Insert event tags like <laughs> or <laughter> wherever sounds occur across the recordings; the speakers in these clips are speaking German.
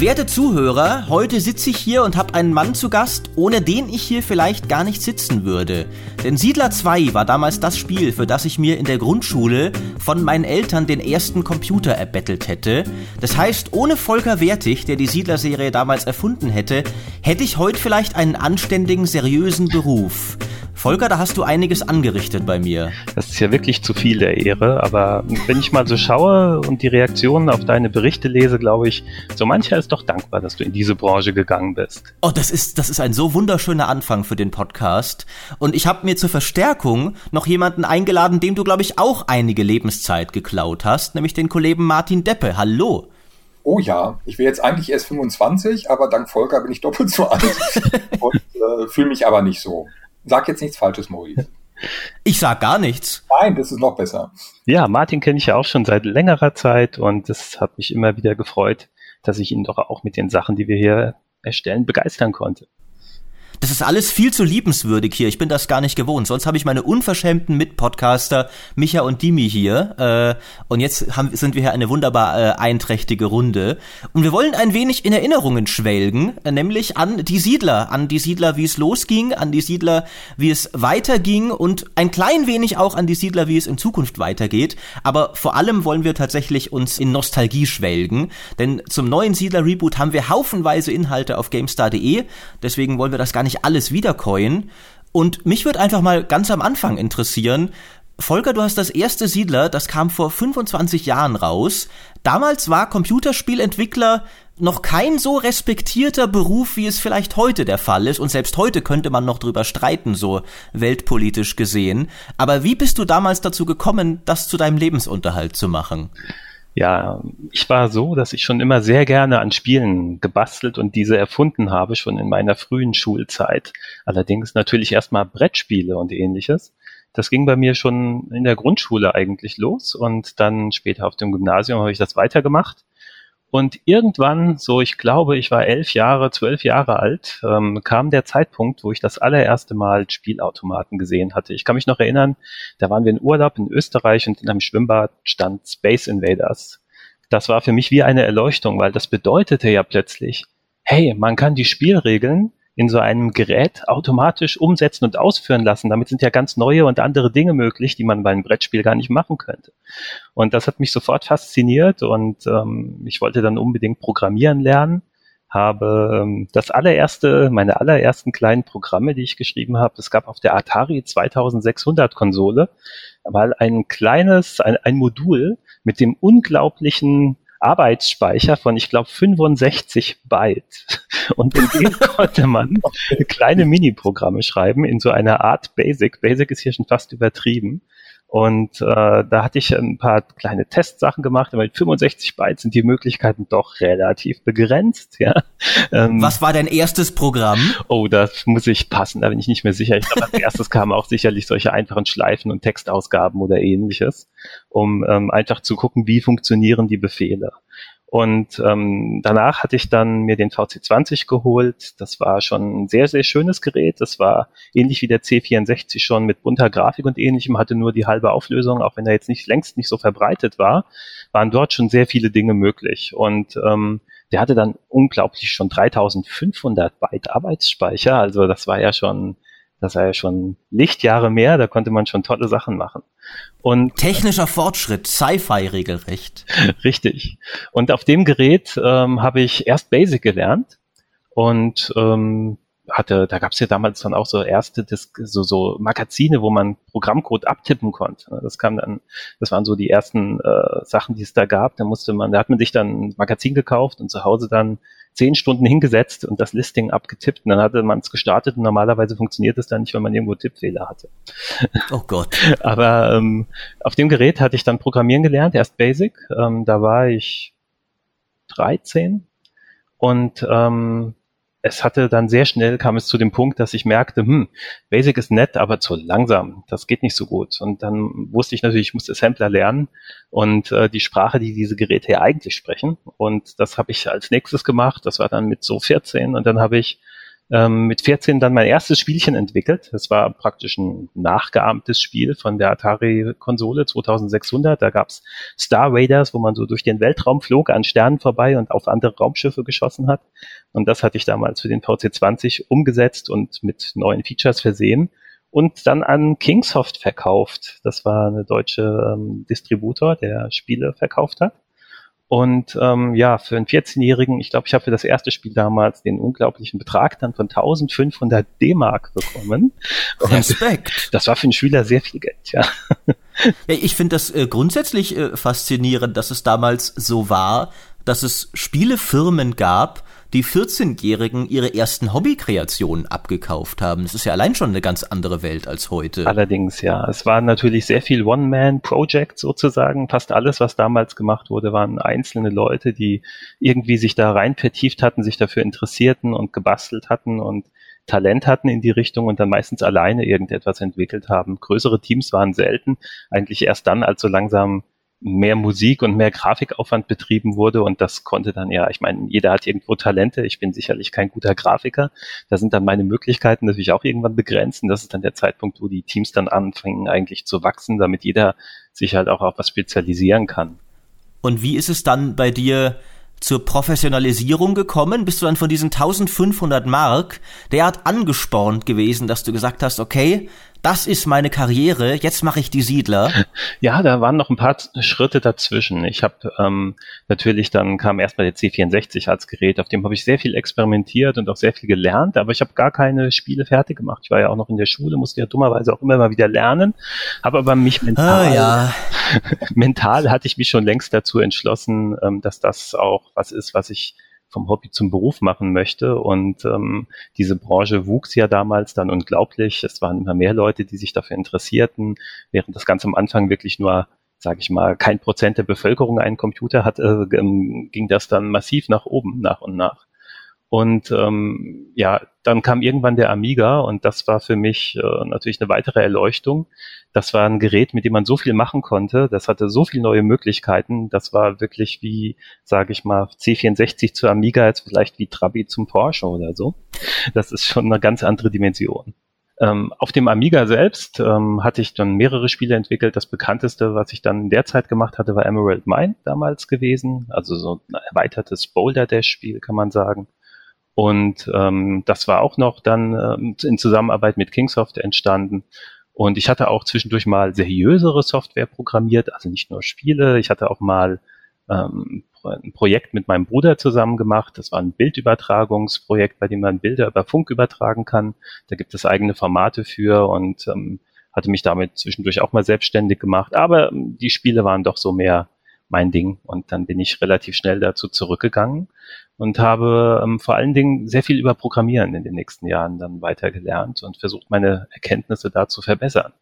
Werte Zuhörer, heute sitze ich hier und habe einen Mann zu Gast, ohne den ich hier vielleicht gar nicht sitzen würde. Denn Siedler 2 war damals das Spiel, für das ich mir in der Grundschule von meinen Eltern den ersten Computer erbettelt hätte. Das heißt, ohne Volker Wertig, der die Siedler-Serie damals erfunden hätte, hätte ich heute vielleicht einen anständigen, seriösen Beruf. Volker, da hast du einiges angerichtet bei mir. Das ist ja wirklich zu viel der Ehre, aber wenn ich mal so schaue und die Reaktionen auf deine Berichte lese, glaube ich, so mancher ist doch dankbar, dass du in diese Branche gegangen bist. Oh, das ist, das ist ein so wunderschöner Anfang für den Podcast. Und ich habe mir zur Verstärkung noch jemanden eingeladen, dem du, glaube ich, auch einige Lebenszeit geklaut hast, nämlich den Kollegen Martin Deppe. Hallo. Oh ja, ich wäre jetzt eigentlich erst 25, aber dank Volker bin ich doppelt so alt <laughs> und äh, fühle mich aber nicht so. Sag jetzt nichts Falsches, Maurice. Ich sag gar nichts. Nein, das ist noch besser. Ja, Martin kenne ich ja auch schon seit längerer Zeit und es hat mich immer wieder gefreut, dass ich ihn doch auch mit den Sachen, die wir hier erstellen, begeistern konnte. Das ist alles viel zu liebenswürdig hier. Ich bin das gar nicht gewohnt. Sonst habe ich meine unverschämten Mitpodcaster Micha und Dimi hier. Äh, und jetzt haben, sind wir hier eine wunderbar äh, einträchtige Runde. Und wir wollen ein wenig in Erinnerungen schwelgen, äh, nämlich an die Siedler, an die Siedler, wie es losging, an die Siedler, wie es weiterging und ein klein wenig auch an die Siedler, wie es in Zukunft weitergeht. Aber vor allem wollen wir tatsächlich uns in Nostalgie schwelgen, denn zum neuen Siedler-Reboot haben wir haufenweise Inhalte auf GameStar.de. Deswegen wollen wir das gar nicht nicht alles wiedercoin. Und mich würde einfach mal ganz am Anfang interessieren, Volker, du hast das erste Siedler, das kam vor 25 Jahren raus. Damals war Computerspielentwickler noch kein so respektierter Beruf, wie es vielleicht heute der Fall ist. Und selbst heute könnte man noch drüber streiten, so weltpolitisch gesehen. Aber wie bist du damals dazu gekommen, das zu deinem Lebensunterhalt zu machen? Ja, ich war so, dass ich schon immer sehr gerne an Spielen gebastelt und diese erfunden habe, schon in meiner frühen Schulzeit. Allerdings natürlich erstmal Brettspiele und ähnliches. Das ging bei mir schon in der Grundschule eigentlich los und dann später auf dem Gymnasium habe ich das weitergemacht und irgendwann, so ich glaube, ich war elf Jahre, zwölf Jahre alt, ähm, kam der Zeitpunkt, wo ich das allererste Mal Spielautomaten gesehen hatte. Ich kann mich noch erinnern, da waren wir in Urlaub in Österreich und in einem Schwimmbad stand Space Invaders. Das war für mich wie eine Erleuchtung, weil das bedeutete ja plötzlich, hey, man kann die Spielregeln in so einem Gerät automatisch umsetzen und ausführen lassen. Damit sind ja ganz neue und andere Dinge möglich, die man bei einem Brettspiel gar nicht machen könnte. Und das hat mich sofort fasziniert und ähm, ich wollte dann unbedingt programmieren lernen habe ähm, das allererste, meine allerersten kleinen Programme, die ich geschrieben habe, es gab auf der Atari 2600 Konsole, weil ein kleines, ein, ein Modul mit dem unglaublichen Arbeitsspeicher von, ich glaube, 65 Byte. Und in dem <laughs> konnte man kleine Mini-Programme schreiben in so einer Art Basic. Basic ist hier schon fast übertrieben. Und äh, da hatte ich ein paar kleine Testsachen gemacht, aber mit 65 Byte sind die Möglichkeiten doch relativ begrenzt. Ja. Ähm, Was war dein erstes Programm? Oh, das muss ich passen, da bin ich nicht mehr sicher. Ich glaube, als erstes kamen auch sicherlich solche einfachen Schleifen und Textausgaben oder ähnliches, um ähm, einfach zu gucken, wie funktionieren die Befehle. Und ähm, danach hatte ich dann mir den VC20 geholt. Das war schon ein sehr, sehr schönes Gerät. Das war ähnlich wie der C64 schon mit bunter Grafik und ähnlichem, hatte nur die halbe Auflösung, auch wenn er jetzt nicht längst nicht so verbreitet war, waren dort schon sehr viele Dinge möglich. Und ähm, der hatte dann unglaublich schon 3500 Byte Arbeitsspeicher. Also das war ja schon das war ja schon Lichtjahre mehr, da konnte man schon tolle Sachen machen. Und Technischer Fortschritt, Sci-Fi regelrecht. <laughs> Richtig. Und auf dem Gerät ähm, habe ich erst Basic gelernt und ähm, hatte, da gab es ja damals dann auch so erste Disk, so, so Magazine, wo man Programmcode abtippen konnte. Das kam dann, das waren so die ersten äh, Sachen, die es da gab. Da musste man, da hat man sich dann ein Magazin gekauft und zu Hause dann zehn Stunden hingesetzt und das Listing abgetippt und dann hatte man es gestartet und normalerweise funktioniert es dann nicht, wenn man irgendwo Tippfehler hatte. Oh Gott. <laughs> Aber ähm, auf dem Gerät hatte ich dann Programmieren gelernt, erst Basic. Ähm, da war ich 13 und ähm, es hatte dann sehr schnell kam es zu dem Punkt, dass ich merkte, hm, Basic ist nett, aber zu langsam. Das geht nicht so gut. Und dann wusste ich natürlich, ich muss Assembler lernen und äh, die Sprache, die diese Geräte ja eigentlich sprechen. Und das habe ich als nächstes gemacht. Das war dann mit so 14 und dann habe ich ähm, mit 14 dann mein erstes Spielchen entwickelt. Das war praktisch ein nachgeahmtes Spiel von der Atari-Konsole 2600. Da gab's Star Raiders, wo man so durch den Weltraum flog, an Sternen vorbei und auf andere Raumschiffe geschossen hat. Und das hatte ich damals für den VC20 umgesetzt und mit neuen Features versehen und dann an Kingsoft verkauft. Das war eine deutsche ähm, Distributor, der Spiele verkauft hat. Und ähm, ja, für einen 14-Jährigen, ich glaube, ich habe für das erste Spiel damals den unglaublichen Betrag dann von 1500 D-Mark bekommen. Und Respekt. Das war für einen Schüler sehr viel Geld, ja. ja ich finde das äh, grundsätzlich äh, faszinierend, dass es damals so war, dass es Spielefirmen gab, die 14-Jährigen ihre ersten Hobbykreationen abgekauft haben. Das ist ja allein schon eine ganz andere Welt als heute. Allerdings, ja. Es war natürlich sehr viel One-Man-Project sozusagen. Fast alles, was damals gemacht wurde, waren einzelne Leute, die irgendwie sich da rein vertieft hatten, sich dafür interessierten und gebastelt hatten und Talent hatten in die Richtung und dann meistens alleine irgendetwas entwickelt haben. Größere Teams waren selten, eigentlich erst dann, als so langsam mehr Musik und mehr Grafikaufwand betrieben wurde und das konnte dann ja, ich meine, jeder hat irgendwo Talente, ich bin sicherlich kein guter Grafiker, da sind dann meine Möglichkeiten natürlich auch irgendwann begrenzt und das ist dann der Zeitpunkt, wo die Teams dann anfangen eigentlich zu wachsen, damit jeder sich halt auch auf was spezialisieren kann. Und wie ist es dann bei dir zur Professionalisierung gekommen? Bist du dann von diesen 1500 Mark derart angespornt gewesen, dass du gesagt hast, okay, das ist meine Karriere, jetzt mache ich die Siedler. <laughs> Ja, da waren noch ein paar Schritte dazwischen. Ich habe ähm, natürlich, dann kam erstmal der C64 als Gerät, auf dem habe ich sehr viel experimentiert und auch sehr viel gelernt, aber ich habe gar keine Spiele fertig gemacht. Ich war ja auch noch in der Schule, musste ja dummerweise auch immer mal wieder lernen, habe aber mich mental, ah, ja. <laughs> mental hatte ich mich schon längst dazu entschlossen, ähm, dass das auch was ist, was ich vom Hobby zum Beruf machen möchte. Und ähm, diese Branche wuchs ja damals dann unglaublich. Es waren immer mehr Leute, die sich dafür interessierten, während das Ganze am Anfang wirklich nur sage ich mal, kein Prozent der Bevölkerung einen Computer hat, äh, ging das dann massiv nach oben, nach und nach. Und ähm, ja, dann kam irgendwann der Amiga und das war für mich äh, natürlich eine weitere Erleuchtung. Das war ein Gerät, mit dem man so viel machen konnte. Das hatte so viele neue Möglichkeiten. Das war wirklich wie, sage ich mal, C64 zu Amiga, jetzt vielleicht wie Trabi zum Porsche oder so. Das ist schon eine ganz andere Dimension. Ähm, auf dem Amiga selbst ähm, hatte ich dann mehrere Spiele entwickelt. Das bekannteste, was ich dann in der Zeit gemacht hatte, war Emerald Mine damals gewesen. Also so ein erweitertes Boulder Dash Spiel, kann man sagen. Und ähm, das war auch noch dann ähm, in Zusammenarbeit mit Kingsoft entstanden. Und ich hatte auch zwischendurch mal seriösere Software programmiert, also nicht nur Spiele. Ich hatte auch mal ähm, ein Projekt mit meinem Bruder zusammen gemacht. Das war ein Bildübertragungsprojekt, bei dem man Bilder über Funk übertragen kann. Da gibt es eigene Formate für und ähm, hatte mich damit zwischendurch auch mal selbstständig gemacht. Aber ähm, die Spiele waren doch so mehr mein Ding. Und dann bin ich relativ schnell dazu zurückgegangen und habe ähm, vor allen Dingen sehr viel über Programmieren in den nächsten Jahren dann weiter gelernt und versucht, meine Erkenntnisse da zu verbessern.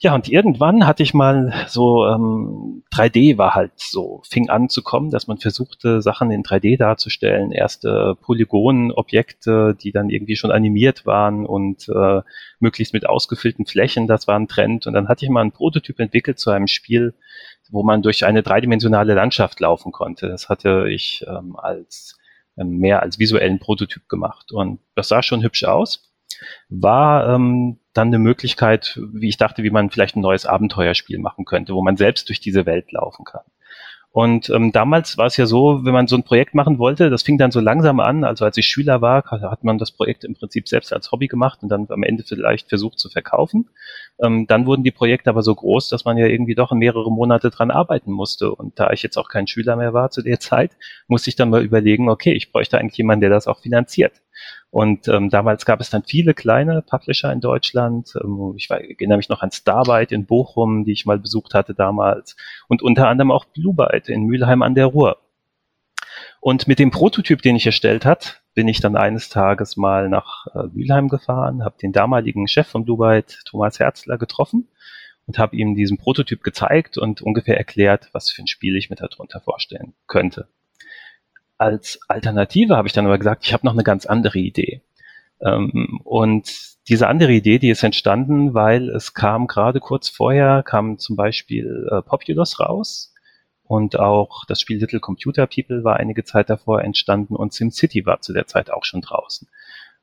Ja, und irgendwann hatte ich mal so, ähm, 3D war halt so, fing an zu kommen, dass man versuchte, Sachen in 3D darzustellen, erste Polygonobjekte, die dann irgendwie schon animiert waren und äh, möglichst mit ausgefüllten Flächen, das war ein Trend. Und dann hatte ich mal einen Prototyp entwickelt zu einem Spiel, wo man durch eine dreidimensionale Landschaft laufen konnte. Das hatte ich ähm, als ähm, mehr als visuellen Prototyp gemacht. Und das sah schon hübsch aus. War ähm, dann eine Möglichkeit, wie ich dachte, wie man vielleicht ein neues Abenteuerspiel machen könnte, wo man selbst durch diese Welt laufen kann. Und ähm, damals war es ja so, wenn man so ein Projekt machen wollte, das fing dann so langsam an. Also als ich Schüler war, hat man das Projekt im Prinzip selbst als Hobby gemacht und dann am Ende vielleicht versucht zu verkaufen. Ähm, dann wurden die Projekte aber so groß, dass man ja irgendwie doch mehrere Monate dran arbeiten musste. Und da ich jetzt auch kein Schüler mehr war zu der Zeit, musste ich dann mal überlegen, okay, ich bräuchte eigentlich jemanden, der das auch finanziert. Und ähm, damals gab es dann viele kleine Publisher in Deutschland. Ähm, ich war, erinnere mich noch an Starbyte in Bochum, die ich mal besucht hatte damals. Und unter anderem auch Bluebyte in Mülheim an der Ruhr. Und mit dem Prototyp, den ich erstellt hat, bin ich dann eines Tages mal nach äh, Mülheim gefahren, habe den damaligen Chef von Bluebyte, Thomas Herzler, getroffen und habe ihm diesen Prototyp gezeigt und ungefähr erklärt, was für ein Spiel ich mir darunter vorstellen könnte. Als Alternative habe ich dann aber gesagt, ich habe noch eine ganz andere Idee. Ähm, und diese andere Idee, die ist entstanden, weil es kam gerade kurz vorher, kam zum Beispiel äh, Populous raus und auch das Spiel Little Computer People war einige Zeit davor entstanden und SimCity war zu der Zeit auch schon draußen.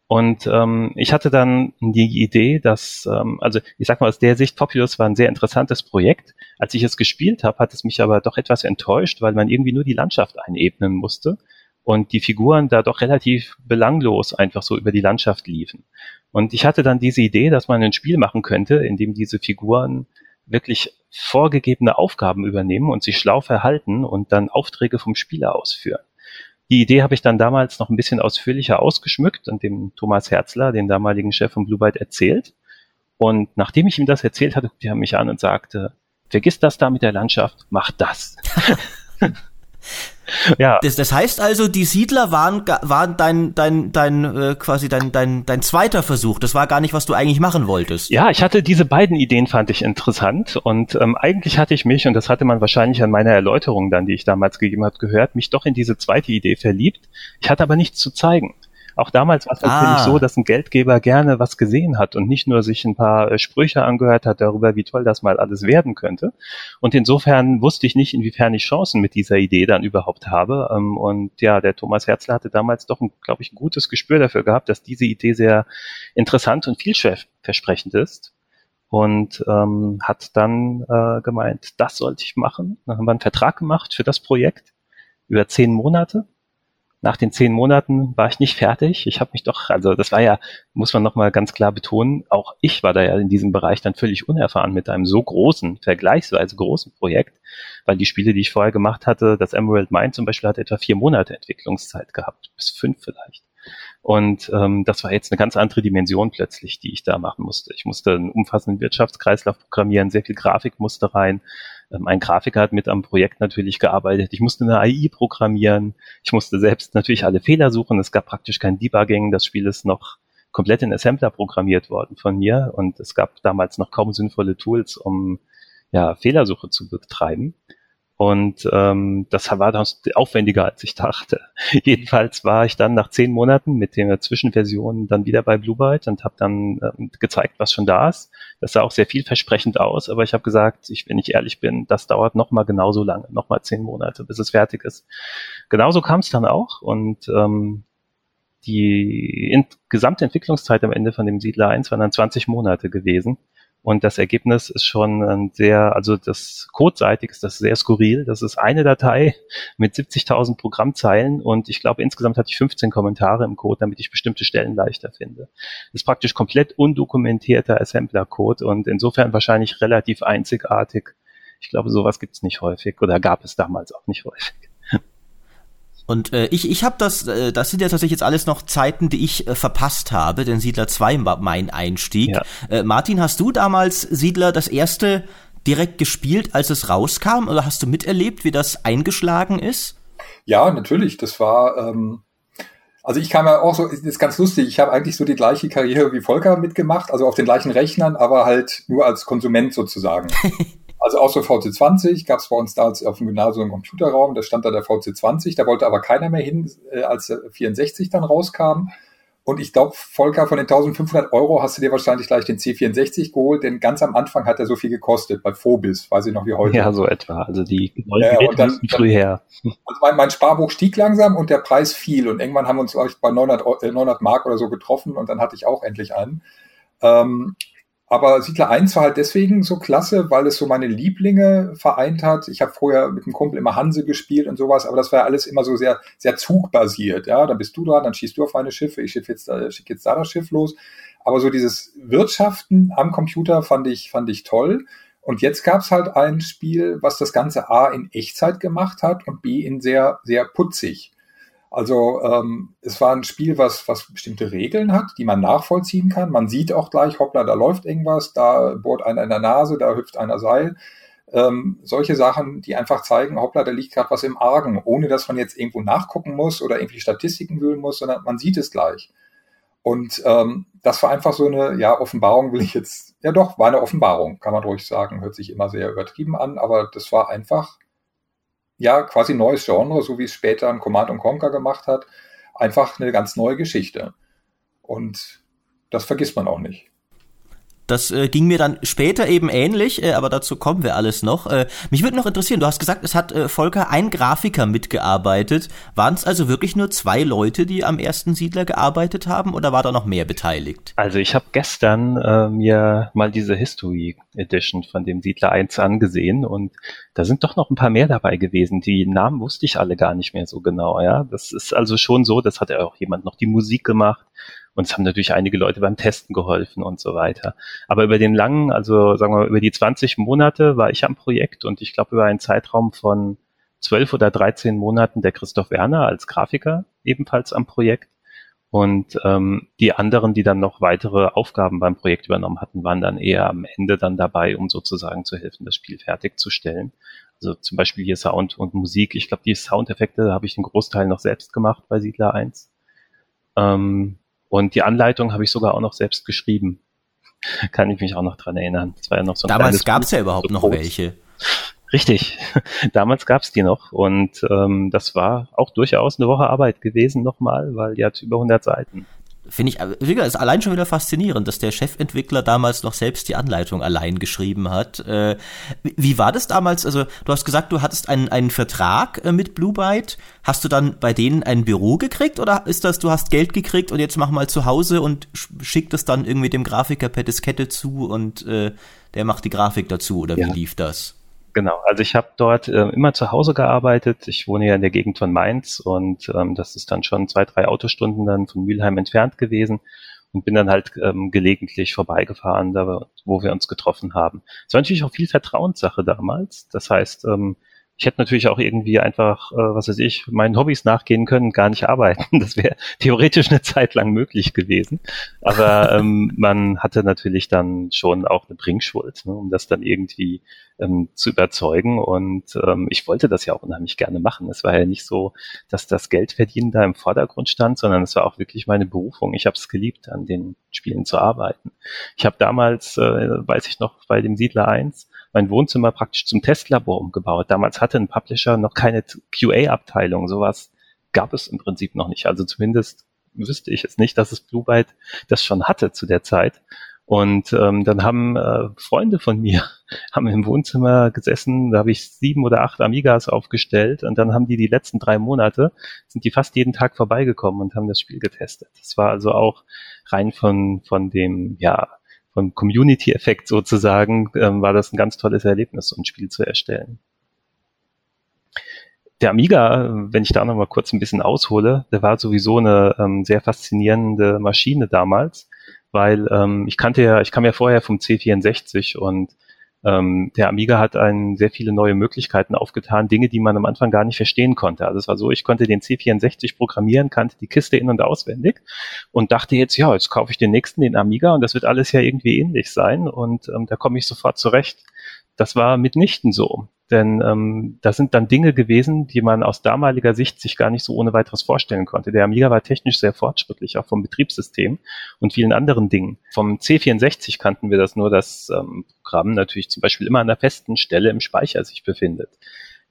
Und ähm, ich hatte dann die Idee, dass, ähm, also ich sag mal, aus der Sicht Populous war ein sehr interessantes Projekt. Als ich es gespielt habe, hat es mich aber doch etwas enttäuscht, weil man irgendwie nur die Landschaft einebnen musste und die Figuren da doch relativ belanglos einfach so über die Landschaft liefen. Und ich hatte dann diese Idee, dass man ein Spiel machen könnte, in dem diese Figuren wirklich vorgegebene Aufgaben übernehmen und sich schlau verhalten und dann Aufträge vom Spieler ausführen. Die Idee habe ich dann damals noch ein bisschen ausführlicher ausgeschmückt und dem Thomas Herzler, den damaligen Chef von Blue Byte, erzählt. Und nachdem ich ihm das erzählt hatte, guckte er mich an und sagte, vergiss das da mit der Landschaft, mach das. <laughs> <laughs> Ja. Das, das heißt also, die Siedler waren, waren dein, dein, dein, äh, quasi dein, dein, dein zweiter Versuch. Das war gar nicht, was du eigentlich machen wolltest. Ja, ich hatte diese beiden Ideen, fand ich interessant. Und ähm, eigentlich hatte ich mich, und das hatte man wahrscheinlich an meiner Erläuterung dann, die ich damals gegeben habe, gehört, mich doch in diese zweite Idee verliebt. Ich hatte aber nichts zu zeigen. Auch damals war es ah. natürlich so, dass ein Geldgeber gerne was gesehen hat und nicht nur sich ein paar äh, Sprüche angehört hat darüber, wie toll das mal alles werden könnte. Und insofern wusste ich nicht, inwiefern ich Chancen mit dieser Idee dann überhaupt habe. Ähm, und ja, der Thomas Herzler hatte damals doch, glaube ich, ein gutes Gespür dafür gehabt, dass diese Idee sehr interessant und vielversprechend ist und ähm, hat dann äh, gemeint, das sollte ich machen. Dann haben wir einen Vertrag gemacht für das Projekt über zehn Monate nach den zehn Monaten war ich nicht fertig. Ich habe mich doch, also das war ja, muss man nochmal ganz klar betonen, auch ich war da ja in diesem Bereich dann völlig unerfahren mit einem so großen, vergleichsweise großen Projekt, weil die Spiele, die ich vorher gemacht hatte, das Emerald Mine zum Beispiel, hat etwa vier Monate Entwicklungszeit gehabt, bis fünf vielleicht. Und ähm, das war jetzt eine ganz andere Dimension plötzlich, die ich da machen musste. Ich musste einen umfassenden Wirtschaftskreislauf programmieren, sehr viel Grafik musste rein, ähm, ein Grafiker hat mit am Projekt natürlich gearbeitet. Ich musste eine AI programmieren. Ich musste selbst natürlich alle Fehler suchen. Es gab praktisch kein Debugging. Das Spiel ist noch komplett in Assembler programmiert worden von mir und es gab damals noch kaum sinnvolle Tools, um ja, Fehlersuche zu betreiben. Und ähm, das war dann aufwendiger, als ich dachte. <laughs> Jedenfalls war ich dann nach zehn Monaten mit der Zwischenversion dann wieder bei Blue Byte und habe dann ähm, gezeigt, was schon da ist. Das sah auch sehr vielversprechend aus, aber ich habe gesagt, ich, wenn ich ehrlich bin, das dauert noch mal genauso lange, noch mal zehn Monate, bis es fertig ist. Genauso kam es dann auch und ähm, die in, gesamte Entwicklungszeit am Ende von dem Siedler 1 waren dann 20 Monate gewesen. Und das Ergebnis ist schon ein sehr, also das codeseitig ist das sehr skurril. Das ist eine Datei mit 70.000 Programmzeilen und ich glaube insgesamt hatte ich 15 Kommentare im Code, damit ich bestimmte Stellen leichter finde. Das ist praktisch komplett undokumentierter Assembler-Code und insofern wahrscheinlich relativ einzigartig. Ich glaube, sowas gibt es nicht häufig oder gab es damals auch nicht häufig. Und äh, ich, ich habe das, äh, das sind ja tatsächlich jetzt alles noch Zeiten, die ich äh, verpasst habe, denn Siedler 2 war mein Einstieg. Ja. Äh, Martin, hast du damals Siedler das erste direkt gespielt, als es rauskam, oder hast du miterlebt, wie das eingeschlagen ist? Ja, natürlich. Das war, ähm, also ich kam ja auch so, ist ganz lustig, ich habe eigentlich so die gleiche Karriere wie Volker mitgemacht, also auf den gleichen Rechnern, aber halt nur als Konsument sozusagen. <laughs> Also auch so VC20 gab es bei uns da auf dem Gymnasium im Computerraum, da stand da der VC20, da wollte aber keiner mehr hin, äh, als der 64 dann rauskam. Und ich glaube, Volker, von den 1500 Euro hast du dir wahrscheinlich gleich den C64 geholt, denn ganz am Anfang hat er so viel gekostet, bei Phobis, weiß ich noch wie heute. Ja, so etwa. Also die neuen ja, und dann, früh her. <laughs> Also mein, mein, Sparbuch stieg langsam und der Preis fiel. Und irgendwann haben wir uns, glaube ich, bei 900, 900 Mark oder so getroffen und dann hatte ich auch endlich einen. Ähm, aber Siedler 1 war halt deswegen so klasse, weil es so meine Lieblinge vereint hat. Ich habe vorher mit einem Kumpel immer Hanse gespielt und sowas, aber das war ja alles immer so sehr, sehr zugbasiert. Ja, dann bist du dran, dann schießt du auf meine Schiffe, ich schicke jetzt, äh, schick jetzt da das Schiff los. Aber so dieses Wirtschaften am Computer fand ich, fand ich toll. Und jetzt gab's halt ein Spiel, was das Ganze A in Echtzeit gemacht hat und B in sehr, sehr putzig. Also ähm, es war ein Spiel, was, was bestimmte Regeln hat, die man nachvollziehen kann. Man sieht auch gleich, hoppla, da läuft irgendwas, da bohrt einer in der Nase, da hüpft einer Seil. Ähm, solche Sachen, die einfach zeigen, hoppla, da liegt gerade was im Argen, ohne dass man jetzt irgendwo nachgucken muss oder irgendwie Statistiken wühlen muss, sondern man sieht es gleich. Und ähm, das war einfach so eine, ja, Offenbarung will ich jetzt, ja doch, war eine Offenbarung, kann man ruhig sagen, hört sich immer sehr übertrieben an, aber das war einfach ja quasi neues Genre, so wie es später ein Command Conquer gemacht hat, einfach eine ganz neue Geschichte. Und das vergisst man auch nicht. Das äh, ging mir dann später eben ähnlich, äh, aber dazu kommen wir alles noch. Äh, mich würde noch interessieren, du hast gesagt, es hat äh, Volker ein Grafiker mitgearbeitet. Waren es also wirklich nur zwei Leute, die am ersten Siedler gearbeitet haben oder war da noch mehr beteiligt? Also ich habe gestern äh, mir mal diese History Edition von dem Siedler 1 angesehen und da sind doch noch ein paar mehr dabei gewesen. Die Namen wusste ich alle gar nicht mehr so genau. Ja, Das ist also schon so, das hat ja auch jemand noch die Musik gemacht und es haben natürlich einige Leute beim Testen geholfen und so weiter. Aber über den langen, also sagen wir über die 20 Monate war ich am Projekt und ich glaube über einen Zeitraum von 12 oder 13 Monaten der Christoph Werner als Grafiker ebenfalls am Projekt. Und ähm, die anderen, die dann noch weitere Aufgaben beim Projekt übernommen hatten, waren dann eher am Ende dann dabei, um sozusagen zu helfen, das Spiel fertigzustellen. Also zum Beispiel hier Sound und Musik. Ich glaube, die Soundeffekte habe ich den Großteil noch selbst gemacht bei Siedler 1. Ähm, und die Anleitung habe ich sogar auch noch selbst geschrieben. <laughs> Kann ich mich auch noch dran erinnern. Das war ja noch so ein Damals gab es ja überhaupt so noch welche. Richtig, <laughs> damals gab es die noch und ähm, das war auch durchaus eine Woche Arbeit gewesen nochmal, weil die hat über 100 Seiten. Finde ich, wie gesagt, ist allein schon wieder faszinierend, dass der Chefentwickler damals noch selbst die Anleitung allein geschrieben hat. Äh, wie war das damals? Also, du hast gesagt, du hattest einen, einen Vertrag äh, mit Blue Byte. Hast du dann bei denen ein Büro gekriegt oder ist das, du hast Geld gekriegt und jetzt mach mal zu Hause und schickt es dann irgendwie dem Grafiker per Diskette zu und äh, der macht die Grafik dazu oder ja. wie lief das? Genau, also ich habe dort äh, immer zu Hause gearbeitet. Ich wohne ja in der Gegend von Mainz und ähm, das ist dann schon zwei, drei Autostunden dann von Mülheim entfernt gewesen und bin dann halt ähm, gelegentlich vorbeigefahren, da, wo wir uns getroffen haben. Es war natürlich auch viel Vertrauenssache damals. Das heißt, ähm, ich hätte natürlich auch irgendwie einfach, äh, was weiß ich, meinen Hobbys nachgehen können, gar nicht arbeiten. <laughs> Das wäre theoretisch eine Zeit lang möglich gewesen. Aber ähm, man hatte natürlich dann schon auch eine Bringschuld, ne, um das dann irgendwie ähm, zu überzeugen. Und ähm, ich wollte das ja auch unheimlich gerne machen. Es war ja nicht so, dass das Geldverdienen da im Vordergrund stand, sondern es war auch wirklich meine Berufung. Ich habe es geliebt, an den Spielen zu arbeiten. Ich habe damals, äh, weiß ich noch, bei dem Siedler 1 mein Wohnzimmer praktisch zum Testlabor umgebaut. Damals hatte ein Publisher noch keine QA-Abteilung. Sowas gab es im Prinzip noch nicht. Also zumindest wüsste ich es nicht, dass es Blue Byte das schon hatte zu der Zeit. Und ähm, dann haben äh, Freunde von mir <laughs> haben im Wohnzimmer gesessen, da habe ich sieben oder acht Amigas aufgestellt und dann haben die die letzten drei Monate, sind die fast jeden Tag vorbeigekommen und haben das Spiel getestet. Das war also auch rein von, von dem, ja, vom Community-Effekt sozusagen, ähm, war das ein ganz tolles Erlebnis, so ein Spiel zu erstellen. Der Amiga, wenn ich da noch mal kurz ein bisschen aushole, der war sowieso eine ähm, sehr faszinierende Maschine damals, weil ähm, ich kannte ja, ich kam ja vorher vom C64 und ähm, der Amiga hat einen sehr viele neue Möglichkeiten aufgetan, Dinge, die man am Anfang gar nicht verstehen konnte. Also es war so, ich konnte den C64 programmieren, kannte die Kiste in- und auswendig und dachte jetzt, ja, jetzt kaufe ich den nächsten, den Amiga und das wird alles ja irgendwie ähnlich sein und ähm, da komme ich sofort zurecht. Das war mitnichten so. Denn ähm, das sind dann Dinge gewesen, die man aus damaliger Sicht sich gar nicht so ohne weiteres vorstellen konnte. Der Amiga war technisch sehr fortschrittlich, auch vom Betriebssystem und vielen anderen Dingen. Vom C64 kannten wir das nur, dass ähm, Programm natürlich zum Beispiel immer an einer festen Stelle im Speicher sich befindet.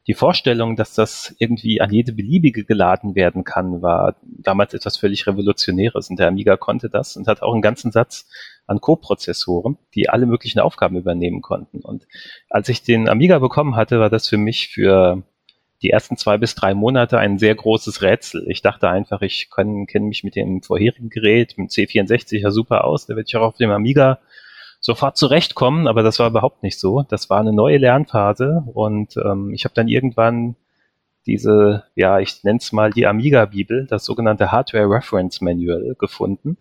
Die Vorstellung, dass das irgendwie an jede beliebige geladen werden kann, war damals etwas völlig Revolutionäres und der Amiga konnte das und hat auch einen ganzen Satz an Co-Prozessoren, die alle möglichen Aufgaben übernehmen konnten. Und als ich den Amiga bekommen hatte, war das für mich für die ersten zwei bis drei Monate ein sehr großes Rätsel. Ich dachte einfach, ich kenne mich mit dem vorherigen Gerät, mit C64 ja super aus, da werde ich auch auf dem Amiga sofort zurechtkommen, aber das war überhaupt nicht so. Das war eine neue Lernphase und ähm, ich habe dann irgendwann diese, ja, ich nenne es mal die Amiga-Bibel, das sogenannte Hardware Reference Manual gefunden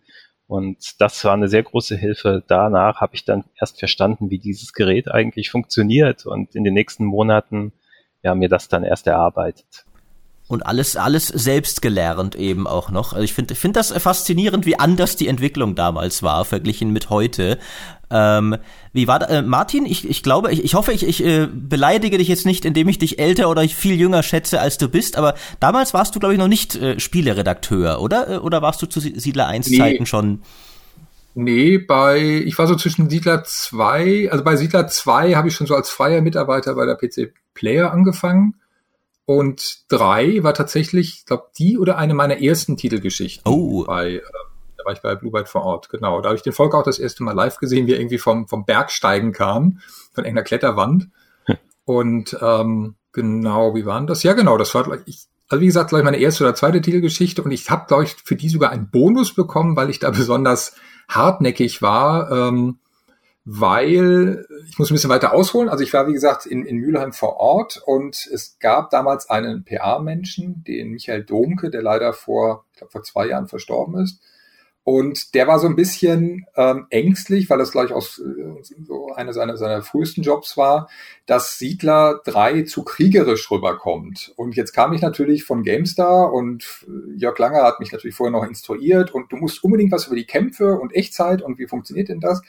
und das war eine sehr große Hilfe. Danach habe ich dann erst verstanden, wie dieses Gerät eigentlich funktioniert und in den nächsten Monaten ja mir das dann erst erarbeitet. Und alles, alles selbst gelernt eben auch noch. Also ich finde, finde das faszinierend, wie anders die Entwicklung damals war, verglichen mit heute. Ähm, wie war da, äh, Martin? Ich, ich glaube, ich, ich hoffe, ich, ich äh, beleidige dich jetzt nicht, indem ich dich älter oder viel jünger schätze, als du bist, aber damals warst du, glaube ich, noch nicht äh, Spieleredakteur, oder? Äh, oder warst du zu Siedler 1 nee. Zeiten schon? Nee, bei, ich war so zwischen Siedler 2, also bei Siedler 2 habe ich schon so als freier Mitarbeiter bei der PC Player angefangen. Und 3 war tatsächlich, ich glaube, die oder eine meiner ersten Titelgeschichten oh. bei äh, da war ich bei Blue Byte vor Ort, genau. Da habe ich den Volker auch das erste Mal live gesehen, wie er irgendwie vom, vom Bergsteigen kam, von irgendeiner Kletterwand. Hm. Und ähm, genau, wie war denn das? Ja, genau, das war, ich, also wie gesagt, glaube ich, meine erste oder zweite Titelgeschichte und ich habe, glaube ich, für die sogar einen Bonus bekommen, weil ich da <laughs> besonders hartnäckig war. Ähm, weil ich muss ein bisschen weiter ausholen. Also ich war, wie gesagt, in, in Mülheim vor Ort und es gab damals einen PA-Menschen, den Michael Domke, der leider vor, ich glaube, vor zwei Jahren verstorben ist. Und der war so ein bisschen ähm, ängstlich, weil das gleich aus äh, so einer seiner, seiner frühesten Jobs war, dass Siedler 3 zu kriegerisch rüberkommt. Und jetzt kam ich natürlich von GameStar und äh, Jörg Langer hat mich natürlich vorher noch instruiert und du musst unbedingt was über die Kämpfe und Echtzeit und wie funktioniert denn das?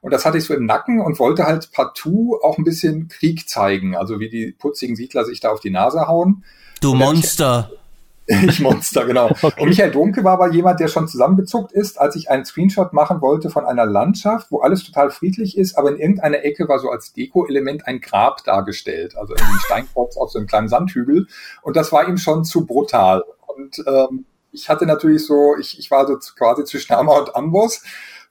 Und das hatte ich so im Nacken und wollte halt partout auch ein bisschen Krieg zeigen, also wie die putzigen Siedler sich da auf die Nase hauen. Du Monster. <laughs> Ich Monster, genau. <laughs> Okay. Und Michael Dunke war aber jemand, der schon zusammengezuckt ist, als ich einen Screenshot machen wollte von einer Landschaft, wo alles total friedlich ist, aber in irgendeiner Ecke war so als Deko-Element ein Grab dargestellt, also ein Steinkreuz auf so einem kleinen Sandhügel. Und das war ihm schon zu brutal. Und ähm, ich hatte natürlich so, ich, ich war so quasi zwischen Hammer und Amboss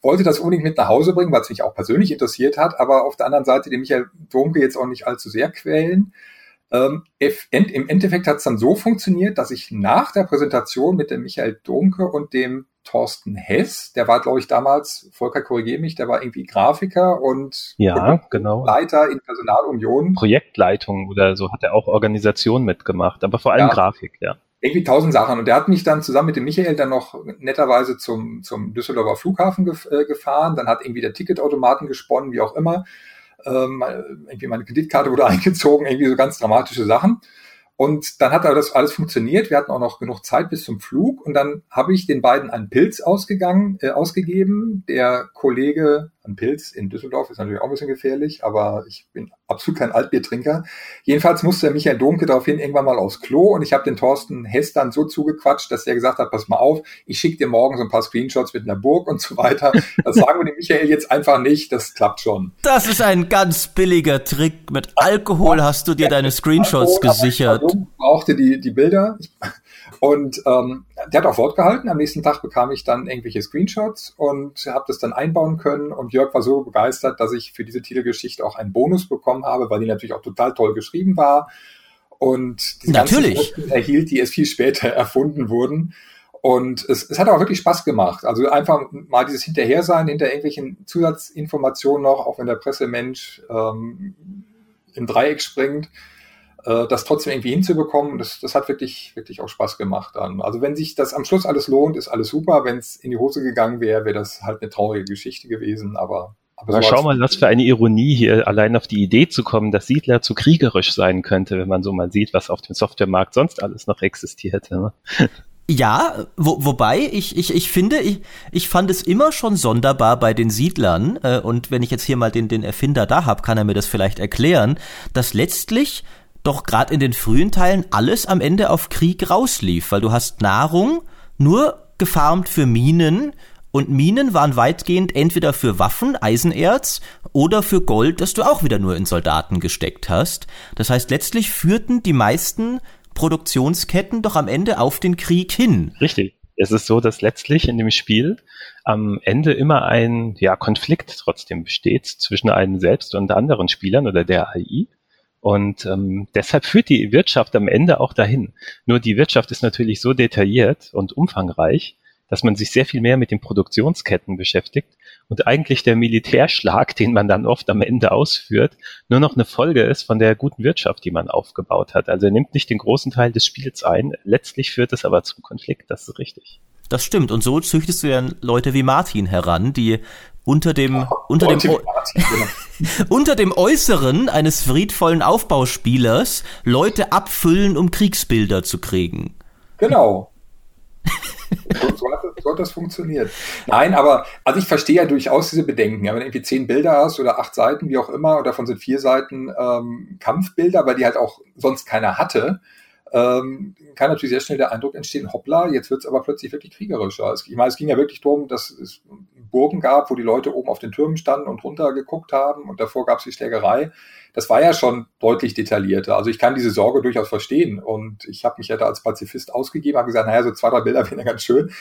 wollte das unbedingt mit nach Hause bringen, weil es mich auch persönlich interessiert hat, aber auf der anderen Seite den Michael Domke jetzt auch nicht allzu sehr quälen. Ähm, Im Endeffekt hat es dann so funktioniert, dass ich nach der Präsentation mit dem Michael Domke und dem Thorsten Hess, der war, glaube ich, damals, Volker, korrigiere mich, der war irgendwie Grafiker und ja, genau. Leiter in Personalunion. Projektleitung oder so hat er auch Organisation mitgemacht, aber vor allem ja. Grafik, ja irgendwie tausend Sachen. Und der hat mich dann zusammen mit dem Michael dann noch netterweise zum, zum Düsseldorfer Flughafen gef äh, gefahren. Dann hat irgendwie der Ticketautomaten gesponnen, wie auch immer. Ähm, irgendwie meine Kreditkarte wurde <laughs> eingezogen, irgendwie so ganz dramatische Sachen. Und dann hat aber das alles funktioniert. Wir hatten auch noch genug Zeit bis zum Flug. Und dann habe ich den beiden einen Pilz ausgegangen, äh, ausgegeben. Der Kollege, ein Pilz in Düsseldorf ist natürlich auch ein bisschen gefährlich, aber ich bin absolut kein Altbiertrinker. Jedenfalls musste Michael Domke daraufhin irgendwann mal aufs Klo und ich habe den Thorsten Hess dann so zugequatscht, dass er gesagt hat, pass mal auf, ich schicke dir morgen so ein paar Screenshots mit einer Burg und so weiter. Das sagen wir dem Michael jetzt einfach nicht, das klappt schon. Das ist ein ganz billiger Trick. Mit Alkohol hast du dir deine Screenshots gesichert. Ich brauchte die, die Bilder. Und ähm, der hat auch Wort gehalten. Am nächsten Tag bekam ich dann irgendwelche Screenshots und habe das dann einbauen können. Und Jörg war so begeistert, dass ich für diese Titelgeschichte auch einen Bonus bekommen habe, weil die natürlich auch total toll geschrieben war. Und die natürlich erhielt, die erst viel später <laughs> erfunden wurden. Und es, es hat auch wirklich Spaß gemacht. Also einfach mal dieses Hinterhersein hinter irgendwelchen Zusatzinformationen noch, auch wenn der Pressemensch ähm, im Dreieck springt äh, das trotzdem irgendwie hinzubekommen, das, das hat wirklich, wirklich auch Spaß gemacht dann. Also wenn sich das am Schluss alles lohnt, ist alles super. Wenn es in die Hose gegangen wäre, wäre das halt eine traurige Geschichte gewesen, aber aber so schau mal, was für eine Ironie hier, allein auf die Idee zu kommen, dass Siedler zu kriegerisch sein könnte, wenn man so mal sieht, was auf dem Softwaremarkt sonst alles noch existiert. Ne? Ja, wo, wobei ich, ich, ich finde, ich, ich fand es immer schon sonderbar bei den Siedlern, äh, und wenn ich jetzt hier mal den, den Erfinder da hab, kann er mir das vielleicht erklären, dass letztlich doch gerade in den frühen Teilen alles am Ende auf Krieg rauslief, weil du hast Nahrung nur gefarmt für Minen und Minen waren weitgehend entweder für Waffen, Eisenerz oder für Gold, das du auch wieder nur in Soldaten gesteckt hast. Das heißt, letztlich führten die meisten Produktionsketten doch am Ende auf den Krieg hin. Richtig. Es ist so, dass letztlich in dem Spiel am Ende immer ein ja, Konflikt trotzdem besteht zwischen einem selbst und anderen Spielern oder der AI. Und ähm, deshalb führt die Wirtschaft am Ende auch dahin. Nur die Wirtschaft ist natürlich so detailliert und umfangreich, dass man sich sehr viel mehr mit den Produktionsketten beschäftigt und eigentlich der Militärschlag, den man dann oft am Ende ausführt, nur noch eine Folge ist von der guten Wirtschaft, die man aufgebaut hat. Also er nimmt nicht den großen Teil des Spiels ein, letztlich führt es aber zum Konflikt, das ist richtig. Das stimmt. Und so züchtest du ja Leute wie Martin heran, die unter dem, ja, unter dem, Martin, genau. <laughs> unter dem Äußeren eines friedvollen Aufbauspielers Leute abfüllen, um Kriegsbilder zu kriegen. Genau. so, so, hat das, so hat das funktioniert. Nein, aber also ich verstehe ja durchaus diese Bedenken. Ja, wenn du irgendwie zehn Bilder hast oder acht Seiten, wie auch immer, und davon sind vier Seiten ähm, Kampfbilder, weil die halt auch sonst keiner hatte, ähm, kann natürlich sehr schnell der Eindruck entstehen, hoppla, jetzt wird es aber plötzlich wirklich kriegerischer. ich meine, es ging ja wirklich darum, dass es Burgen gab, wo die Leute oben auf den Türmen standen und runter geguckt haben und davor gab es die Schlägerei. Das war ja schon deutlich detaillierter. Also ich kann diese Sorge durchaus verstehen und ich habe mich ja da als Pazifist ausgegeben, habe gesagt, naja, so zwei, drei Bilder wären ja ganz schön.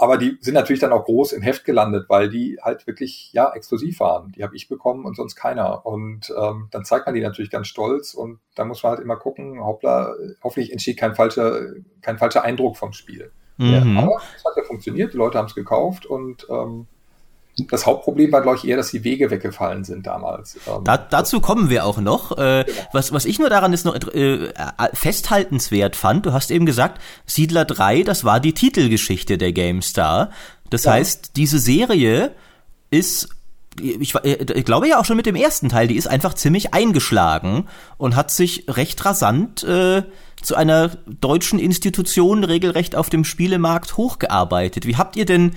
Aber die sind natürlich dann auch groß im Heft gelandet, weil die halt wirklich ja exklusiv waren. Die habe ich bekommen und sonst keiner. Und ähm, dann zeigt man die natürlich ganz stolz und da muss man halt immer gucken, hoppla, hoffentlich entsteht kein falscher, kein falscher Eindruck vom Spiel. Mhm. Ja, aber es hat ja funktioniert, die Leute haben es gekauft und ähm, das Hauptproblem war, glaube ich, eher, dass die Wege weggefallen sind damals. Ähm, da, dazu kommen wir auch noch. Äh, genau. was, was ich nur daran ist noch äh, äh, festhaltenswert fand, du hast eben gesagt, Siedler 3, das war die Titelgeschichte der GameStar. Das ja. heißt, diese Serie ist ich, äh, ich, glaube ja auch schon mit dem ersten Teil, die ist einfach ziemlich eingeschlagen und hat sich recht rasant äh, zu einer deutschen Institution regelrecht auf dem Spielemarkt hochgearbeitet. Wie habt ihr denn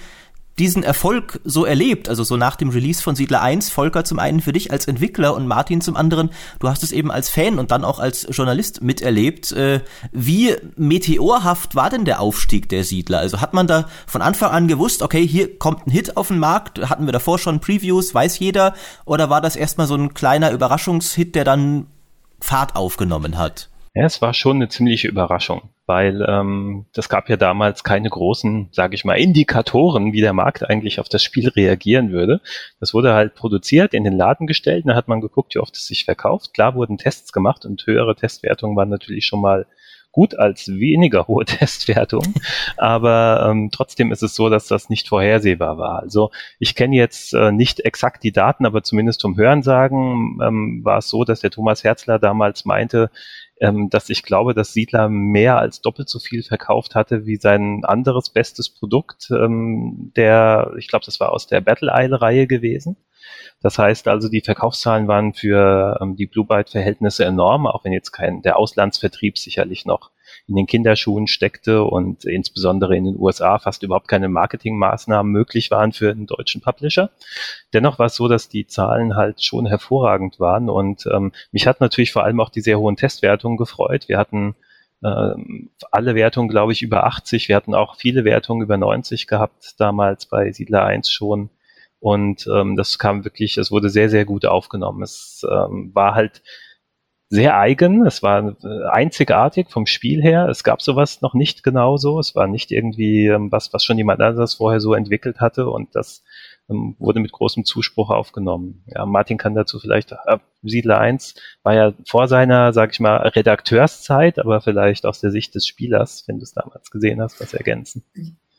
diesen Erfolg so erlebt, also so nach dem Release von Siedler 1, Volker zum einen für dich als Entwickler und Martin zum anderen, du hast es eben als Fan und dann auch als Journalist miterlebt. Äh, wie meteorhaft war denn der Aufstieg der Siedler? Also hat man da von Anfang an gewusst, okay, hier kommt ein Hit auf den Markt, hatten wir davor schon Previews, weiß jeder, oder war das erstmal so ein kleiner Überraschungshit, der dann Fahrt aufgenommen hat? Ja, es war schon eine ziemliche Überraschung, weil ähm, das gab ja damals keine großen, sage ich mal, Indikatoren, wie der Markt eigentlich auf das Spiel reagieren würde. Das wurde halt produziert, in den Laden gestellt, dann hat man geguckt, wie oft es sich verkauft. Klar wurden Tests gemacht und höhere Testwertungen waren natürlich schon mal gut als weniger <laughs> hohe Testwertungen, aber ähm, trotzdem ist es so, dass das nicht vorhersehbar war. Also ich kenne jetzt äh, nicht exakt die Daten, aber zumindest vom Hörensagen ähm, war es so, dass der Thomas Herzler damals meinte, ähm, dass ich glaube, dass Siedler mehr als doppelt so viel verkauft hatte wie sein anderes bestes Produkt, ähm, der, ich glaube, das war aus der Battle Isle-Reihe gewesen. Das heißt also, die Verkaufszahlen waren für ähm, die Blue Byte-Verhältnisse enorm, auch wenn jetzt kein der Auslandsvertrieb sicherlich noch in den Kinderschuhen steckte und insbesondere in den USA fast überhaupt keine Marketingmaßnahmen möglich waren für einen deutschen Publisher. Dennoch war es so, dass die Zahlen halt schon hervorragend waren und ähm, mich hat natürlich vor allem auch die sehr hohen Testwertungen gefreut. Wir hatten ähm, alle Wertungen, glaube ich, über 80. Wir hatten auch viele Wertungen über 90 gehabt, damals bei Siedler 1 schon. Und ähm, das kam wirklich, es wurde sehr, sehr gut aufgenommen. Es ähm, war halt sehr eigen, es war äh, einzigartig vom Spiel her. Es gab sowas noch nicht genauso. Es war nicht irgendwie ähm, was, was schon jemand anderes vorher so entwickelt hatte und das ähm, wurde mit großem Zuspruch aufgenommen. Ja, Martin kann dazu vielleicht, äh, Siedler 1 war ja vor seiner, sag ich mal, Redakteurszeit, aber vielleicht aus der Sicht des Spielers, wenn du es damals gesehen hast, was ergänzen.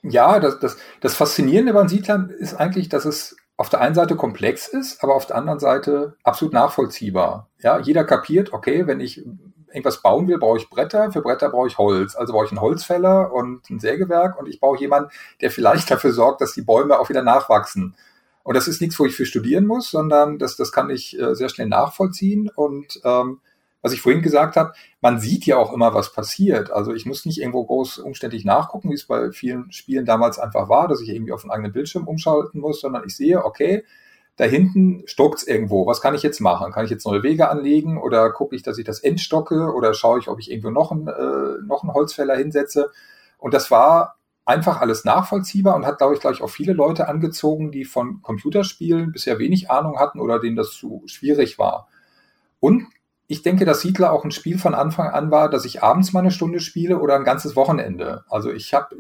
Ja, das, das, das Faszinierende bei Siedlern ist eigentlich, dass es auf der einen Seite komplex ist, aber auf der anderen Seite absolut nachvollziehbar. Ja, jeder kapiert, okay, wenn ich irgendwas bauen will, brauche ich Bretter, für Bretter brauche ich Holz. Also brauche ich einen Holzfäller und ein Sägewerk und ich brauche jemanden, der vielleicht <laughs> dafür sorgt, dass die Bäume auch wieder nachwachsen. Und das ist nichts, wo ich für studieren muss, sondern das, das kann ich äh, sehr schnell nachvollziehen und ähm, was ich vorhin gesagt habe, man sieht ja auch immer, was passiert. Also ich muss nicht irgendwo groß umständlich nachgucken, wie es bei vielen Spielen damals einfach war, dass ich irgendwie auf einen eigenen Bildschirm umschalten muss, sondern ich sehe, okay, da hinten stockt es irgendwo. Was kann ich jetzt machen? Kann ich jetzt neue Wege anlegen oder gucke ich, dass ich das entstocke oder schaue ich, ob ich irgendwo noch einen, äh, noch einen Holzfäller hinsetze? Und das war einfach alles nachvollziehbar und hat, glaube ich, gleich auch viele Leute angezogen, die von Computerspielen bisher wenig Ahnung hatten oder denen das zu schwierig war. Und ich denke, dass Siedler auch ein Spiel von Anfang an war, dass ich abends mal eine Stunde spiele oder ein ganzes Wochenende. Also ich habe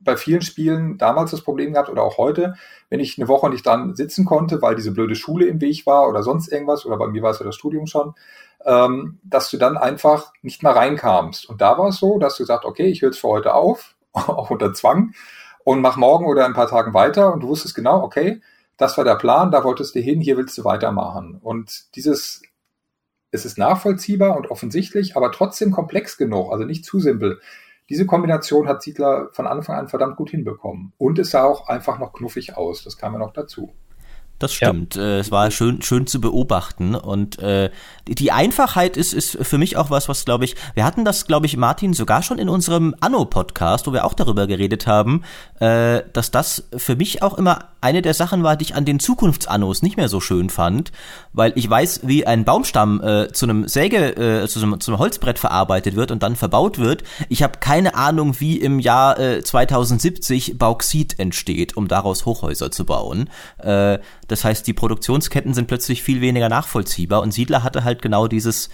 bei vielen Spielen damals das Problem gehabt oder auch heute, wenn ich eine Woche nicht dran sitzen konnte, weil diese blöde Schule im Weg war oder sonst irgendwas, oder bei mir war es ja das Studium schon, ähm, dass du dann einfach nicht mehr reinkamst. Und da war es so, dass du sagst, okay, ich höre jetzt für heute auf, <laughs> auch unter Zwang, und mach morgen oder ein paar Tagen weiter und du wusstest genau, okay, das war der Plan, da wolltest du hin, hier willst du weitermachen. Und dieses es ist nachvollziehbar und offensichtlich, aber trotzdem komplex genug, also nicht zu simpel. Diese Kombination hat Ziegler von Anfang an verdammt gut hinbekommen. Und es sah auch einfach noch knuffig aus. Das kam ja noch dazu. Das stimmt. Ja. Äh, es war schön, schön zu beobachten. Und äh, die Einfachheit ist, ist für mich auch was, was glaube ich, wir hatten das, glaube ich, Martin, sogar schon in unserem Anno-Podcast, wo wir auch darüber geredet haben, äh, dass das für mich auch immer eine der Sachen war, die ich an den Zukunftsannos nicht mehr so schön fand, weil ich weiß, wie ein Baumstamm äh, zu einem Säge, äh, zu, einem, zu einem Holzbrett verarbeitet wird und dann verbaut wird. Ich habe keine Ahnung, wie im Jahr äh, 2070 Bauxit entsteht, um daraus Hochhäuser zu bauen. Äh, das heißt, die Produktionsketten sind plötzlich viel weniger nachvollziehbar und Siedler hatte halt genau dieses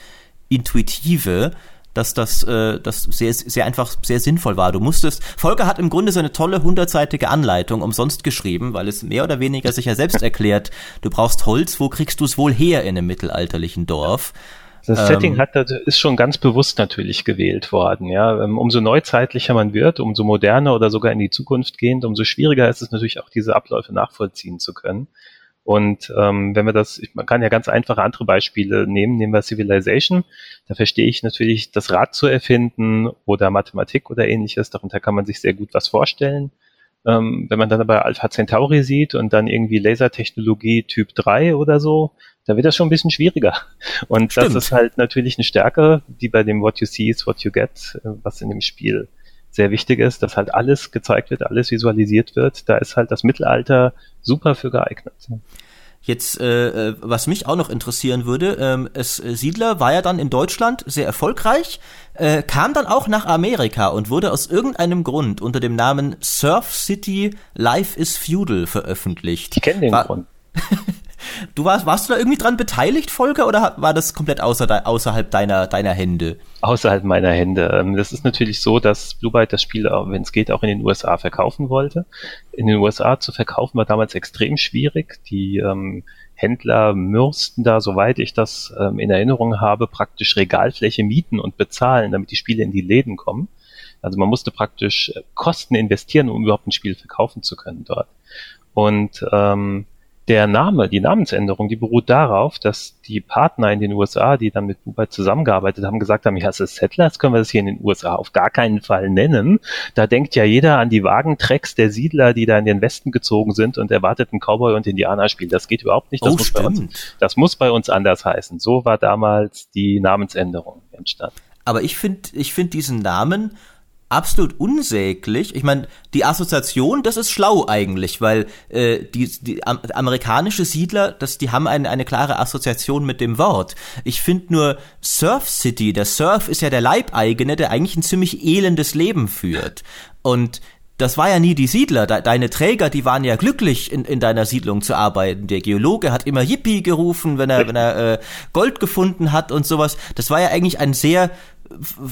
Intuitive, dass das, äh, das sehr, sehr einfach sehr sinnvoll war. Du musstest, Volker hat im Grunde so eine tolle hundertseitige Anleitung umsonst geschrieben, weil es mehr oder weniger sich ja selbst <laughs> erklärt, du brauchst Holz, wo kriegst du es wohl her in einem mittelalterlichen Dorf? Das ähm, Setting hat, ist schon ganz bewusst natürlich gewählt worden. Ja, ähm, umso neuzeitlicher man wird, umso moderner oder sogar in die Zukunft gehend, umso schwieriger ist es natürlich auch diese Abläufe nachvollziehen zu können. Und ähm, wenn wir das, man kann ja ganz einfache andere Beispiele nehmen, nehmen wir Civilization. Da verstehe ich natürlich, das Rad zu erfinden oder Mathematik oder ähnliches. Darunter kann man sich sehr gut was vorstellen. Ähm, wenn man dann aber Alpha Centauri sieht und dann irgendwie Lasertechnologie Typ 3 oder so, da wird das schon ein bisschen schwieriger. Und Stimmt. das ist halt natürlich eine Stärke, die bei dem What You See is What You Get, äh, was in dem Spiel sehr wichtig ist, dass halt alles gezeigt wird, alles visualisiert wird. Da ist halt das Mittelalter super für geeignet. Jetzt, äh, äh, was mich auch noch interessieren würde, ähm, es äh, Siedler war ja dann in Deutschland sehr erfolgreich, äh, kam dann auch nach Amerika und wurde aus irgendeinem Grund unter dem Namen Surf City Life is Feudal veröffentlicht. Ich kenne den war, Grund. <laughs> Du warst, warst du da irgendwie dran beteiligt, Volker, oder war das komplett außer, außerhalb deiner, deiner Hände? Außerhalb meiner Hände. Ähm, das ist natürlich so, dass Blue Byte das Spiel, wenn es geht, auch in den USA verkaufen wollte. In den USA zu verkaufen war damals extrem schwierig. Die ähm, Händler mürsten da, soweit ich das ähm, in Erinnerung habe, praktisch Regalfläche mieten und bezahlen, damit die Spiele in die Läden kommen. Also man musste praktisch äh, Kosten investieren, um überhaupt ein Spiel verkaufen zu können dort. Und ähm, der Name, die Namensänderung, die beruht darauf, dass die Partner in den USA, die dann mit Dubai zusammengearbeitet haben, gesagt haben, ja, es ist Settlers, können wir das hier in den USA auf gar keinen Fall nennen. Da denkt ja jeder an die Wagentrecks der Siedler, die da in den Westen gezogen sind und erwartet ein Cowboy- und Indianerspiel. Das geht überhaupt nicht. Das, oh, muss bei uns, das muss bei uns anders heißen. So war damals die Namensänderung entstanden. Aber ich finde, ich finde diesen Namen absolut unsäglich. Ich meine, die Assoziation, das ist schlau eigentlich, weil äh, die, die amerikanische Siedler, das, die haben eine, eine klare Assoziation mit dem Wort. Ich finde nur Surf City, der Surf ist ja der Leibeigene, der eigentlich ein ziemlich elendes Leben führt. Und das war ja nie die Siedler. Deine Träger, die waren ja glücklich, in, in deiner Siedlung zu arbeiten. Der Geologe hat immer Yippie gerufen, wenn er, wenn er äh, Gold gefunden hat und sowas. Das war ja eigentlich ein sehr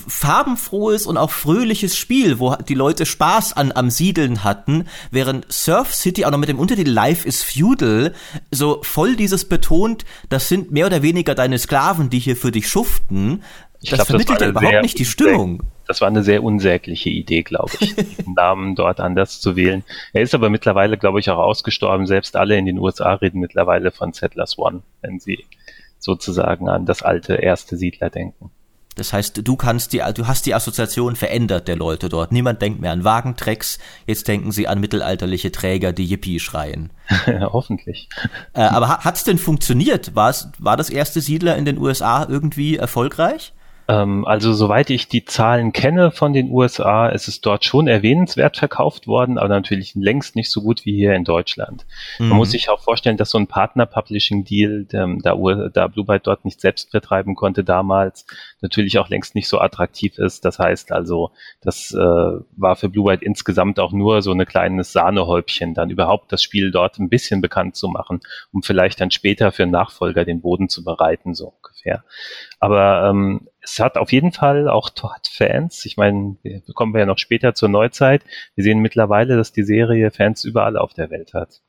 farbenfrohes und auch fröhliches Spiel, wo die Leute Spaß an am Siedeln hatten, während Surf City auch noch mit dem Untertitel Life is Feudal so voll dieses betont, das sind mehr oder weniger deine Sklaven, die hier für dich schuften. Ich das glaub, vermittelt das überhaupt nicht die Stimmung. Das war eine sehr unsägliche Idee, glaube ich, <laughs> den Namen dort anders zu wählen. Er ist aber mittlerweile, glaube ich, auch ausgestorben. Selbst alle in den USA reden mittlerweile von Settlers One, wenn sie sozusagen an das alte erste Siedler denken. Das heißt, du kannst die, du hast die Assoziation verändert der Leute dort. Niemand denkt mehr an Wagentrecks, jetzt denken sie an mittelalterliche Träger, die Yippie schreien. <laughs> Hoffentlich. Äh, aber hat's denn funktioniert? War's, war das erste Siedler in den USA irgendwie erfolgreich? Ähm, also soweit ich die Zahlen kenne von den USA, ist es dort schon erwähnenswert verkauft worden, aber natürlich längst nicht so gut wie hier in Deutschland. Mhm. Man muss sich auch vorstellen, dass so ein Partner-Publishing-Deal, da, da Blue Byte dort nicht selbst vertreiben konnte damals, natürlich auch längst nicht so attraktiv ist. Das heißt also, das äh, war für Blue Byte insgesamt auch nur so ein kleines Sahnehäubchen, dann überhaupt das Spiel dort ein bisschen bekannt zu machen, um vielleicht dann später für Nachfolger den Boden zu bereiten, so ungefähr. Aber ähm, es hat auf jeden Fall auch Fans. Ich meine, wir kommen ja noch später zur Neuzeit. Wir sehen mittlerweile, dass die Serie Fans überall auf der Welt hat.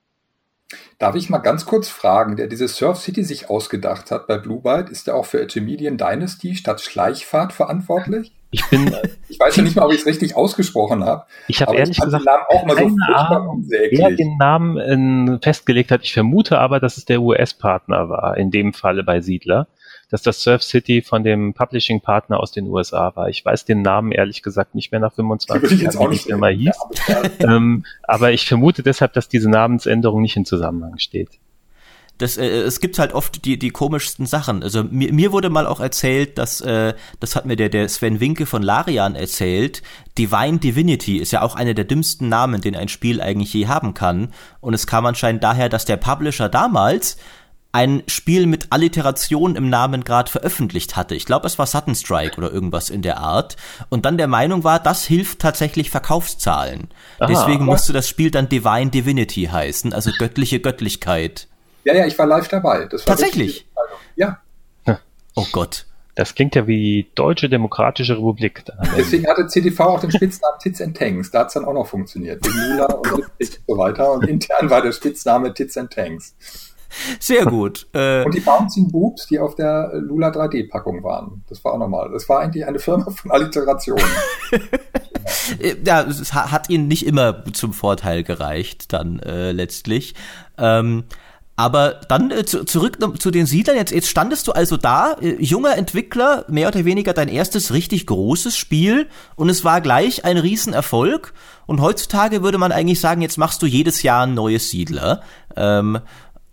Darf ich mal ganz kurz fragen, der diese Surf City sich ausgedacht hat bei Blue Byte, ist der auch für Echemedian Dynasty statt Schleichfahrt verantwortlich? Ich bin. ich weiß ja nicht mal, ob ich es richtig ausgesprochen habe. Ich habe ehrlich ich gesagt den Namen auch mal so Ahnung, wer den Namen in, festgelegt hat. Ich vermute aber, dass es der US-Partner war, in dem Falle bei Siedler dass das Surf City von dem Publishing-Partner aus den USA war. Ich weiß den Namen ehrlich gesagt nicht mehr nach 25 Jahren, wie es immer hieß. <laughs> ähm, aber ich vermute deshalb, dass diese Namensänderung nicht in Zusammenhang steht. Das, äh, es gibt halt oft die, die komischsten Sachen. Also mir, mir wurde mal auch erzählt, dass, äh, das hat mir der, der Sven Winke von Larian erzählt, Divine Divinity ist ja auch einer der dümmsten Namen, den ein Spiel eigentlich je haben kann. Und es kam anscheinend daher, dass der Publisher damals ein Spiel mit Alliteration im Namen gerade veröffentlicht hatte. Ich glaube, es war Sutton Strike oder irgendwas in der Art. Und dann der Meinung war, das hilft tatsächlich Verkaufszahlen. Aha, Deswegen musste das Spiel dann Divine Divinity heißen, also göttliche Göttlichkeit. Ja, ja, ich war live dabei. Tatsächlich? ja. Oh Gott. Das klingt ja wie Deutsche Demokratische Republik. Deswegen hatte CDV auch den Spitznamen Tits and Tanks. Da hat es dann auch noch funktioniert. Wegen Lula und und so weiter. Und intern war der Spitzname Tits and Tanks. Sehr gut. Äh, und die Bouncing Boobs, die auf der Lula 3D-Packung waren. Das war auch nochmal. Das war eigentlich eine Firma von Alliterationen. <laughs> ja, es hat ihnen nicht immer zum Vorteil gereicht, dann äh, letztlich. Ähm, aber dann äh, zu, zurück zu den Siedlern. Jetzt, jetzt standest du also da, äh, junger Entwickler, mehr oder weniger dein erstes richtig großes Spiel und es war gleich ein Riesenerfolg. Und heutzutage würde man eigentlich sagen, jetzt machst du jedes Jahr ein neues Siedler. Ähm,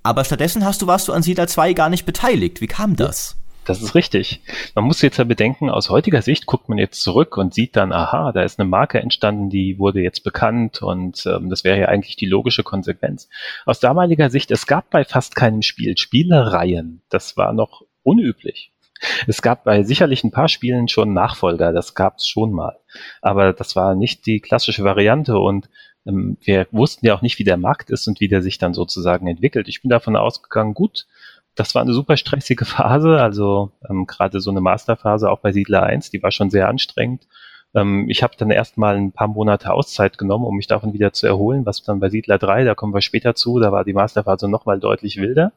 aber stattdessen hast du, warst du an Siedler 2 gar nicht beteiligt. Wie kam das? Das ist richtig. Man muss jetzt ja bedenken, aus heutiger Sicht guckt man jetzt zurück und sieht dann, aha, da ist eine Marke entstanden, die wurde jetzt bekannt und ähm, das wäre ja eigentlich die logische Konsequenz. Aus damaliger Sicht, es gab bei fast keinem Spiel Spielereien. Das war noch unüblich. Es gab bei sicherlich ein paar Spielen schon Nachfolger, das gab es schon mal. Aber das war nicht die klassische Variante und wir wussten ja auch nicht, wie der Markt ist und wie der sich dann sozusagen entwickelt. Ich bin davon ausgegangen, gut, das war eine super stressige <laughs> Phase, also ähm, gerade so eine Masterphase auch bei Siedler 1, die war schon sehr anstrengend. Ähm, ich habe dann erstmal ein paar Monate Auszeit genommen, um mich davon wieder zu erholen, was dann bei Siedler 3, da kommen wir später zu, da war die Masterphase nochmal deutlich wilder.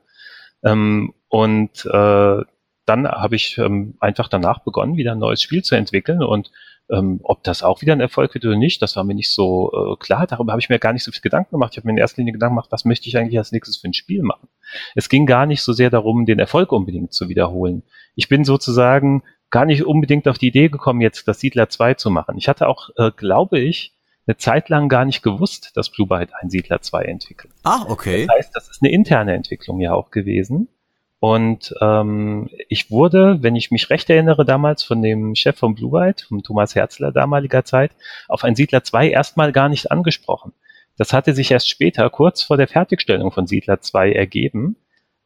Ähm, und äh, dann habe ich ähm, einfach danach begonnen, wieder ein neues Spiel zu entwickeln und ähm, ob das auch wieder ein Erfolg wird oder nicht, das war mir nicht so äh, klar. Darüber habe ich mir gar nicht so viel Gedanken gemacht. Ich habe mir in erster Linie Gedanken gemacht, was möchte ich eigentlich als nächstes für ein Spiel machen. Es ging gar nicht so sehr darum, den Erfolg unbedingt zu wiederholen. Ich bin sozusagen gar nicht unbedingt auf die Idee gekommen, jetzt das Siedler 2 zu machen. Ich hatte auch, äh, glaube ich, eine Zeit lang gar nicht gewusst, dass Blue Byte ein Siedler 2 entwickelt. Ah, okay. Das heißt, das ist eine interne Entwicklung ja auch gewesen. Und ähm, ich wurde, wenn ich mich recht erinnere, damals von dem Chef von Blue White, von Thomas Herzler damaliger Zeit, auf ein Siedler 2 erstmal gar nicht angesprochen. Das hatte sich erst später, kurz vor der Fertigstellung von Siedler 2 ergeben,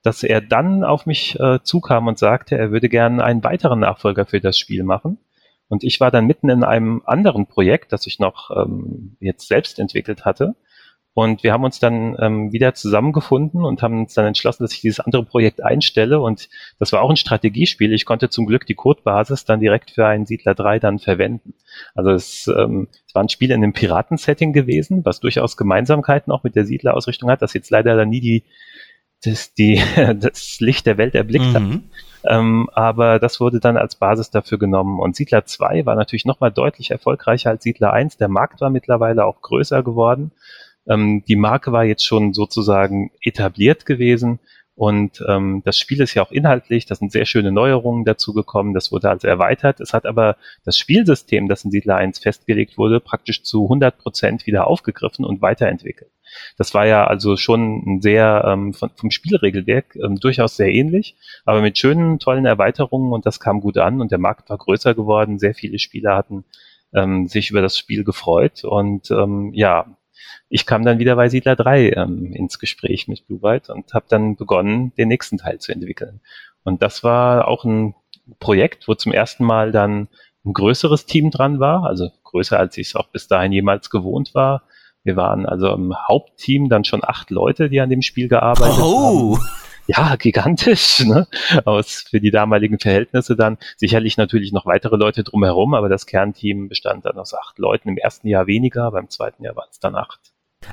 dass er dann auf mich äh, zukam und sagte, er würde gerne einen weiteren Nachfolger für das Spiel machen. Und ich war dann mitten in einem anderen Projekt, das ich noch ähm, jetzt selbst entwickelt hatte und wir haben uns dann ähm, wieder zusammengefunden und haben uns dann entschlossen, dass ich dieses andere Projekt einstelle. Und das war auch ein Strategiespiel. Ich konnte zum Glück die Codebasis dann direkt für einen Siedler 3 dann verwenden. Also es, ähm, es war ein Spiel in einem Piratensetting gewesen, was durchaus Gemeinsamkeiten auch mit der Siedlerausrichtung hat, das jetzt leider dann nie die, das, die, <laughs> das Licht der Welt erblickt mhm. hat. Ähm, aber das wurde dann als Basis dafür genommen. Und Siedler 2 war natürlich nochmal deutlich erfolgreicher als Siedler 1. Der Markt war mittlerweile auch größer geworden. Ähm, die Marke war jetzt schon sozusagen etabliert gewesen und ähm, das Spiel ist ja auch inhaltlich, da sind sehr schöne Neuerungen dazu gekommen, das wurde also erweitert. Es hat aber das Spielsystem, das in Siedler 1 festgelegt wurde, praktisch zu 100 Prozent wieder aufgegriffen und weiterentwickelt. Das war ja also schon ein sehr ähm, von, vom Spielregelwerk ähm, durchaus sehr ähnlich, aber mit schönen, tollen Erweiterungen und das kam gut an und der Markt war größer geworden. Sehr viele Spieler hatten ähm, sich über das Spiel gefreut und ähm, ja, ich kam dann wieder bei Siedler 3 ähm, ins Gespräch mit Blue Byte und habe dann begonnen, den nächsten Teil zu entwickeln. Und das war auch ein Projekt, wo zum ersten Mal dann ein größeres Team dran war, also größer als ich es auch bis dahin jemals gewohnt war. Wir waren also im Hauptteam dann schon acht Leute, die an dem Spiel gearbeitet oh. haben ja, gigantisch, ne? Aus für die damaligen Verhältnisse dann. Sicherlich natürlich noch weitere Leute drumherum, aber das Kernteam bestand dann aus acht Leuten. Im ersten Jahr weniger, beim zweiten Jahr waren es dann acht.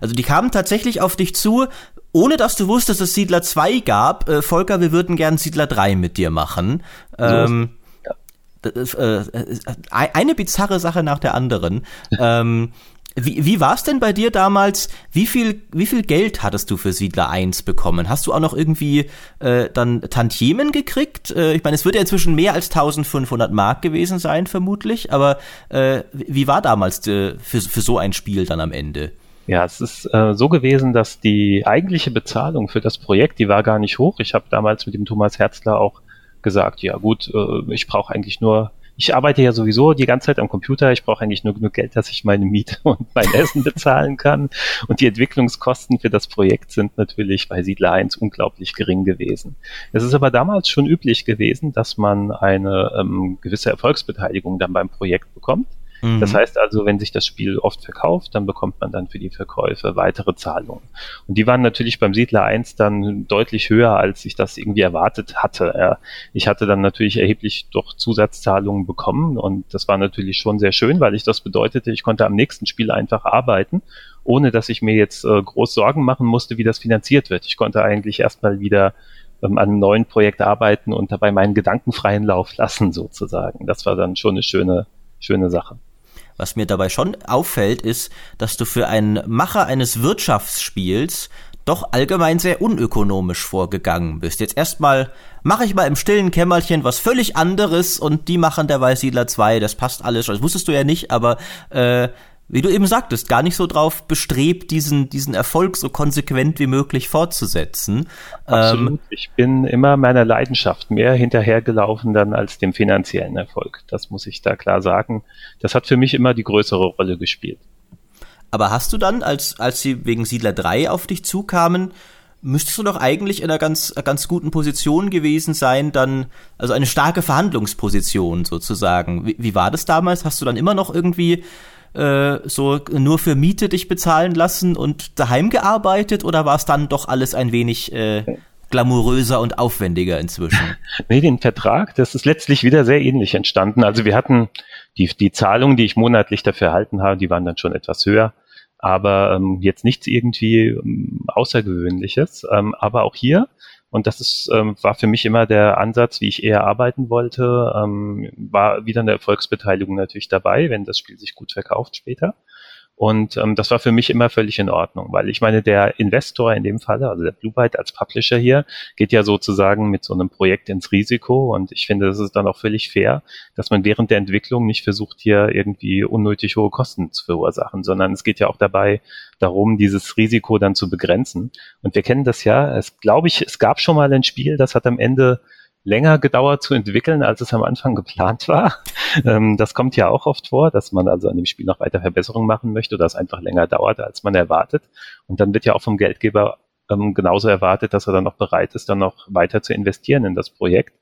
Also die kamen tatsächlich auf dich zu, ohne dass du wusstest, dass es Siedler 2 gab. Äh, Volker, wir würden gern Siedler 3 mit dir machen. So ähm, ja. äh, äh, eine bizarre Sache nach der anderen. <laughs> ähm, wie, wie war es denn bei dir damals? Wie viel, wie viel Geld hattest du für Siedler 1 bekommen? Hast du auch noch irgendwie äh, dann Tantiemen gekriegt? Äh, ich meine, es wird ja inzwischen mehr als 1500 Mark gewesen sein, vermutlich. Aber äh, wie war damals äh, für, für so ein Spiel dann am Ende? Ja, es ist äh, so gewesen, dass die eigentliche Bezahlung für das Projekt, die war gar nicht hoch. Ich habe damals mit dem Thomas Herzler auch gesagt, ja gut, äh, ich brauche eigentlich nur ich arbeite ja sowieso die ganze Zeit am Computer. Ich brauche eigentlich nur genug Geld, dass ich meine Miete <laughs> und mein Essen bezahlen kann. Und die Entwicklungskosten für das Projekt sind natürlich bei Siedler 1 unglaublich gering gewesen. Es ist aber damals schon üblich gewesen, dass man eine ähm, gewisse Erfolgsbeteiligung dann beim Projekt bekommt. Mhm. Das heißt also, wenn sich das Spiel oft verkauft, dann bekommt man dann für die Verkäufe weitere Zahlungen. Und die waren natürlich beim Siedler 1 dann deutlich höher, als ich das irgendwie erwartet hatte. Ich hatte dann natürlich erheblich doch Zusatzzahlungen bekommen und das war natürlich schon sehr schön, weil ich das bedeutete, ich konnte am nächsten Spiel einfach arbeiten ohne dass ich mir jetzt äh, groß Sorgen machen musste, wie das finanziert wird. Ich konnte eigentlich erstmal wieder ähm, an einem neuen Projekt arbeiten und dabei meinen Gedanken freien Lauf lassen, sozusagen. Das war dann schon eine schöne, schöne Sache. Was mir dabei schon auffällt, ist, dass du für einen Macher eines Wirtschaftsspiels doch allgemein sehr unökonomisch vorgegangen bist. Jetzt erstmal mache ich mal im stillen Kämmerchen was völlig anderes und die machen der Weißsiedler 2, das passt alles. Das wusstest du ja nicht, aber äh, wie du eben sagtest, gar nicht so drauf bestrebt, diesen, diesen Erfolg so konsequent wie möglich fortzusetzen. Absolut. Ähm, ich bin immer meiner Leidenschaft mehr hinterhergelaufen dann als dem finanziellen Erfolg. Das muss ich da klar sagen. Das hat für mich immer die größere Rolle gespielt. Aber hast du dann, als, als sie wegen Siedler 3 auf dich zukamen, müsstest du doch eigentlich in einer ganz, ganz guten Position gewesen sein, dann, also eine starke Verhandlungsposition sozusagen. Wie, wie war das damals? Hast du dann immer noch irgendwie äh, so nur für Miete dich bezahlen lassen und daheim gearbeitet oder war es dann doch alles ein wenig äh, glamouröser und aufwendiger inzwischen? <laughs> nee, den Vertrag, das ist letztlich wieder sehr ähnlich entstanden. Also wir hatten die, die Zahlungen, die ich monatlich dafür erhalten habe, die waren dann schon etwas höher aber ähm, jetzt nichts irgendwie ähm, Außergewöhnliches. Ähm, aber auch hier und das ist, ähm, war für mich immer der Ansatz, wie ich eher arbeiten wollte. Ähm, war wieder eine Erfolgsbeteiligung natürlich dabei, wenn das Spiel sich gut verkauft später. Und ähm, das war für mich immer völlig in Ordnung, weil ich meine, der Investor in dem Falle, also der Blue Byte als Publisher hier, geht ja sozusagen mit so einem Projekt ins Risiko. Und ich finde, das ist dann auch völlig fair, dass man während der Entwicklung nicht versucht, hier irgendwie unnötig hohe Kosten zu verursachen, sondern es geht ja auch dabei darum, dieses Risiko dann zu begrenzen. Und wir kennen das ja. Es glaube ich, es gab schon mal ein Spiel, das hat am Ende länger gedauert zu entwickeln, als es am Anfang geplant war. <laughs> Ähm, das kommt ja auch oft vor, dass man also an dem Spiel noch weiter Verbesserungen machen möchte oder es einfach länger dauert, als man erwartet. Und dann wird ja auch vom Geldgeber ähm, genauso erwartet, dass er dann noch bereit ist, dann noch weiter zu investieren in das Projekt.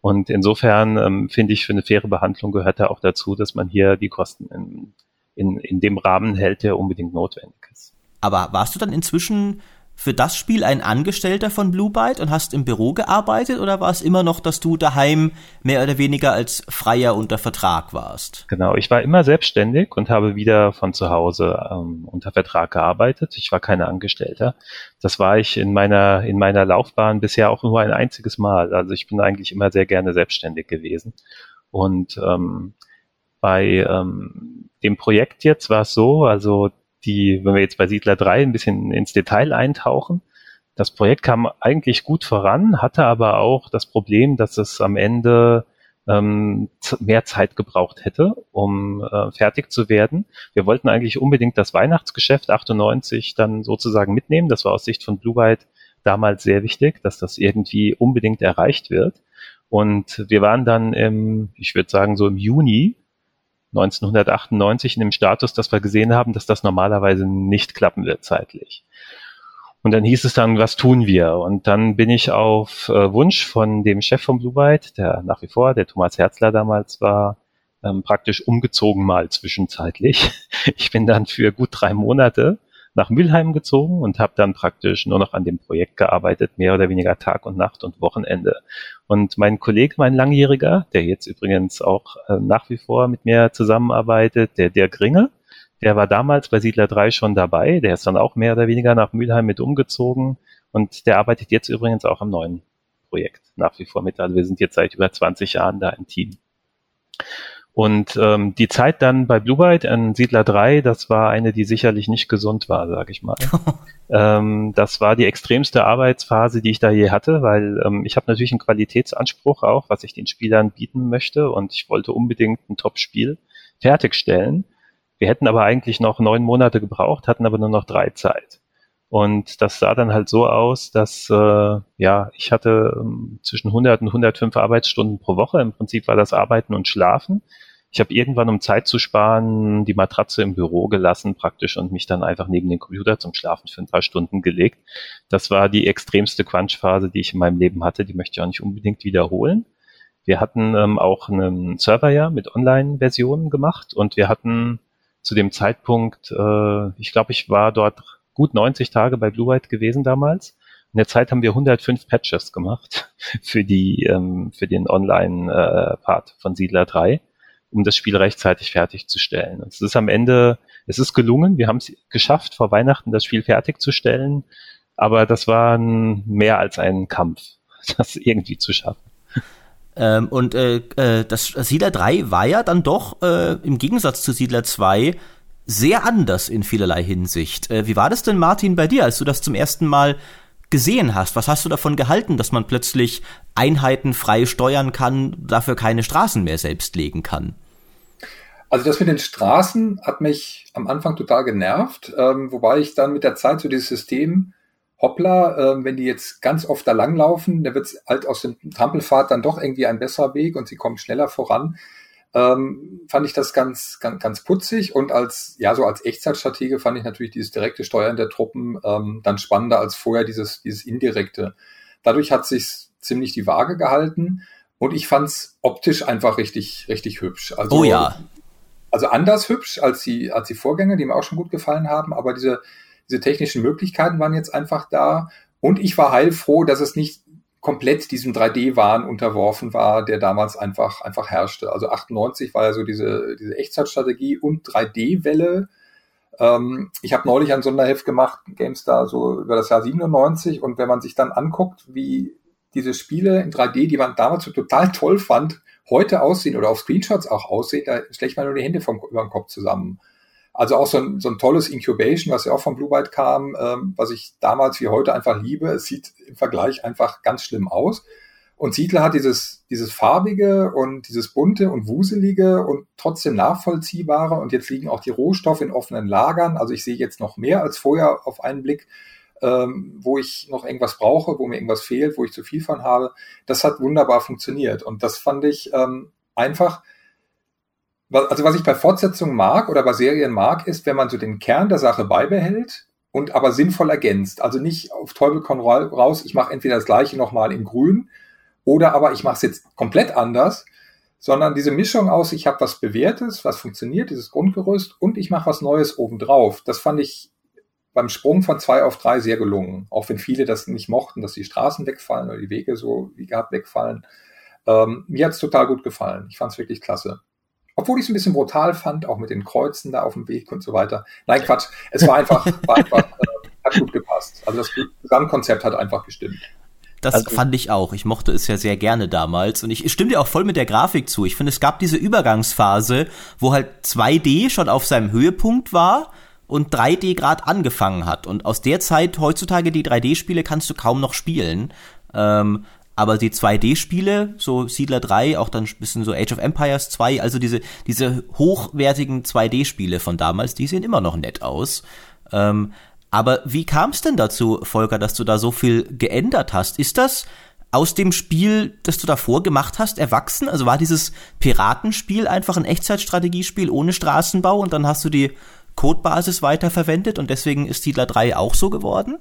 Und insofern ähm, finde ich, für eine faire Behandlung gehört da auch dazu, dass man hier die Kosten in, in, in dem Rahmen hält, der unbedingt notwendig ist. Aber warst du dann inzwischen für das Spiel ein Angestellter von Blue Byte und hast im Büro gearbeitet oder war es immer noch, dass du daheim mehr oder weniger als Freier unter Vertrag warst? Genau, ich war immer selbstständig und habe wieder von zu Hause ähm, unter Vertrag gearbeitet. Ich war keine Angestellter. Das war ich in meiner, in meiner Laufbahn bisher auch nur ein einziges Mal. Also ich bin eigentlich immer sehr gerne selbstständig gewesen. Und ähm, bei ähm, dem Projekt jetzt war es so, also die, wenn wir jetzt bei Siedler 3 ein bisschen ins Detail eintauchen, das Projekt kam eigentlich gut voran, hatte aber auch das Problem, dass es am Ende ähm, mehr Zeit gebraucht hätte, um äh, fertig zu werden. Wir wollten eigentlich unbedingt das Weihnachtsgeschäft 98 dann sozusagen mitnehmen. Das war aus Sicht von Blue White damals sehr wichtig, dass das irgendwie unbedingt erreicht wird. Und wir waren dann im, ich würde sagen, so im Juni 1998 in dem Status, dass wir gesehen haben, dass das normalerweise nicht klappen wird zeitlich. Und dann hieß es dann, was tun wir? Und dann bin ich auf äh, Wunsch von dem Chef von Blue Byte, der nach wie vor, der Thomas Herzler damals war, ähm, praktisch umgezogen mal zwischenzeitlich. <laughs> Ich bin dann für gut drei Monate nach Mülheim gezogen und habe dann praktisch nur noch an dem Projekt gearbeitet, mehr oder weniger Tag und Nacht und Wochenende. Und mein Kollege, mein Langjähriger, der jetzt übrigens auch äh, nach wie vor mit mir zusammenarbeitet, der der Gringe, der war damals bei Siedler 3 schon dabei, der ist dann auch mehr oder weniger nach Mülheim mit umgezogen und der arbeitet jetzt übrigens auch am neuen Projekt nach wie vor mit. Also wir sind jetzt seit über 20 Jahren da im Team. Und ähm, die Zeit dann bei Blue Byte an Siedler 3, das war eine, die sicherlich nicht gesund war, sag ich mal. <laughs> ähm, das war die extremste Arbeitsphase, die ich da je hatte, weil ähm, ich habe natürlich einen Qualitätsanspruch auch, was ich den Spielern bieten möchte und ich wollte unbedingt ein Top-Spiel fertigstellen. Wir hätten aber eigentlich noch neun Monate gebraucht, hatten aber nur noch drei Zeit. Und das sah dann halt so aus, dass äh, ja ich hatte ähm, zwischen 100 und 105 Arbeitsstunden pro Woche. Im Prinzip war das Arbeiten und Schlafen. Ich habe irgendwann, um Zeit zu sparen, die Matratze im Büro gelassen praktisch und mich dann einfach neben den Computer zum Schlafen für ein paar Stunden gelegt. Das war die extremste Quatschphase, die ich in meinem Leben hatte. Die möchte ich auch nicht unbedingt wiederholen. Wir hatten ähm, auch einen Server ja mit Online-Versionen gemacht und wir hatten zu dem Zeitpunkt, äh, ich glaube, ich war dort gut 90 Tage bei Blue White gewesen damals. In der Zeit haben wir 105 Patches gemacht <laughs> für die ähm, für den Online-Part äh, von Siedler 3, um das Spiel rechtzeitig fertigzustellen. Und es ist am Ende, es ist gelungen. Wir haben es geschafft, vor Weihnachten das Spiel fertigzustellen, aber das war ein, mehr als ein Kampf, <laughs> das irgendwie zu schaffen. Ähm, und äh, äh, das Siedler 3 war ja dann doch äh, im Gegensatz zu Siedler 2 sehr anders in vielerlei Hinsicht. Äh, wie war das denn, Martin, bei dir, als du das zum ersten Mal gesehen hast? Was hast du davon gehalten, dass man plötzlich Einheiten frei steuern kann, dafür keine Straßen mehr selbst legen kann? Also das mit den Straßen hat mich am Anfang total genervt, ähm, wobei ich dann mit der Zeit so dieses System hoppla, äh, wenn die jetzt ganz oft da langlaufen, da wird halt aus dem Trampelfahrt dann doch irgendwie ein besserer Weg und sie kommen schneller voran. Ähm, fand ich das ganz, ganz, ganz putzig und als, ja, so als Echtzeitstratege fand ich natürlich dieses direkte Steuern der Truppen ähm, dann spannender als vorher dieses, dieses indirekte. Dadurch hat sich ziemlich die Waage gehalten und ich fand's optisch einfach richtig, richtig hübsch. Also, oh ja. Also anders hübsch als die, als die Vorgänger, die mir auch schon gut gefallen haben, aber diese, diese technischen Möglichkeiten waren jetzt einfach da. Und ich war heilfroh, dass es nicht komplett diesem 3D-Wahn unterworfen war, der damals einfach, einfach herrschte. Also 98 war ja so diese, diese Echtzeitstrategie und 3D-Welle. Ähm, ich habe neulich ein Sonderheft gemacht, GameStar, so über das Jahr 97. Und wenn man sich dann anguckt, wie diese Spiele in 3D, die man damals so total toll fand, heute aussehen oder auf Screenshots auch aussehen, da schlägt man nur die Hände vom, über den Kopf zusammen. Also auch so ein, so ein tolles Incubation, was ja auch von Blue Byte kam, ähm, was ich damals wie heute einfach liebe. Es sieht im Vergleich einfach ganz schlimm aus. Und Siedler hat dieses, dieses farbige und dieses bunte und wuselige und trotzdem nachvollziehbare. Und jetzt liegen auch die Rohstoffe in offenen Lagern. Also ich sehe jetzt noch mehr als vorher auf einen Blick, ähm, wo ich noch irgendwas brauche, wo mir irgendwas fehlt, wo ich zu viel von habe. Das hat wunderbar funktioniert. Und das fand ich ähm, einfach also was ich bei Fortsetzungen mag oder bei Serien mag, ist, wenn man so den Kern der Sache beibehält und aber sinnvoll ergänzt. Also nicht auf Teufel komm raus, ich mache entweder das gleiche nochmal in grün oder aber ich mache es jetzt komplett anders, sondern diese Mischung aus, ich habe was Bewährtes, was funktioniert, dieses Grundgerüst und ich mache was Neues obendrauf. Das fand ich beim Sprung von zwei auf drei sehr gelungen. Auch wenn viele das nicht mochten, dass die Straßen wegfallen oder die Wege so wie gehabt wegfallen. Ähm, mir hat's total gut gefallen. Ich fand's wirklich klasse. Obwohl ich es ein bisschen brutal fand, auch mit den Kreuzen da auf dem Weg und so weiter. Nein, Quatsch. Es war einfach, <laughs> war einfach äh, hat gut gepasst. Also das Gesamtkonzept hat einfach gestimmt. Das also, fand ich auch. Ich mochte es ja sehr gerne damals. Und ich stimme dir auch voll mit der Grafik zu. Ich finde, es gab diese Übergangsphase, wo halt 2D schon auf seinem Höhepunkt war und 3D gerade angefangen hat. Und aus der Zeit, heutzutage die 3D-Spiele kannst du kaum noch spielen. Ähm, aber die 2D-Spiele, so Siedler 3, auch dann ein bisschen so Age of Empires 2, also diese, diese hochwertigen 2D-Spiele von damals, die sehen immer noch nett aus. Ähm, aber wie kam es denn dazu, Volker, dass du da so viel geändert hast? Ist das aus dem Spiel, das du davor gemacht hast, erwachsen? Also war dieses Piratenspiel einfach ein Echtzeitstrategiespiel ohne Straßenbau und dann hast du die Codebasis weiterverwendet und deswegen ist Siedler 3 auch so geworden?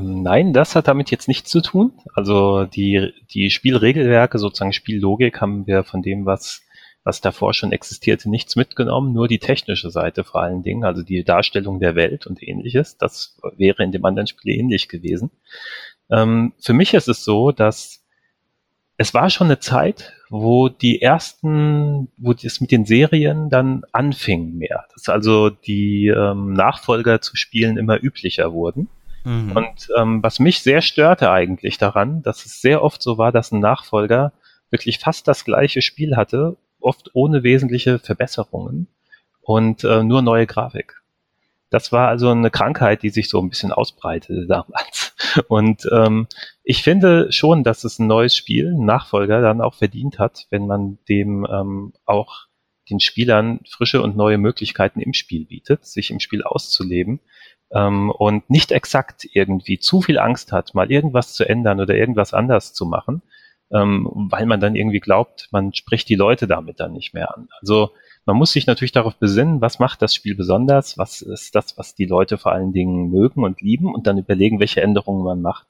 Nein, das hat damit jetzt nichts zu tun. Also die, die Spielregelwerke, sozusagen Spiellogik, haben wir von dem, was, was davor schon existierte, nichts mitgenommen, nur die technische Seite vor allen Dingen, also die Darstellung der Welt und ähnliches. Das wäre in dem anderen Spiel ähnlich gewesen. Ähm, für mich ist es so, dass es war schon eine Zeit, wo die ersten, wo es mit den Serien dann anfing mehr. Dass also die ähm, Nachfolger zu spielen immer üblicher wurden. Mhm. Und ähm, was mich sehr störte eigentlich daran, dass es sehr oft so war, dass ein Nachfolger wirklich fast das gleiche Spiel hatte, oft ohne wesentliche Verbesserungen und äh, nur neue Grafik. Das war also eine Krankheit, die sich so ein bisschen ausbreitete <laughs> damals. Und ähm, ich finde schon, dass es ein neues Spiel, ein Nachfolger, dann auch verdient hat, wenn man dem ähm, auch den Spielern frische und neue Möglichkeiten im Spiel bietet, sich im Spiel auszuleben ähm, und nicht exakt irgendwie zu viel Angst hat, mal irgendwas zu ändern oder irgendwas anders zu machen, ähm, weil man dann irgendwie glaubt, man spricht die Leute damit dann nicht mehr an. Also man muss sich natürlich darauf besinnen, was macht das Spiel besonders, was ist das, was die Leute vor allen Dingen mögen und lieben und dann überlegen, welche Änderungen man macht.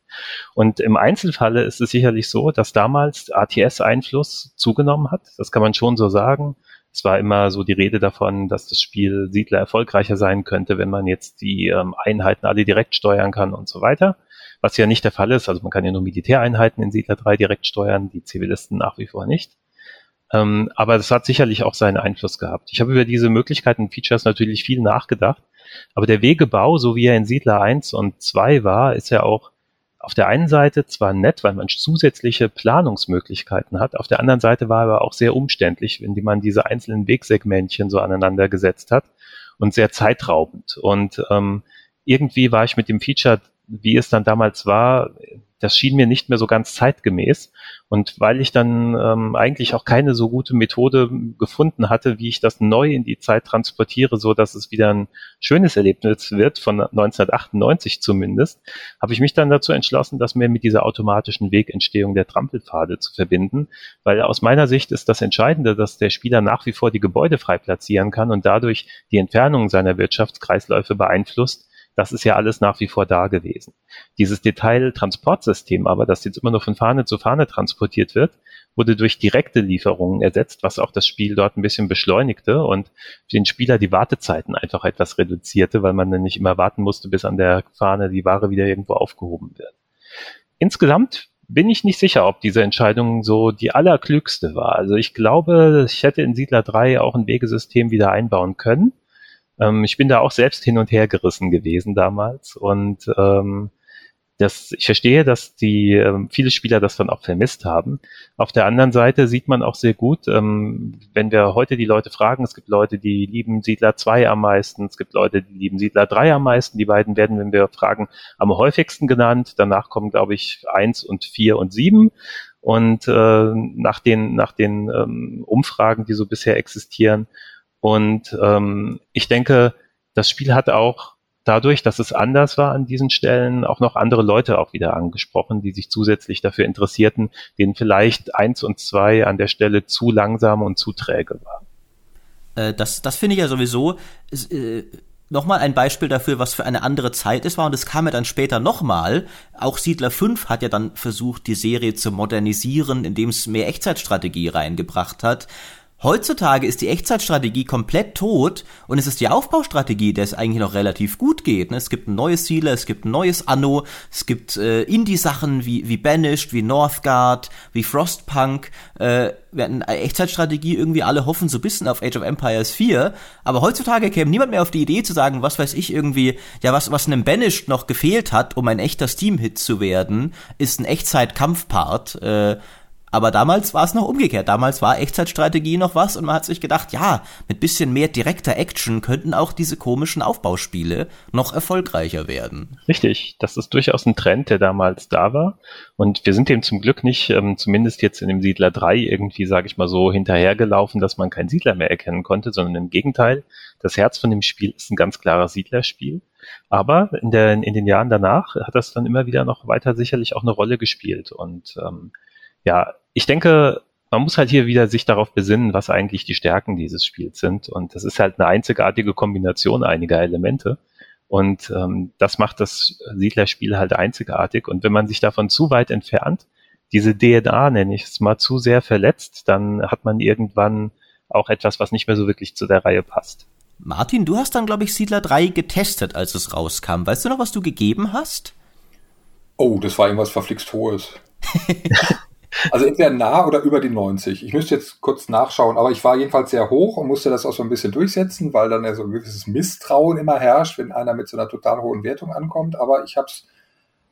Und im Einzelfalle ist es sicherlich so, dass damals ATS-Einfluss zugenommen hat. Das kann man schon so sagen. Es war immer so die Rede davon, dass das Spiel Siedler erfolgreicher sein könnte, wenn man jetzt die ähm, Einheiten alle direkt steuern kann und so weiter. Was ja nicht der Fall ist. Also man kann ja nur Militäreinheiten in Siedler 3 direkt steuern, die Zivilisten nach wie vor nicht. Ähm, aber das hat sicherlich auch seinen Einfluss gehabt. Ich habe über diese Möglichkeiten und Features natürlich viel nachgedacht. Aber der Wegebau, so wie er in Siedler 1 und 2 war, ist ja auch auf der einen Seite zwar nett, weil man zusätzliche Planungsmöglichkeiten hat, auf der anderen Seite war er aber auch sehr umständlich, wenn man diese einzelnen Wegsegmentchen so aneinander gesetzt hat und sehr zeitraubend. Und ähm, irgendwie war ich mit dem Feature, wie es dann damals war, das schien mir nicht mehr so ganz zeitgemäß. Und weil ich dann ähm, eigentlich auch keine so gute Methode gefunden hatte, wie ich das neu in die Zeit transportiere, so dass es wieder ein schönes Erlebnis wird, von 1998 zumindest, habe ich mich dann dazu entschlossen, das mehr mit dieser automatischen Wegentstehung der Trampelpfade zu verbinden, weil aus meiner Sicht ist das Entscheidende, dass der Spieler nach wie vor die Gebäude frei platzieren kann und dadurch die Entfernung seiner Wirtschaftskreisläufe beeinflusst, das ist ja alles nach wie vor da gewesen. Dieses Detail-Transportsystem aber, das jetzt immer nur von Fahne zu Fahne transportiert wird, wurde durch direkte Lieferungen ersetzt, was auch das Spiel dort ein bisschen beschleunigte und für den Spieler die Wartezeiten einfach etwas reduzierte, weil man dann nicht immer warten musste, bis an der Fahne die Ware wieder irgendwo aufgehoben wird. Insgesamt bin ich nicht sicher, ob diese Entscheidung so die allerklügste war. Also ich glaube, ich hätte in Siedler 3 auch ein Wegesystem wieder einbauen können. Ähm, ich bin da auch selbst hin und her gerissen gewesen damals und ähm, das, ich verstehe, dass die ähm, viele Spieler das dann auch vermisst haben. Auf der anderen Seite sieht man auch sehr gut, ähm, wenn wir heute die Leute fragen, es gibt Leute, die lieben Siedler 2 am meisten, es gibt Leute, die lieben Siedler 3 am meisten. Die beiden werden, wenn wir fragen, am häufigsten genannt. Danach kommen, glaube ich, 1 und 4 und 7. Und äh, nach den, nach den ähm, Umfragen, die so bisher existieren, und ähm, ich denke, das Spiel hat auch dadurch, dass es anders war an diesen Stellen, auch noch andere Leute auch wieder angesprochen, die sich zusätzlich dafür interessierten, denen vielleicht eins und zwei an der Stelle zu langsam und zu träge war. Äh, das, das finde ich ja sowieso äh, nochmal ein Beispiel dafür, was für eine andere Zeit es war. Und es kam ja dann später nochmal. Auch Siedler 5 hat ja dann versucht, die Serie zu modernisieren, indem es mehr Echtzeitstrategie reingebracht hat. Heutzutage ist die Echtzeitstrategie komplett tot und es ist die Aufbaustrategie, der es eigentlich noch relativ gut geht. Ne? Es gibt ein neues Ziele, es gibt ein neues Anno, es gibt äh, Indie-Sachen wie, wie Banished, wie Northgard, wie Frostpunk. Äh, wir hatten Echtzeitstrategie irgendwie alle hoffen so ein bisschen auf Age of Empires 4, aber heutzutage käme niemand mehr auf die Idee zu sagen, was weiß ich irgendwie, ja was, was einem Banished noch gefehlt hat, um ein echter Steam-Hit zu werden, ist ein Echtzeit-Kampfpart. Äh, aber damals war es noch umgekehrt. Damals war Echtzeitstrategie noch was und man hat sich gedacht, ja, mit bisschen mehr direkter Action könnten auch diese komischen Aufbauspiele noch erfolgreicher werden. Richtig, das ist durchaus ein Trend, der damals da war. Und wir sind dem zum Glück nicht, ähm, zumindest jetzt in dem Siedler 3 irgendwie, sage ich mal so, hinterhergelaufen, dass man keinen Siedler mehr erkennen konnte, sondern im Gegenteil, das Herz von dem Spiel ist ein ganz klarer Siedlerspiel. Aber in, der, in den Jahren danach hat das dann immer wieder noch weiter sicherlich auch eine Rolle gespielt. Und ähm, ja, ich denke, man muss halt hier wieder sich darauf besinnen, was eigentlich die Stärken dieses Spiels sind. Und das ist halt eine einzigartige Kombination einiger Elemente. Und ähm, das macht das Siedlerspiel halt einzigartig. Und wenn man sich davon zu weit entfernt, diese DNA, nenne ich es mal, zu sehr verletzt, dann hat man irgendwann auch etwas, was nicht mehr so wirklich zu der Reihe passt. Martin, du hast dann, glaube ich, Siedler 3 getestet, als es rauskam. Weißt du noch, was du gegeben hast? Oh, das war irgendwas verflixt Hohes. <laughs> Also entweder nah oder über die 90. Ich müsste jetzt kurz nachschauen, aber ich war jedenfalls sehr hoch und musste das auch so ein bisschen durchsetzen, weil dann ja so ein gewisses Misstrauen immer herrscht, wenn einer mit so einer total hohen Wertung ankommt. Aber ich hab's,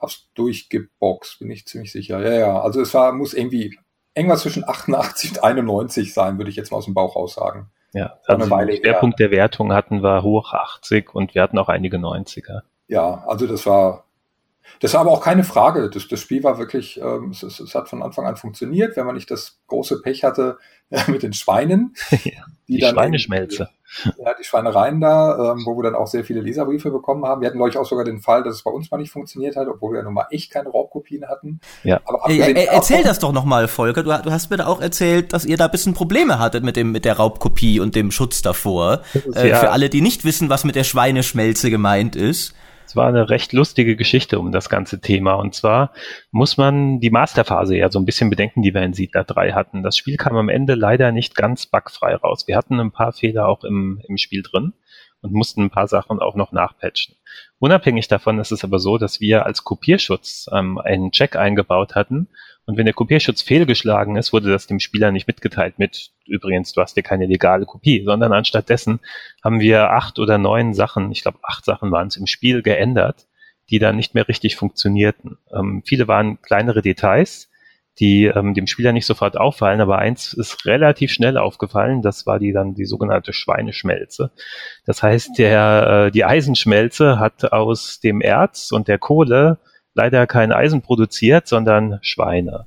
hab's durchgeboxt, bin ich ziemlich sicher. Ja, ja. Also es war, muss irgendwie irgendwas zwischen 88 und 91 sein, würde ich jetzt mal aus dem Bauch raus sagen. Ja, also der Schwerpunkt der Wertung hatten wir hoch 80 und wir hatten auch einige 90er. Ja, also das war Das war aber auch keine Frage. Das, das Spiel war wirklich, ähm, es, es, es, hat von Anfang an funktioniert, wenn man nicht das große Pech hatte <laughs> äh, mit den Schweinen. <laughs> ja, die, die Schweineschmelze. Ja, die Schweinereien da, ähm, wo wir dann auch sehr viele Leserbriefe bekommen haben. Wir hatten, glaube ich, auch sogar den Fall, dass es bei uns mal nicht funktioniert hat, obwohl wir ja nun mal echt keine Raubkopien hatten. Ja. Aber Ey, äh, erzähl das doch nochmal, Volker. Du, du, hast mir da auch erzählt, dass ihr da ein bisschen Probleme hattet mit dem mit der Raubkopie und dem Schutz davor. Äh, ja. Für alle, die nicht wissen, was mit der Schweineschmelze gemeint ist. Es war eine recht lustige Geschichte um das ganze Thema. Und zwar muss man die Masterphase ja so ein bisschen bedenken, die wir in Siedler 3 hatten. Das Spiel kam am Ende leider nicht ganz bugfrei raus. Wir hatten ein paar Fehler auch im, im Spiel drin und mussten ein paar Sachen auch noch nachpatchen. Unabhängig davon ist es aber so, dass wir als Kopierschutz ähm, einen Check eingebaut hatten, und wenn der Kopierschutz fehlgeschlagen ist, wurde das dem Spieler nicht mitgeteilt mit, übrigens, du hast dir keine legale Kopie, sondern anstattdessen haben wir acht oder neun Sachen, ich glaube acht Sachen waren es im Spiel geändert, die dann nicht mehr richtig funktionierten. Ähm, viele waren kleinere Details, die ähm, dem Spieler nicht sofort auffallen, aber eins ist relativ schnell aufgefallen, das war die dann die sogenannte Schweineschmelze. Das heißt, der, äh, die Eisenschmelze hat aus dem Erz und der Kohle leider kein Eisen produziert, sondern Schweine.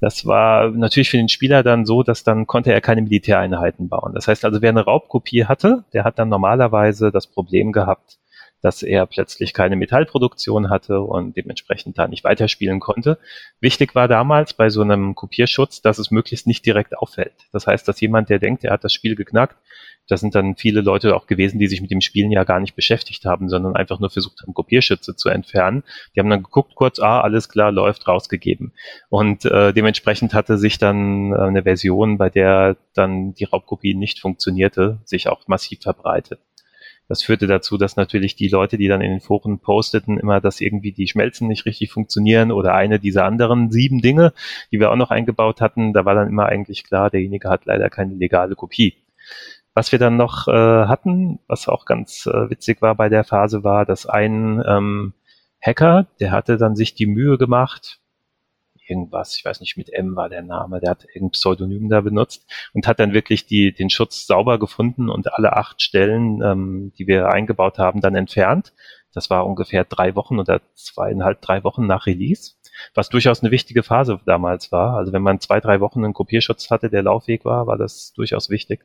Das war natürlich für den Spieler dann so, dass dann konnte er keine Militäreinheiten bauen. Das heißt also, wer eine Raubkopie hatte, der hat dann normalerweise das Problem gehabt, dass er plötzlich keine Metallproduktion hatte und dementsprechend da nicht weiterspielen konnte. Wichtig war damals bei so einem Kopierschutz, dass es möglichst nicht direkt auffällt. Das heißt, dass jemand, der denkt, er hat das Spiel geknackt, das sind dann viele Leute auch gewesen, die sich mit dem Spielen ja gar nicht beschäftigt haben, sondern einfach nur versucht haben, Kopierschütze zu entfernen. Die haben dann geguckt, kurz, ah, alles klar, läuft, rausgegeben. Und äh, dementsprechend hatte sich dann äh, eine Version, bei der dann die Raubkopie nicht funktionierte, sich auch massiv verbreitet. Das führte dazu, dass natürlich die Leute, die dann in den Foren posteten, immer, dass irgendwie die Schmelzen nicht richtig funktionieren oder eine dieser anderen sieben Dinge, die wir auch noch eingebaut hatten, da war dann immer eigentlich klar, derjenige hat leider keine legale Kopie. Was wir dann noch äh, hatten, was auch ganz äh, witzig war bei der Phase, war, dass ein ähm, Hacker, der hatte dann sich die Mühe gemacht, irgendwas, ich weiß nicht, mit M war der Name, der hat irgendein Pseudonym da benutzt und hat dann wirklich die, den Schutz sauber gefunden und alle acht Stellen, ähm, die wir eingebaut haben, dann entfernt. Das war ungefähr drei Wochen oder zweieinhalb, drei Wochen nach Release, was durchaus eine wichtige Phase damals war. Also wenn man zwei, drei Wochen einen Kopierschutz hatte, der Laufweg war, war das durchaus wichtig.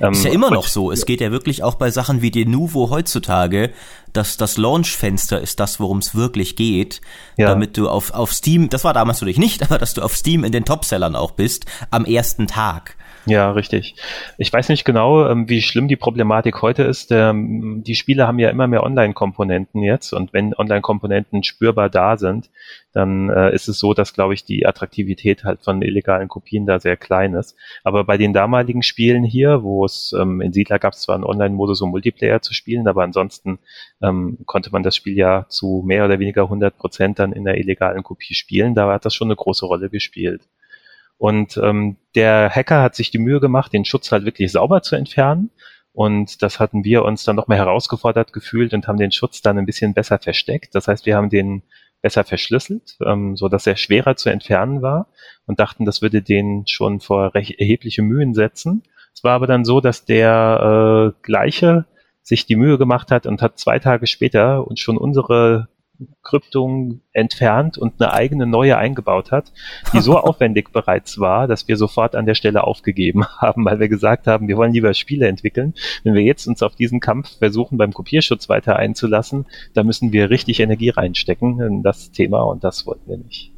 Ähm, ist ja immer noch so. Es geht ja wirklich auch bei Sachen wie Denuvo heutzutage, dass das Launchfenster ist das, worum es wirklich geht, ja. damit du auf, auf Steam, das war damals natürlich nicht, <laughs> aber dass du auf Steam in den Topsellern auch bist, am ersten Tag. Ja, richtig. Ich weiß nicht genau, ähm, wie schlimm die Problematik heute ist. Ähm, die Spiele haben ja immer mehr Online-Komponenten jetzt und wenn Online-Komponenten spürbar da sind, dann äh, ist es so, dass, glaube ich, die Attraktivität halt von illegalen Kopien da sehr klein ist. Aber bei den damaligen Spielen hier, wo es ähm, in Siedler gab es zwar einen Online-Modus, um Multiplayer zu spielen, aber ansonsten konnte man das Spiel ja zu mehr oder weniger 100 Prozent dann in der illegalen Kopie spielen. Da hat das schon eine große Rolle gespielt. Und ähm, der Hacker hat sich die Mühe gemacht, den Schutz halt wirklich sauber zu entfernen. Und das hatten wir uns dann nochmal herausgefordert gefühlt und haben den Schutz dann ein bisschen besser versteckt. Das heißt, wir haben den besser verschlüsselt, ähm, so dass er schwerer zu entfernen war und dachten, das würde den schon vor erhebliche Mühen setzen. Es war aber dann so, dass der äh, gleiche sich die Mühe gemacht hat und hat zwei Tage später uns schon unsere Kryptung entfernt und eine eigene neue eingebaut hat, die so <laughs> aufwendig bereits war, dass wir sofort an der Stelle aufgegeben <laughs> haben, weil wir gesagt haben, wir wollen lieber Spiele entwickeln. Wenn wir jetzt uns auf diesen Kampf versuchen, beim Kopierschutz weiter einzulassen, da müssen wir richtig Energie reinstecken in das Thema und das wollten wir nicht.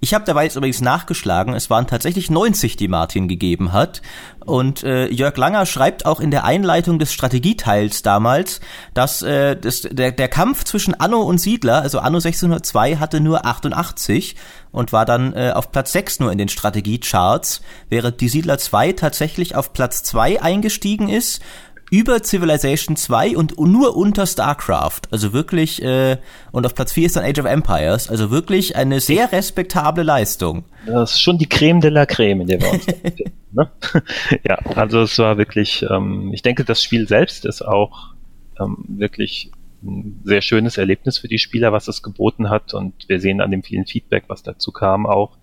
Ich habe dabei jetzt übrigens nachgeschlagen, es waren tatsächlich 90, die Martin gegeben hat. Und äh, Jörg Langer schreibt auch in der Einleitung des Strategieteils damals, dass äh, das, der, der Kampf zwischen Anno und Siedler, also Anno 1602, hatte nur 88 und war dann äh, auf Platz 6 nur in den Strategiecharts, während die Siedler 2 tatsächlich auf Platz 2 eingestiegen ist über Civilization 2 und nur unter StarCraft. Also wirklich, äh, und auf Platz 4 ist dann Age of Empires. Also wirklich eine sehr respektable Leistung. Das ist schon die Creme de la Creme, in der wir uns <laughs> ne? <laughs> Ja, also es war wirklich, ähm, ich denke, das Spiel selbst ist auch ähm, wirklich ein sehr schönes Erlebnis für die Spieler, was es geboten hat. Und wir sehen an dem vielen Feedback, was dazu kam, auch,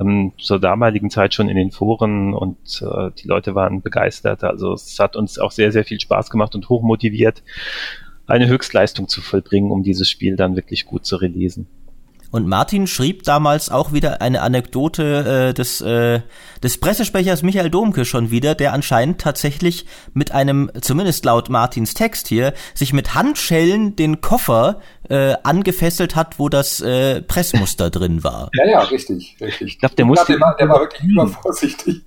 ähm, zur damaligen Zeit schon in den Foren und äh, die Leute waren begeistert. Also es hat uns auch sehr, sehr viel Spaß gemacht und hochmotiviert. eine Höchstleistung zu vollbringen, um dieses Spiel dann wirklich gut zu releasen. Und Martin schrieb damals auch wieder eine Anekdote äh, des, äh, des Pressesprechers Michael Domke schon wieder, der anscheinend tatsächlich mit einem, zumindest laut Martins Text hier, sich mit Handschellen den Koffer äh, angefesselt hat, wo das äh, Pressmuster <laughs> drin war. Ja, ja, richtig, richtig. Ich glaube, der musste. Der, war, der war wirklich übervorsichtig.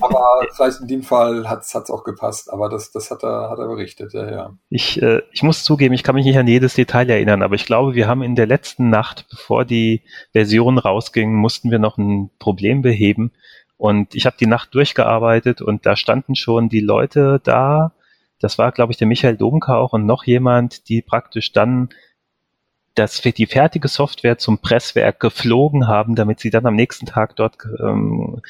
aber <laughs> vielleicht in dem Fall hat es auch gepasst, aber das, das hat er, hat er berichtet, ja, ja. Ich, äh, ich muss zugeben, ich kann mich nicht an jedes Detail erinnern, aber ich glaube, wir haben in der letzten Nacht, bevor die Version rausging, mussten wir noch ein Problem beheben. Und ich habe die Nacht durchgearbeitet und da standen schon die Leute da. Das war, glaube ich, der Michael Domka auch und noch jemand, die praktisch dann dass wir die fertige Software zum Presswerk geflogen haben, damit sie dann am nächsten Tag dort ähm,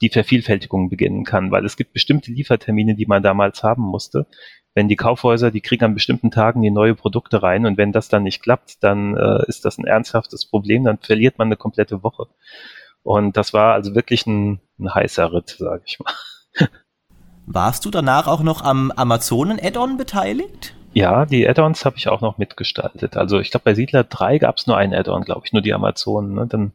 die Vervielfältigung beginnen kann, weil es gibt bestimmte Liefertermine, die man damals haben musste. Wenn die Kaufhäuser, die kriegen an bestimmten Tagen die neue Produkte rein und wenn das dann nicht klappt, dann äh, ist das ein ernsthaftes Problem, dann verliert man eine komplette Woche. Und das war also wirklich ein, ein heißer Ritt, sage ich mal. Warst du danach auch noch am Amazonen-Add-on beteiligt? Ja, die Add-ons habe ich auch noch mitgestaltet. Also ich glaube, bei Siedler 3 gab es nur ein Add-on, glaube ich, nur die Amazonen. Ne? Dann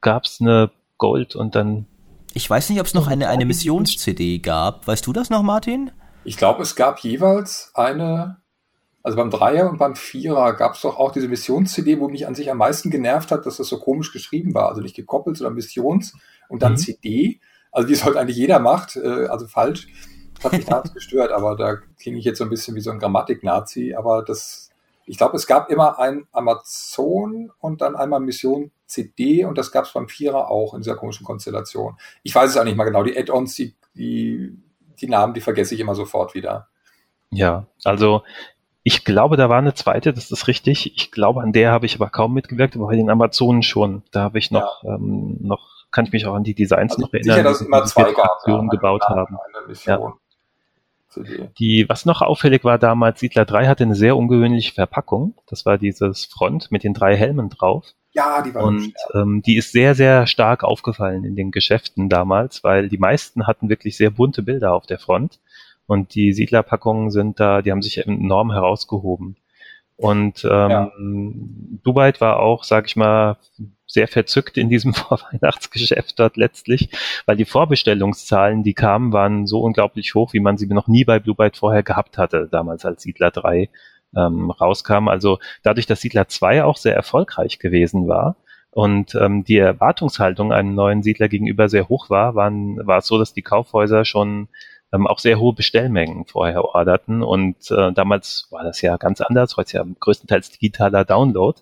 gab es eine Gold und dann. Ich weiß nicht, ob es noch eine, eine Missions-CD gab. Weißt du das noch, Martin? Ich glaube, es gab jeweils eine, also beim Dreier und beim Vierer gab es doch auch diese Missions-CD, wo mich an sich am meisten genervt hat, dass das so komisch geschrieben war. Also nicht gekoppelt, sondern Missions und dann mhm. CD. Also wie es heute eigentlich jeder macht, äh, also falsch. Hat mich damals gestört, aber da klinge ich jetzt so ein bisschen wie so ein Grammatik-Nazi. Aber das, ich glaube, es gab immer ein Amazon und dann einmal Mission CD und das gab es beim Vierer auch in dieser komischen Konstellation. Ich weiß es auch nicht mal genau. Die Add-ons, die, die, die Namen, die vergesse ich immer sofort wieder. Ja, also ich glaube, da war eine zweite, das ist richtig. Ich glaube, an der habe ich aber kaum mitgewirkt, aber bei den Amazonen schon. Da habe ich noch, ja. ähm, noch, kann ich mich auch an die Designs also noch erinnern, sicher, dass es immer zwei gab, ja, gebaut haben. Ja. Die, was noch auffällig war damals, Siedler 3 hatte eine sehr ungewöhnliche Verpackung. Das war dieses Front mit den drei Helmen drauf. Ja, die war Und ähm, die ist sehr, sehr stark aufgefallen in den Geschäften damals, weil die meisten hatten wirklich sehr bunte Bilder auf der Front. Und die Siedlerpackungen sind da, die haben sich enorm herausgehoben. Und ähm, ja. Dubai war auch, sag ich mal, sehr verzückt in diesem <laughs> Vorweihnachtsgeschäft dort letztlich, weil die Vorbestellungszahlen, die kamen, waren so unglaublich hoch, wie man sie noch nie bei Blue Byte vorher gehabt hatte, damals als Siedler 3 ähm, rauskam. Also dadurch, dass Siedler 2 auch sehr erfolgreich gewesen war, und ähm, die Erwartungshaltung einem neuen Siedler gegenüber sehr hoch war, waren, war es so, dass die Kaufhäuser schon ähm, auch sehr hohe Bestellmengen vorher orderten. Und äh, damals war das ja ganz anders, heute ja größtenteils digitaler Download.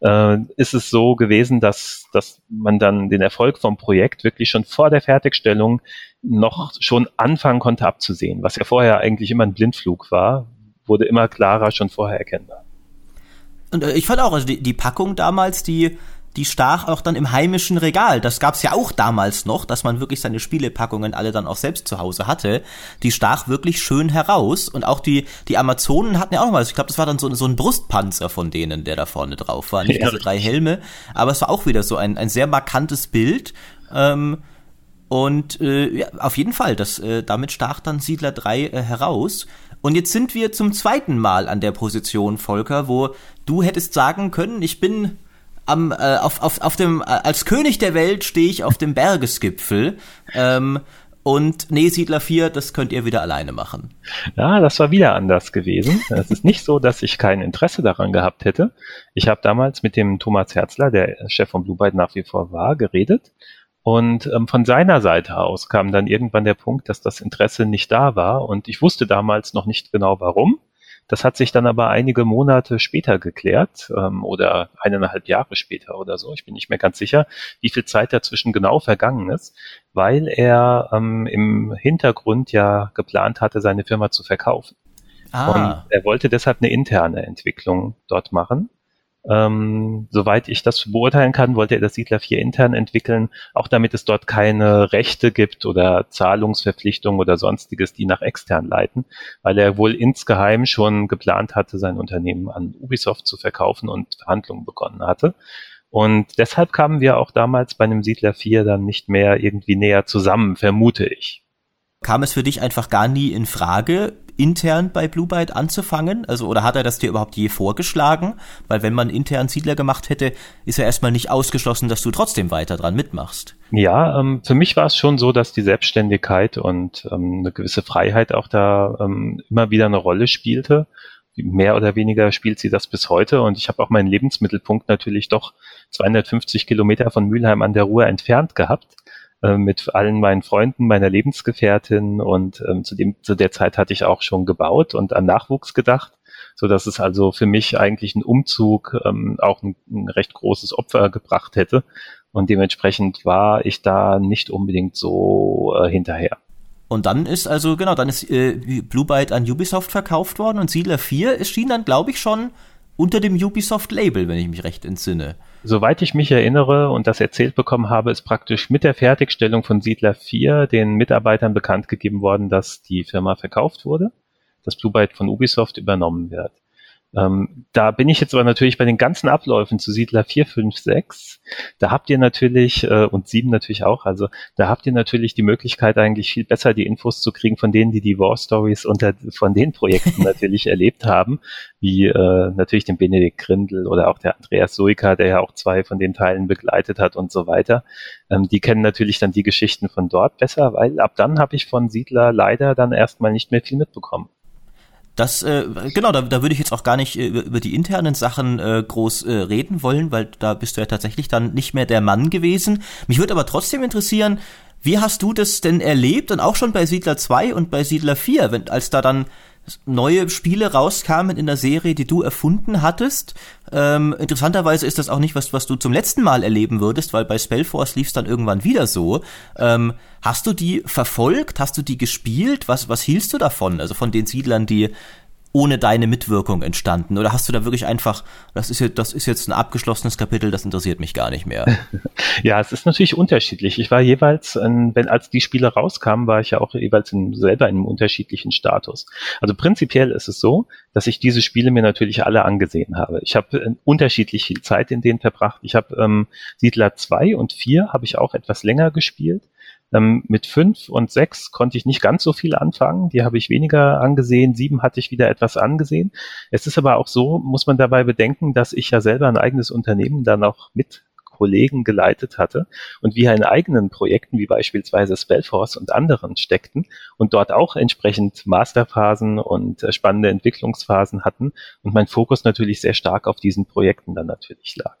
Äh, ist es so gewesen, dass, dass man dann den Erfolg vom Projekt wirklich schon vor der Fertigstellung noch schon anfangen konnte abzusehen, was ja vorher eigentlich immer ein Blindflug war, wurde immer klarer schon vorher erkennbar. Und äh, ich fand auch, also die, die Packung damals, die die stach auch dann im heimischen Regal. Das gab's ja auch damals noch, dass man wirklich seine Spielepackungen alle dann auch selbst zu Hause hatte. Die stach wirklich schön heraus und auch die die Amazonen hatten ja auch noch mal, ich glaube, das war dann so, so ein Brustpanzer von denen, der da vorne drauf war, nicht ja. diese drei Helme, aber es war auch wieder so ein ein sehr markantes Bild. Ähm, und äh, ja, auf jeden Fall, das, äh, damit stach dann Siedler 3 äh, heraus. Und jetzt sind wir zum zweiten Mal an der Position, Volker, wo du hättest sagen können, ich bin am, äh, auf, auf, auf dem, äh, als König der Welt stehe ich auf dem Bergesgipfel. Ähm, und nee, Siedler 4, das könnt ihr wieder alleine machen. Ja, das war wieder anders gewesen. Es ist nicht so, dass ich kein Interesse daran gehabt hätte. Ich habe damals mit dem Thomas Herzler, der Chef von Blue nach wie vor war, geredet. Und ähm, von seiner Seite aus kam dann irgendwann der Punkt, dass das Interesse nicht da war. Und ich wusste damals noch nicht genau warum. Das hat sich dann aber einige Monate später geklärt ähm, oder eineinhalb Jahre später oder so. Ich bin nicht mehr ganz sicher, wie viel Zeit dazwischen genau vergangen ist, weil er ähm, im Hintergrund ja geplant hatte, seine Firma zu verkaufen. Ah. Und er wollte deshalb eine interne Entwicklung dort machen. Ähm, soweit ich das beurteilen kann, wollte er das Siedler 4 intern entwickeln, auch damit es dort keine Rechte gibt oder Zahlungsverpflichtungen oder sonstiges, die nach extern leiten, weil er wohl insgeheim schon geplant hatte, sein Unternehmen an Ubisoft zu verkaufen und Verhandlungen begonnen hatte. Und deshalb kamen wir auch damals bei einem Siedler 4 dann nicht mehr irgendwie näher zusammen, vermute ich. Kam es für dich einfach gar nie in Frage, intern bei Blue Byte anzufangen? Also, oder hat er das dir überhaupt je vorgeschlagen? Weil wenn man intern Siedler gemacht hätte, ist ja erstmal nicht ausgeschlossen, dass du trotzdem weiter dran mitmachst. Ja, ähm, für mich war es schon so, dass die Selbstständigkeit und ähm, eine gewisse Freiheit auch da ähm, immer wieder eine Rolle spielte. Mehr oder weniger spielt sie das bis heute und ich habe auch meinen Lebensmittelpunkt natürlich doch 250 Kilometer von Mülheim an der Ruhr entfernt gehabt äh, mit allen meinen Freunden, meiner Lebensgefährtin und ähm, zu, dem, zu der Zeit hatte ich auch schon gebaut und an Nachwuchs gedacht, so dass es also für mich eigentlich ein Umzug ähm, auch ein, ein recht großes Opfer gebracht hätte und dementsprechend war ich da nicht unbedingt so äh, hinterher. Und dann ist also, genau, dann ist äh, Blue Byte an Ubisoft verkauft worden und Siedler 4 erschien dann, glaube ich, schon unter dem Ubisoft-Label, wenn ich mich recht entsinne. Soweit ich mich erinnere und das erzählt bekommen habe, ist praktisch mit der Fertigstellung von Siedler 4 den Mitarbeitern bekannt gegeben worden, dass die Firma verkauft wurde, dass Blue Byte von Ubisoft übernommen wird. Ähm, da bin ich jetzt aber natürlich bei den ganzen Abläufen zu Siedler 4, 5, 6. Da habt ihr natürlich, äh, und 7 natürlich auch, also da habt ihr natürlich die Möglichkeit eigentlich viel besser die Infos zu kriegen von denen, die die War Stories unter, von den Projekten <laughs> natürlich erlebt haben, wie äh, natürlich den Benedikt Grindel oder auch der Andreas Suika, der ja auch zwei von den Teilen begleitet hat und so weiter. Ähm, die kennen natürlich dann die Geschichten von dort besser, weil ab dann habe ich von Siedler leider dann erstmal nicht mehr viel mitbekommen. Das, äh, genau, da, da würde ich jetzt auch gar nicht äh, über, die internen Sachen äh, groß äh, reden wollen, weil da bist du ja tatsächlich dann nicht mehr der Mann gewesen. Mich würde aber trotzdem interessieren, wie hast du das denn erlebt und auch schon bei Siedler 2 und bei Siedler 4, wenn, als da dann neue Spiele rauskamen in der Serie, die du erfunden hattest. Ähm, interessanterweise ist das auch nicht was, was du zum letzten Mal erleben würdest, weil bei Spellforce lief es dann irgendwann wieder so. Ähm, hast du die verfolgt? Hast du die gespielt? Was, was hielst du davon? Also von den Siedlern, die ohne deine Mitwirkung entstanden? Oder hast du da wirklich einfach, das ist jetzt, das ist jetzt ein abgeschlossenes Kapitel, das interessiert mich gar nicht mehr? <laughs> ja, es ist natürlich unterschiedlich. Ich war jeweils, wenn als die Spiele rauskamen, war ich ja auch jeweils in, selber in einem unterschiedlichen Status. Also prinzipiell ist es so, dass ich diese Spiele mir natürlich alle angesehen habe. Ich habe äh, unterschiedlich viel Zeit in denen verbracht. Ich habe ähm, Siedler 2 und 4 habe ich auch etwas länger gespielt. Ähm, mit fünf und sechs konnte ich nicht ganz so viel anfangen. Die habe ich weniger angesehen. Sieben hatte ich wieder etwas angesehen. Es ist aber auch so, muss man dabei bedenken, dass ich ja selber ein eigenes Unternehmen dann auch mit Kollegen geleitet hatte und wir in eigenen Projekten wie beispielsweise Spellforce und anderen steckten und dort auch entsprechend Masterphasen und äh, spannende Entwicklungsphasen hatten und mein Fokus natürlich sehr stark auf diesen Projekten dann natürlich lag.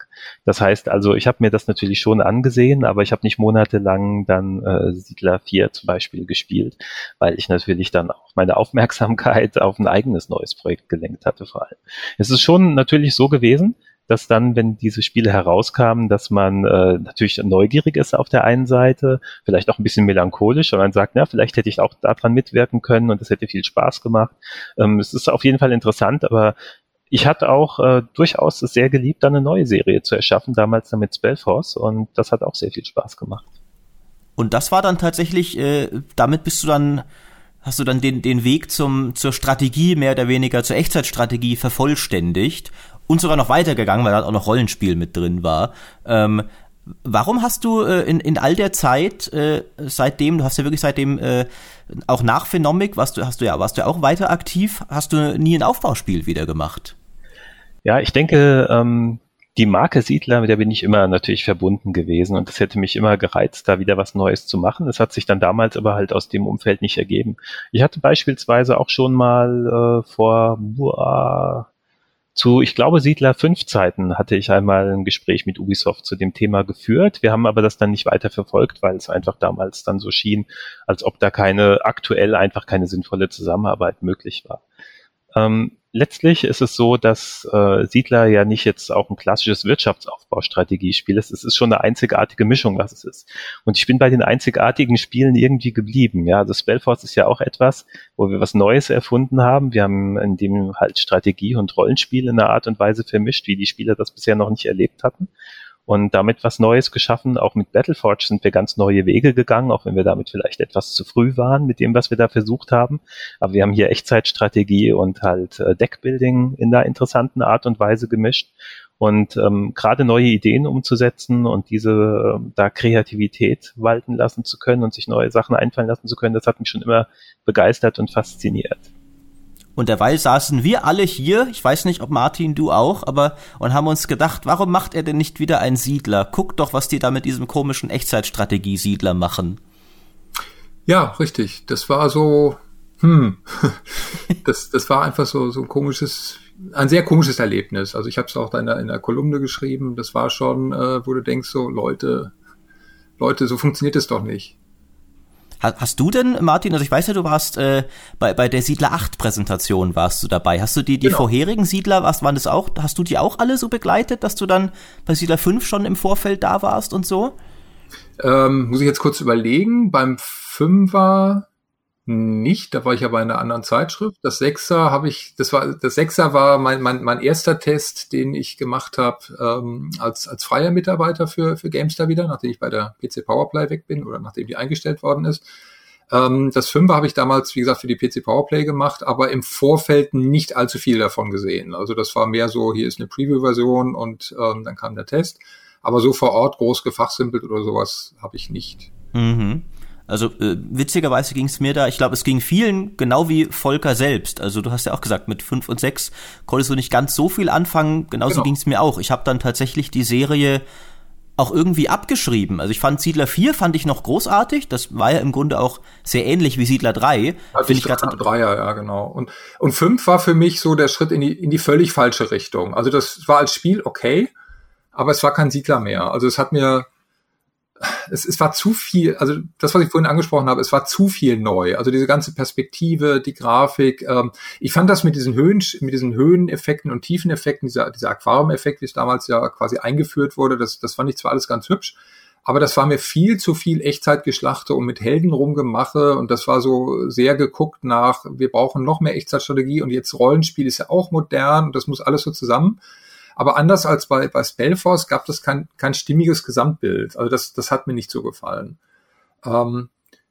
Das heißt also, ich habe mir das natürlich schon angesehen, aber ich habe nicht monatelang dann äh, Siedler 4 zum Beispiel gespielt, weil ich natürlich dann auch meine Aufmerksamkeit auf ein eigenes neues Projekt gelenkt hatte vor allem. Es ist schon natürlich so gewesen, dass dann, wenn diese Spiele herauskamen, dass man äh, natürlich neugierig ist auf der einen Seite, vielleicht auch ein bisschen melancholisch, und man sagt, ja, vielleicht hätte ich auch daran mitwirken können und es hätte viel Spaß gemacht. Ähm, es ist auf jeden Fall interessant, aber ich hatte auch äh, durchaus es sehr geliebt, dann eine neue Serie zu erschaffen, damals dann mit Spellforce, und das hat auch sehr viel Spaß gemacht. Und das war dann tatsächlich, äh, damit bist du dann hast du dann den, den Weg zum, zur Strategie, mehr oder weniger zur Echtzeitstrategie vervollständigt und sogar noch weitergegangen, weil da auch noch Rollenspiel mit drin war. Ähm, warum hast du äh, in, in all der Zeit, äh, seitdem, du hast ja wirklich seitdem äh, auch nach Phenomic, warst du, hast du ja, warst du auch weiter aktiv, hast du nie ein Aufbauspiel wieder gemacht? Ja, ich denke, ähm, die Marke Siedler, mit der bin ich immer natürlich verbunden gewesen und es hätte mich immer gereizt, da wieder was Neues zu machen. Es hat sich dann damals aber halt aus dem Umfeld nicht ergeben. Ich hatte beispielsweise auch schon mal äh, vor boah, zu, ich glaube, Siedler 5 Zeiten hatte ich einmal ein Gespräch mit Ubisoft zu dem Thema geführt. Wir haben aber das dann nicht weiter verfolgt, weil es einfach damals dann so schien, als ob da keine aktuell einfach keine sinnvolle Zusammenarbeit möglich war. Ähm, letztlich ist es so, dass äh, Siedler ja nicht jetzt auch ein klassisches Wirtschaftsaufbaustrategiespiel ist. Es ist schon eine einzigartige Mischung, was es ist. Und ich bin bei den einzigartigen Spielen irgendwie geblieben. Ja, also Spellforce ist ja auch etwas, wo wir was Neues erfunden haben. Wir haben in dem halt Strategie und Rollenspiel in einer Art und Weise vermischt, wie die Spieler das bisher noch nicht erlebt hatten und damit was Neues geschaffen. Auch mit Battleforge sind wir ganz neue Wege gegangen, auch wenn wir damit vielleicht etwas zu früh waren mit dem, was wir da versucht haben. Aber wir haben hier Echtzeitstrategie und halt äh, Deckbuilding in einer interessanten Art und Weise gemischt. Und ähm, gerade neue Ideen umzusetzen und diese äh, da Kreativität walten lassen zu können und sich neue Sachen einfallen lassen zu können, das hat mich schon immer begeistert und fasziniert. Und derweil saßen wir alle hier, ich weiß nicht, ob Martin, du auch, aber und haben uns gedacht, warum macht er denn nicht wieder einen Siedler? Guck doch, was die da mit diesem komischen Echtzeitstrategie-Siedler machen. Ja, richtig. Das war so, hm, <laughs> das, das war einfach so, so ein komisches, ein sehr komisches Erlebnis. Also ich habe es auch da in der, in der Kolumne geschrieben. Das war schon, äh, wo du denkst, so Leute, Leute, so funktioniert es doch nicht. Hast du denn, Martin, also ich weiß ja, du warst äh, bei, bei der Siedler 8 Präsentation warst du dabei. Hast du die, die genau. vorherigen Siedler, was waren das auch, hast du die auch alle so begleitet, dass du dann bei Siedler 5 schon im Vorfeld da warst und so? Ähm, muss ich jetzt kurz überlegen. Beim 5er nicht, da war ich aber in einer anderen Zeitschrift. Das Sechser habe ich, das war, das Sechser war mein, mein, mein erster Test, den ich gemacht habe ähm, als, als freier Mitarbeiter für, für GameStar wieder, nachdem ich bei der PC Powerplay weg bin oder nachdem die eingestellt worden ist. Ähm, das Fünfer habe ich damals, wie gesagt, für die PC Powerplay gemacht, aber im Vorfeld nicht allzu viel davon gesehen. Also das war mehr so, hier ist eine Preview-Version und ähm, dann kam der Test. Aber so vor Ort groß gefachsimpelt oder sowas habe ich nicht. Mhm. Also äh, witzigerweise ging es mir da, ich glaube, es ging vielen genau wie Volker selbst. Also du hast ja auch gesagt, mit fünf und sechs konntest du nicht ganz so viel anfangen. Genauso genau. ging es mir auch. Ich habe dann tatsächlich die Serie auch irgendwie abgeschrieben. Also ich fand Siedler 4 fand ich noch großartig. Das war ja im Grunde auch sehr ähnlich wie Siedler 3. Finde ich gerade Dreier, ja, genau. Und, und 5 war für mich so der Schritt in die, in die völlig falsche Richtung. Also das war als Spiel okay, aber es war kein Siedler mehr. Also es hat mir, es, es war zu viel, also das, was ich vorhin angesprochen habe, es war zu viel neu. Also diese ganze Perspektive, die Grafik. Ähm, ich fand das mit diesen Höhen, mit diesen Höheneffekten und Tiefeneffekten, dieser, dieser Aquarium-Effekt, wie es damals ja quasi eingeführt wurde, das, das fand ich zwar alles ganz hübsch, aber das war mir viel zu viel Echtzeitgeschlachte und mit Helden rumgemache und das war so sehr geguckt nach, wir brauchen noch mehr Echtzeitstrategie und jetzt Rollenspiel ist ja auch modern und das muss alles so zusammen. Aber anders als bei, bei Spellforce gab es kein, kein stimmiges Gesamtbild. Also das, das hat mir nicht so gefallen. Ähm,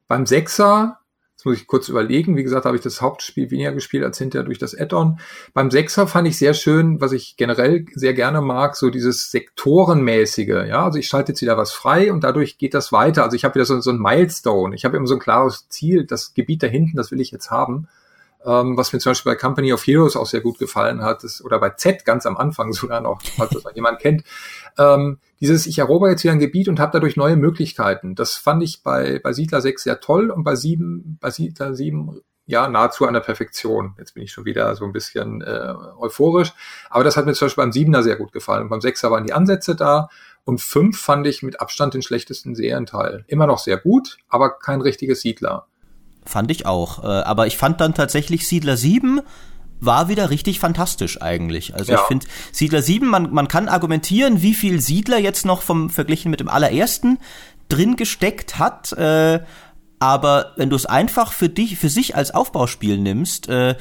beim Sechser, jetzt muss ich kurz überlegen, wie gesagt, habe ich das Hauptspiel weniger gespielt als hinterher durch das Add-on. Beim Sechser fand ich sehr schön, was ich generell sehr gerne mag, so dieses Sektorenmäßige. Ja, also ich schalte jetzt wieder was frei und dadurch geht das weiter. Also ich habe wieder so, so ein Milestone. Ich habe immer so ein klares Ziel, das Gebiet da hinten, das will ich jetzt haben ähm, was mir zum Beispiel bei Company of Heroes auch sehr gut gefallen hat, ist, oder bei Z ganz am Anfang <laughs> sogar noch, falls das mal jemand kennt, ähm, dieses, ich erober jetzt wieder ein Gebiet und habe dadurch neue Möglichkeiten. Das fand ich bei, bei Siedler 6 sehr toll und bei 7, bei Siedler 7 ja, nahezu an der Perfektion. Jetzt bin ich schon wieder so ein bisschen äh, euphorisch. Aber das hat mir zum Beispiel beim Siebener sehr gut gefallen. beim Sechser waren die Ansätze da. Und fünf fand ich mit Abstand den schlechtesten Serienteil. Immer noch sehr gut, aber kein richtiges Siedler. Fand ich auch. Äh, aber ich fand dann tatsächlich Siedler 7 war wieder richtig fantastisch eigentlich. Also ja. ich finde Siedler 7, man, man kann argumentieren, wie viel Siedler jetzt noch vom verglichen mit dem allerersten drin gesteckt hat. Äh, aber wenn du es einfach für dich, für sich als Aufbauspiel nimmst, äh,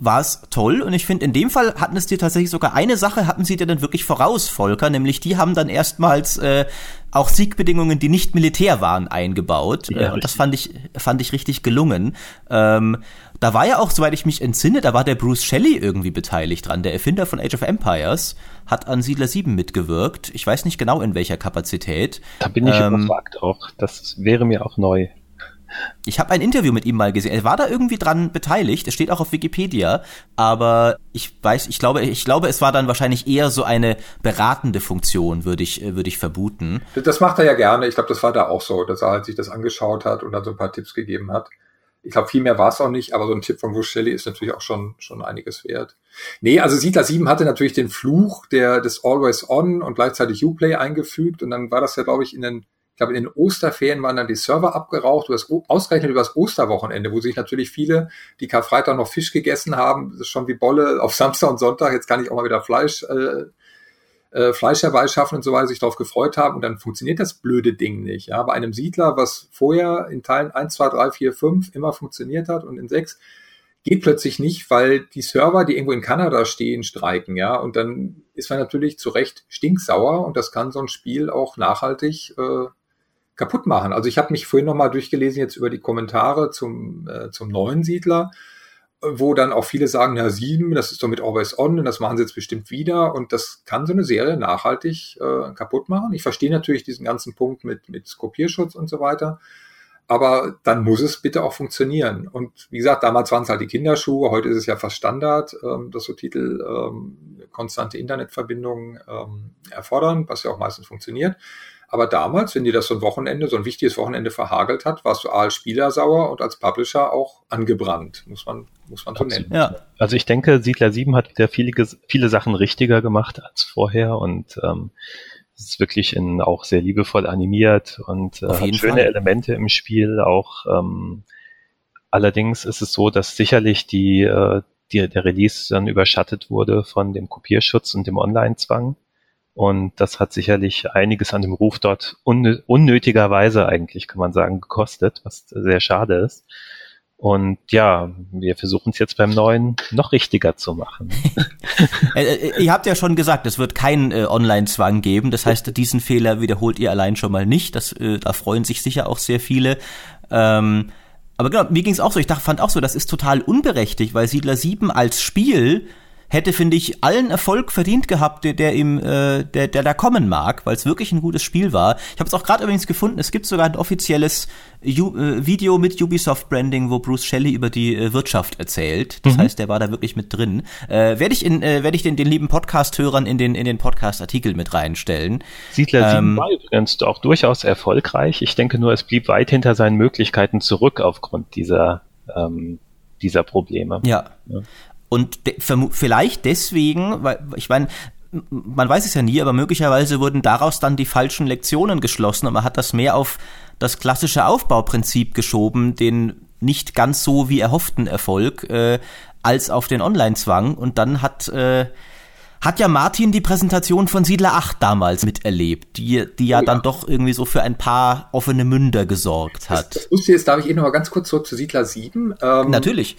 war es toll und ich finde, in dem Fall hatten es dir tatsächlich sogar eine Sache, hatten sie dir dann wirklich voraus, Volker, nämlich die haben dann erstmals äh, auch Siegbedingungen, die nicht militär waren, eingebaut. Ja, äh, und das fand ich, fand ich richtig gelungen. Ähm, da war ja auch, soweit ich mich entsinne, da war der Bruce Shelley irgendwie beteiligt dran. Der Erfinder von Age of Empires hat an Siedler 7 mitgewirkt. Ich weiß nicht genau in welcher Kapazität. Da bin ich ähm, überfragt auch. Das wäre mir auch neu. Ich habe ein Interview mit ihm mal gesehen. Er war da irgendwie dran beteiligt. Es steht auch auf Wikipedia. Aber ich weiß, ich glaube, ich glaube, es war dann wahrscheinlich eher so eine beratende Funktion, würde ich, äh, würde ich vermuten. Das macht er ja gerne. Ich glaube, das war da auch so, dass er halt sich das angeschaut hat und dann so ein paar Tipps gegeben hat. Ich glaube, viel mehr war es auch nicht, aber so ein Tipp von Shelley ist natürlich auch schon, schon einiges wert. Nee, also Siedler 7 hatte natürlich den Fluch der, des Always On und gleichzeitig Uplay eingefügt und dann war das ja, glaube ich, in den glaube, in den Osterferien waren dann die Server abgeraucht, das, ausgerechnet über das Osterwochenende, wo sich natürlich viele, die Karfreitag noch Fisch gegessen haben, schon wie Bolle <laughs> auf Samstag und Sonntag, jetzt kann ich auch mal wieder Fleisch, äh, äh, Fleisch herbeischaffen und so weiter, sich darauf gefreut haben und dann funktioniert das blöde Ding nicht. Ja, bei einem Siedler, was vorher in Teilen 1, 2, 3, 4, 5 immer funktioniert hat und in 6 geht plötzlich nicht, weil die Server, die irgendwo in Kanada stehen, streiken, ja, und dann ist man natürlich zu Recht stinksauer und das kann so ein Spiel auch nachhaltig äh, kaputt machen. Also ich habe mich vorhin nochmal durchgelesen jetzt über die Kommentare zum, äh, zum neuen Siedler, wo dann auch viele sagen, ja, sieben, das ist doch mit Always On und das machen sie jetzt bestimmt wieder und das kann so eine Serie nachhaltig äh, kaputt machen. Ich verstehe natürlich diesen ganzen Punkt mit, mit Kopierschutz und so weiter. aber dann muss es bitte auch funktionieren. Und wie gesagt, damals waren es halt die Kinderschuhe, heute ist es ja fast Standard, ähm, dass so Titel ähm, konstante Internetverbindungen ähm, erfordern, was ja auch meistens funktioniert. Aber damals, wenn dir das so ein Wochenende, so ein wichtiges Wochenende verhagelt hat, warst du als Spieler sauer und als Publisher auch angebrannt, muss man, muss man so nennen. Ja, also ich denke, Siedler 7 hat ja viele, viele Sachen richtiger gemacht als vorher und ähm, es ist wirklich in, auch sehr liebevoll animiert und äh, hat schöne Fall. Elemente im Spiel. Auch ähm, allerdings ist es so, dass sicherlich die, äh, die, der Release dann überschattet wurde von dem Kopierschutz und dem Online-Zwang. Und das hat sicherlich einiges an dem Ruf dort unnötigerweise eigentlich, kann man sagen, gekostet, was sehr schade ist. Und ja, wir versuchen es jetzt beim neuen noch richtiger zu machen. <laughs> Äh, äh, ihr habt ja schon gesagt, es wird keinen äh, Online-Zwang geben. Das heißt, diesen Fehler wiederholt ihr allein schon mal nicht. Das, äh, da freuen sich sicher auch sehr viele. Ähm, aber genau, mir ging es auch so. Ich dachte, fand auch so, das ist total unberechtigt, weil Siedler 7 als Spiel hätte, finde ich, allen Erfolg verdient gehabt, der, der ihm, äh, der, der da kommen mag, weil es wirklich ein gutes Spiel war. Ich habe es auch gerade übrigens gefunden, es gibt sogar ein offizielles Ju äh, Video mit Ubisoft Branding, wo Bruce Shelley über die äh, Wirtschaft erzählt. Das mhm. heißt, der war da wirklich mit drin. Äh, werde ich in, äh, werde ich den, den lieben Podcast-Hörern in den, in den Podcast-Artikel mit reinstellen. Siedler 7 ähm, war übrigens auch durchaus erfolgreich. Ich denke nur, es blieb weit hinter seinen Möglichkeiten zurück aufgrund dieser ähm, dieser Probleme. Ja. ja. Und de vielleicht deswegen, weil ich meine, man weiß es ja nie, aber möglicherweise wurden daraus dann die falschen Lektionen geschlossen und man hat das mehr auf das klassische Aufbauprinzip geschoben, den nicht ganz so wie erhofften Erfolg, äh, als auf den Online-Zwang. Und dann hat, äh, hat ja Martin die Präsentation von Siedler 8 damals miterlebt, die, die ja, oh ja, dann doch irgendwie so für ein paar offene Münder gesorgt hat. Das, das wusste jetzt, darf ich eh noch mal ganz kurz zurück zu Siedler 7. Ähm, Natürlich.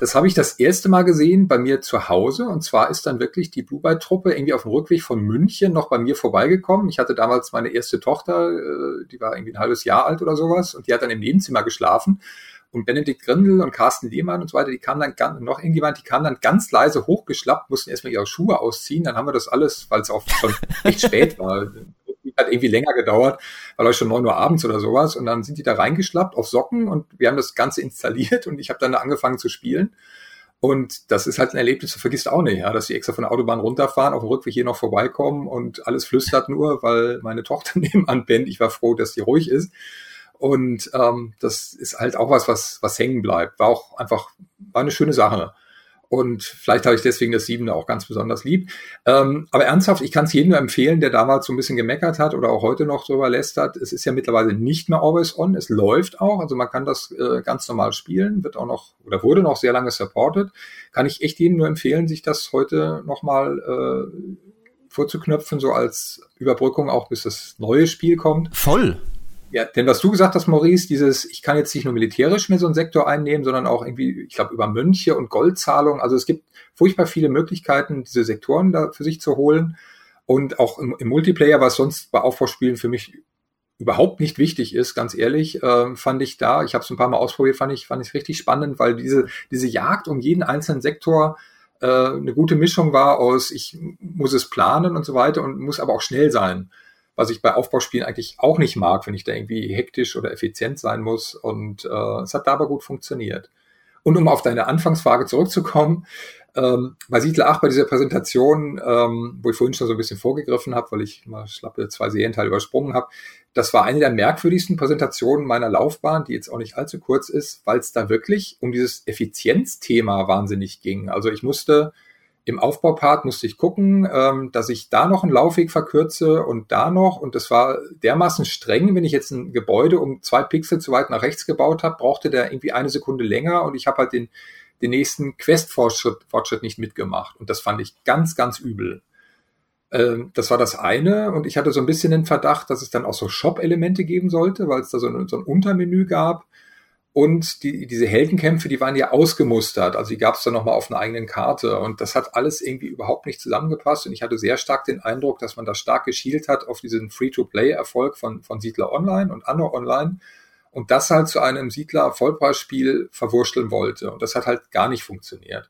Das habe ich das erste Mal gesehen bei mir zu Hause. Und zwar ist dann wirklich die Blue Byte-Truppe irgendwie auf dem Rückweg von München noch bei mir vorbeigekommen. Ich hatte damals meine erste Tochter, äh, die war irgendwie ein halbes Jahr alt oder sowas, und die hat dann im Nebenzimmer geschlafen. Und Benedikt Grindel und Carsten Lehmann und so weiter, die kamen dann noch irgendjemand, die kamen dann ganz leise hochgeschlappt, mussten erstmal ihre Schuhe ausziehen. Dann haben wir das alles, weil es auch schon echt spät war, hat irgendwie länger gedauert, weil euch schon neun Uhr abends oder sowas. Und dann sind die da reingeschlappt auf Socken und wir haben das Ganze installiert und ich habe dann angefangen zu spielen. Und das ist halt ein Erlebnis, das vergisst auch nicht, ja, dass sie extra von der Autobahn runterfahren, auf dem Rückweg hier noch vorbeikommen und alles flüstert nur, weil meine <laughs> Tochter nebenan pennt. Ich war froh, dass die ruhig ist. Und ähm, das ist halt auch was, was, was hängen bleibt. War auch einfach, war eine schöne Sache. Und vielleicht habe ich deswegen das Siebene auch ganz besonders lieb. Ähm, aber ernsthaft, ich kann es jedem nur empfehlen, der damals so ein bisschen gemeckert hat oder auch heute noch drüber lästert. Es ist ja mittlerweile nicht mehr always on. Es läuft auch. Also man kann das äh, ganz normal spielen. Wird auch noch oder wurde noch sehr lange supported. Kann ich echt jedem nur empfehlen, sich das heute nochmal äh, vorzuknöpfen, so als Überbrückung auch bis das neue Spiel kommt. Voll. Ja, denn was du gesagt hast, Maurice, dieses, ich kann jetzt nicht nur militärisch mehr so einen Sektor einnehmen, sondern auch irgendwie, ich glaube, über Mönche und Goldzahlungen. Also es gibt furchtbar viele Möglichkeiten, diese Sektoren da für sich zu holen. Und auch im, im Multiplayer, was sonst bei Aufbauspielen für mich überhaupt nicht wichtig ist, ganz ehrlich, äh, fand ich da, ich habe es ein paar Mal ausprobiert, fand ich, fand ich richtig spannend, weil diese, diese Jagd um jeden einzelnen Sektor äh, eine gute Mischung war aus, ich muss es planen und so weiter und muss aber auch schnell sein was ich bei Aufbauspielen eigentlich auch nicht mag, wenn ich da irgendwie hektisch oder effizient sein muss. Und äh, es hat da aber gut funktioniert. Und um auf deine Anfangsfrage zurückzukommen, ähm, bei Siedler 8, bei dieser Präsentation, ähm, wo ich vorhin schon so ein bisschen vorgegriffen habe, weil ich mal schlappe zwei Serienteile übersprungen habe, das war eine der merkwürdigsten Präsentationen meiner Laufbahn, die jetzt auch nicht allzu kurz ist, weil es da wirklich um dieses Effizienzthema wahnsinnig ging. Also ich musste im Aufbaupart musste ich gucken, ähm, dass ich da noch einen Laufweg verkürze und da noch. Und das war dermaßen streng, wenn ich jetzt ein Gebäude um zwei Pixel zu weit nach rechts gebaut habe, brauchte der irgendwie eine Sekunde länger und ich habe halt den, den nächsten Quest-Fortschritt Fortschritt nicht mitgemacht. Und das fand ich ganz, ganz übel. Ähm, das war das eine. Und ich hatte so ein bisschen den Verdacht, dass es dann auch so Shop-Elemente geben sollte, weil es da so ein, so ein Untermenü gab und die, diese Heldenkämpfe, die waren ja ausgemustert. Also die gab es dann nochmal auf einer eigenen Karte. Und das hat alles irgendwie überhaupt nicht zusammengepasst. Und ich hatte sehr stark den Eindruck, dass man da stark geschielt hat auf diesen Free-to-Play-Erfolg von, von Siedler Online und Anno Online. Und das halt zu einem Siedler-Vollpreisspiel verwurschteln wollte. Und das hat halt gar nicht funktioniert.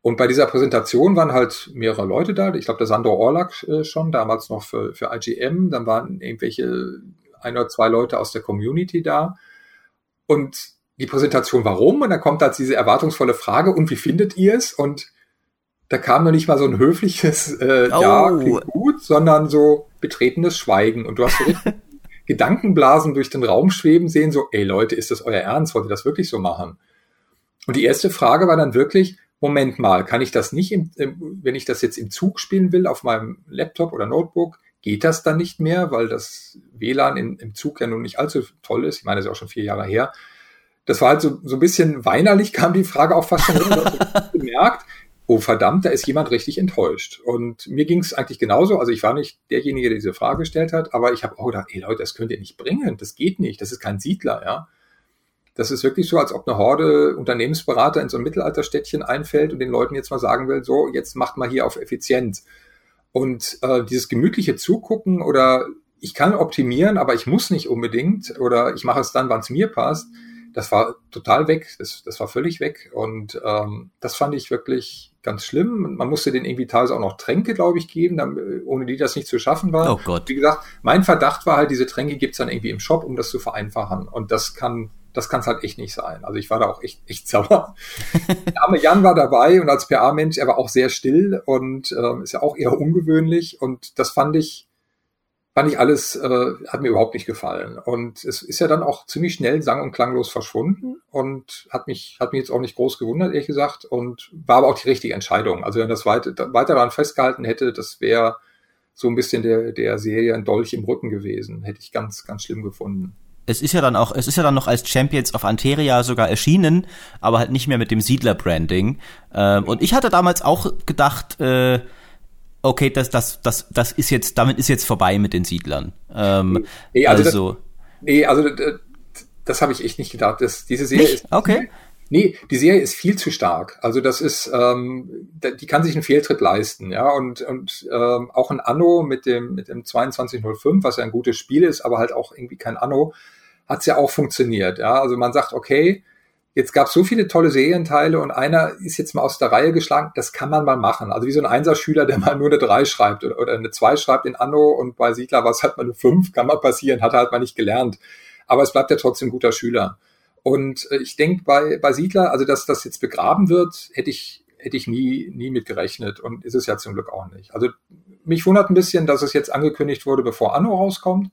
Und bei dieser Präsentation waren halt mehrere Leute da. Ich glaube, der Sandro Orlak äh, schon, damals noch für, für IGM. Dann waren irgendwelche ein oder zwei Leute aus der Community da. Und die Präsentation warum und dann kommt da diese erwartungsvolle Frage und wie findet ihr es und da kam noch nicht mal so ein höfliches äh, oh. Ja, klingt gut, sondern so betretenes Schweigen und du hast so richtig <laughs> Gedankenblasen durch den Raum schweben sehen, so, ey Leute, ist das euer Ernst? Wollt ihr das wirklich so machen? Und die erste Frage war dann wirklich, Moment mal, kann ich das nicht, im, wenn ich das jetzt im Zug spielen will, auf meinem Laptop oder Notebook, geht das dann nicht mehr, weil das WLAN in, im Zug ja nun nicht allzu toll ist. Ich meine, das ist auch schon vier Jahre her. Das war halt so, so ein bisschen weinerlich, <laughs> kam die Frage auch fast schon <laughs> gemerkt, oh verdammt, da ist jemand richtig enttäuscht. Und mir ging es eigentlich genauso. Also ich war nicht derjenige, der diese Frage gestellt hat, aber ich habe auch gedacht, ey Leute, das könnt ihr nicht bringen, das geht nicht, das ist kein Siedler, ja. Das ist wirklich so, als ob eine Horde Unternehmensberater in so ein Mittelalterstädtchen einfällt und den Leuten jetzt mal sagen will, so, jetzt macht mal hier auf Effizienz. Und äh, dieses gemütliche Zugucken oder ich kann optimieren, aber ich muss nicht unbedingt oder ich mache es dann, wann es mir passt, das war total weg. Das, das war völlig weg. Und ähm, das fand ich wirklich ganz schlimm. Man musste denen irgendwie teilweise auch noch Tränke, glaube ich, geben, dann, ohne die das nicht zu schaffen war. Oh Gott. Wie gesagt, mein Verdacht war halt, diese Tränke gibt's dann irgendwie im Shop, um das zu vereinfachen. Und das kann das kann es halt echt nicht sein. Also ich war da auch echt, echt sauer. Der arme Jan war dabei und als PA-Mensch, er war auch sehr still und äh, ist ja auch eher ungewöhnlich und das fand ich, fand ich alles, äh, hat mir überhaupt nicht gefallen. Und es ist ja dann auch ziemlich schnell sang- und klanglos verschwunden und hat mich, hat mich jetzt auch nicht groß gewundert, ehrlich gesagt, und war aber auch die richtige Entscheidung. Also wenn das weiter, weiter daran festgehalten hätte, das wäre so ein bisschen der, der Serie ein Dolch im Rücken gewesen. Hätte ich ganz, ganz schlimm gefunden es ist ja dann auch, es ist ja dann noch als Champions of Anteria sogar erschienen, aber halt nicht mehr mit dem Siedler-Branding. Ähm, und ich hatte damals auch gedacht, äh, okay, das, das, das, das ist jetzt, damit ist jetzt vorbei mit den Siedlern. Ähm, nee, also, also das, nee, also das, das habe ich echt nicht gedacht. Das, diese Serie nicht? ist. Okay. Nee, die Serie ist viel zu stark. Also das ist, ähm, die kann sich einen Fehltritt leisten, ja. Und, und ähm, auch ein Anno mit dem, mit dem 2205, was ja ein gutes Spiel ist, aber halt auch irgendwie kein Anno, hat's ja auch funktioniert. Ja, also man sagt, okay, jetzt gab es so viele tolle Serienteile und einer ist jetzt mal aus der Reihe geschlagen, das kann man mal machen. Also wie so ein Einserschüler, der mal nur eine 3 schreibt oder, oder eine 2 schreibt in Anno und bei Siedler war es halt mal eine 5, kann mal passieren, hat er halt mal nicht gelernt. Aber es bleibt ja trotzdem ein guter Schüler. Und äh, ich denke bei, bei Siedler, also dass das jetzt begraben wird, hätte ich, hätte ich nie, nie mit gerechnet und ist es ja zum Glück auch nicht. Also mich wundert ein bisschen, dass es jetzt angekündigt wurde, bevor Anno rauskommt.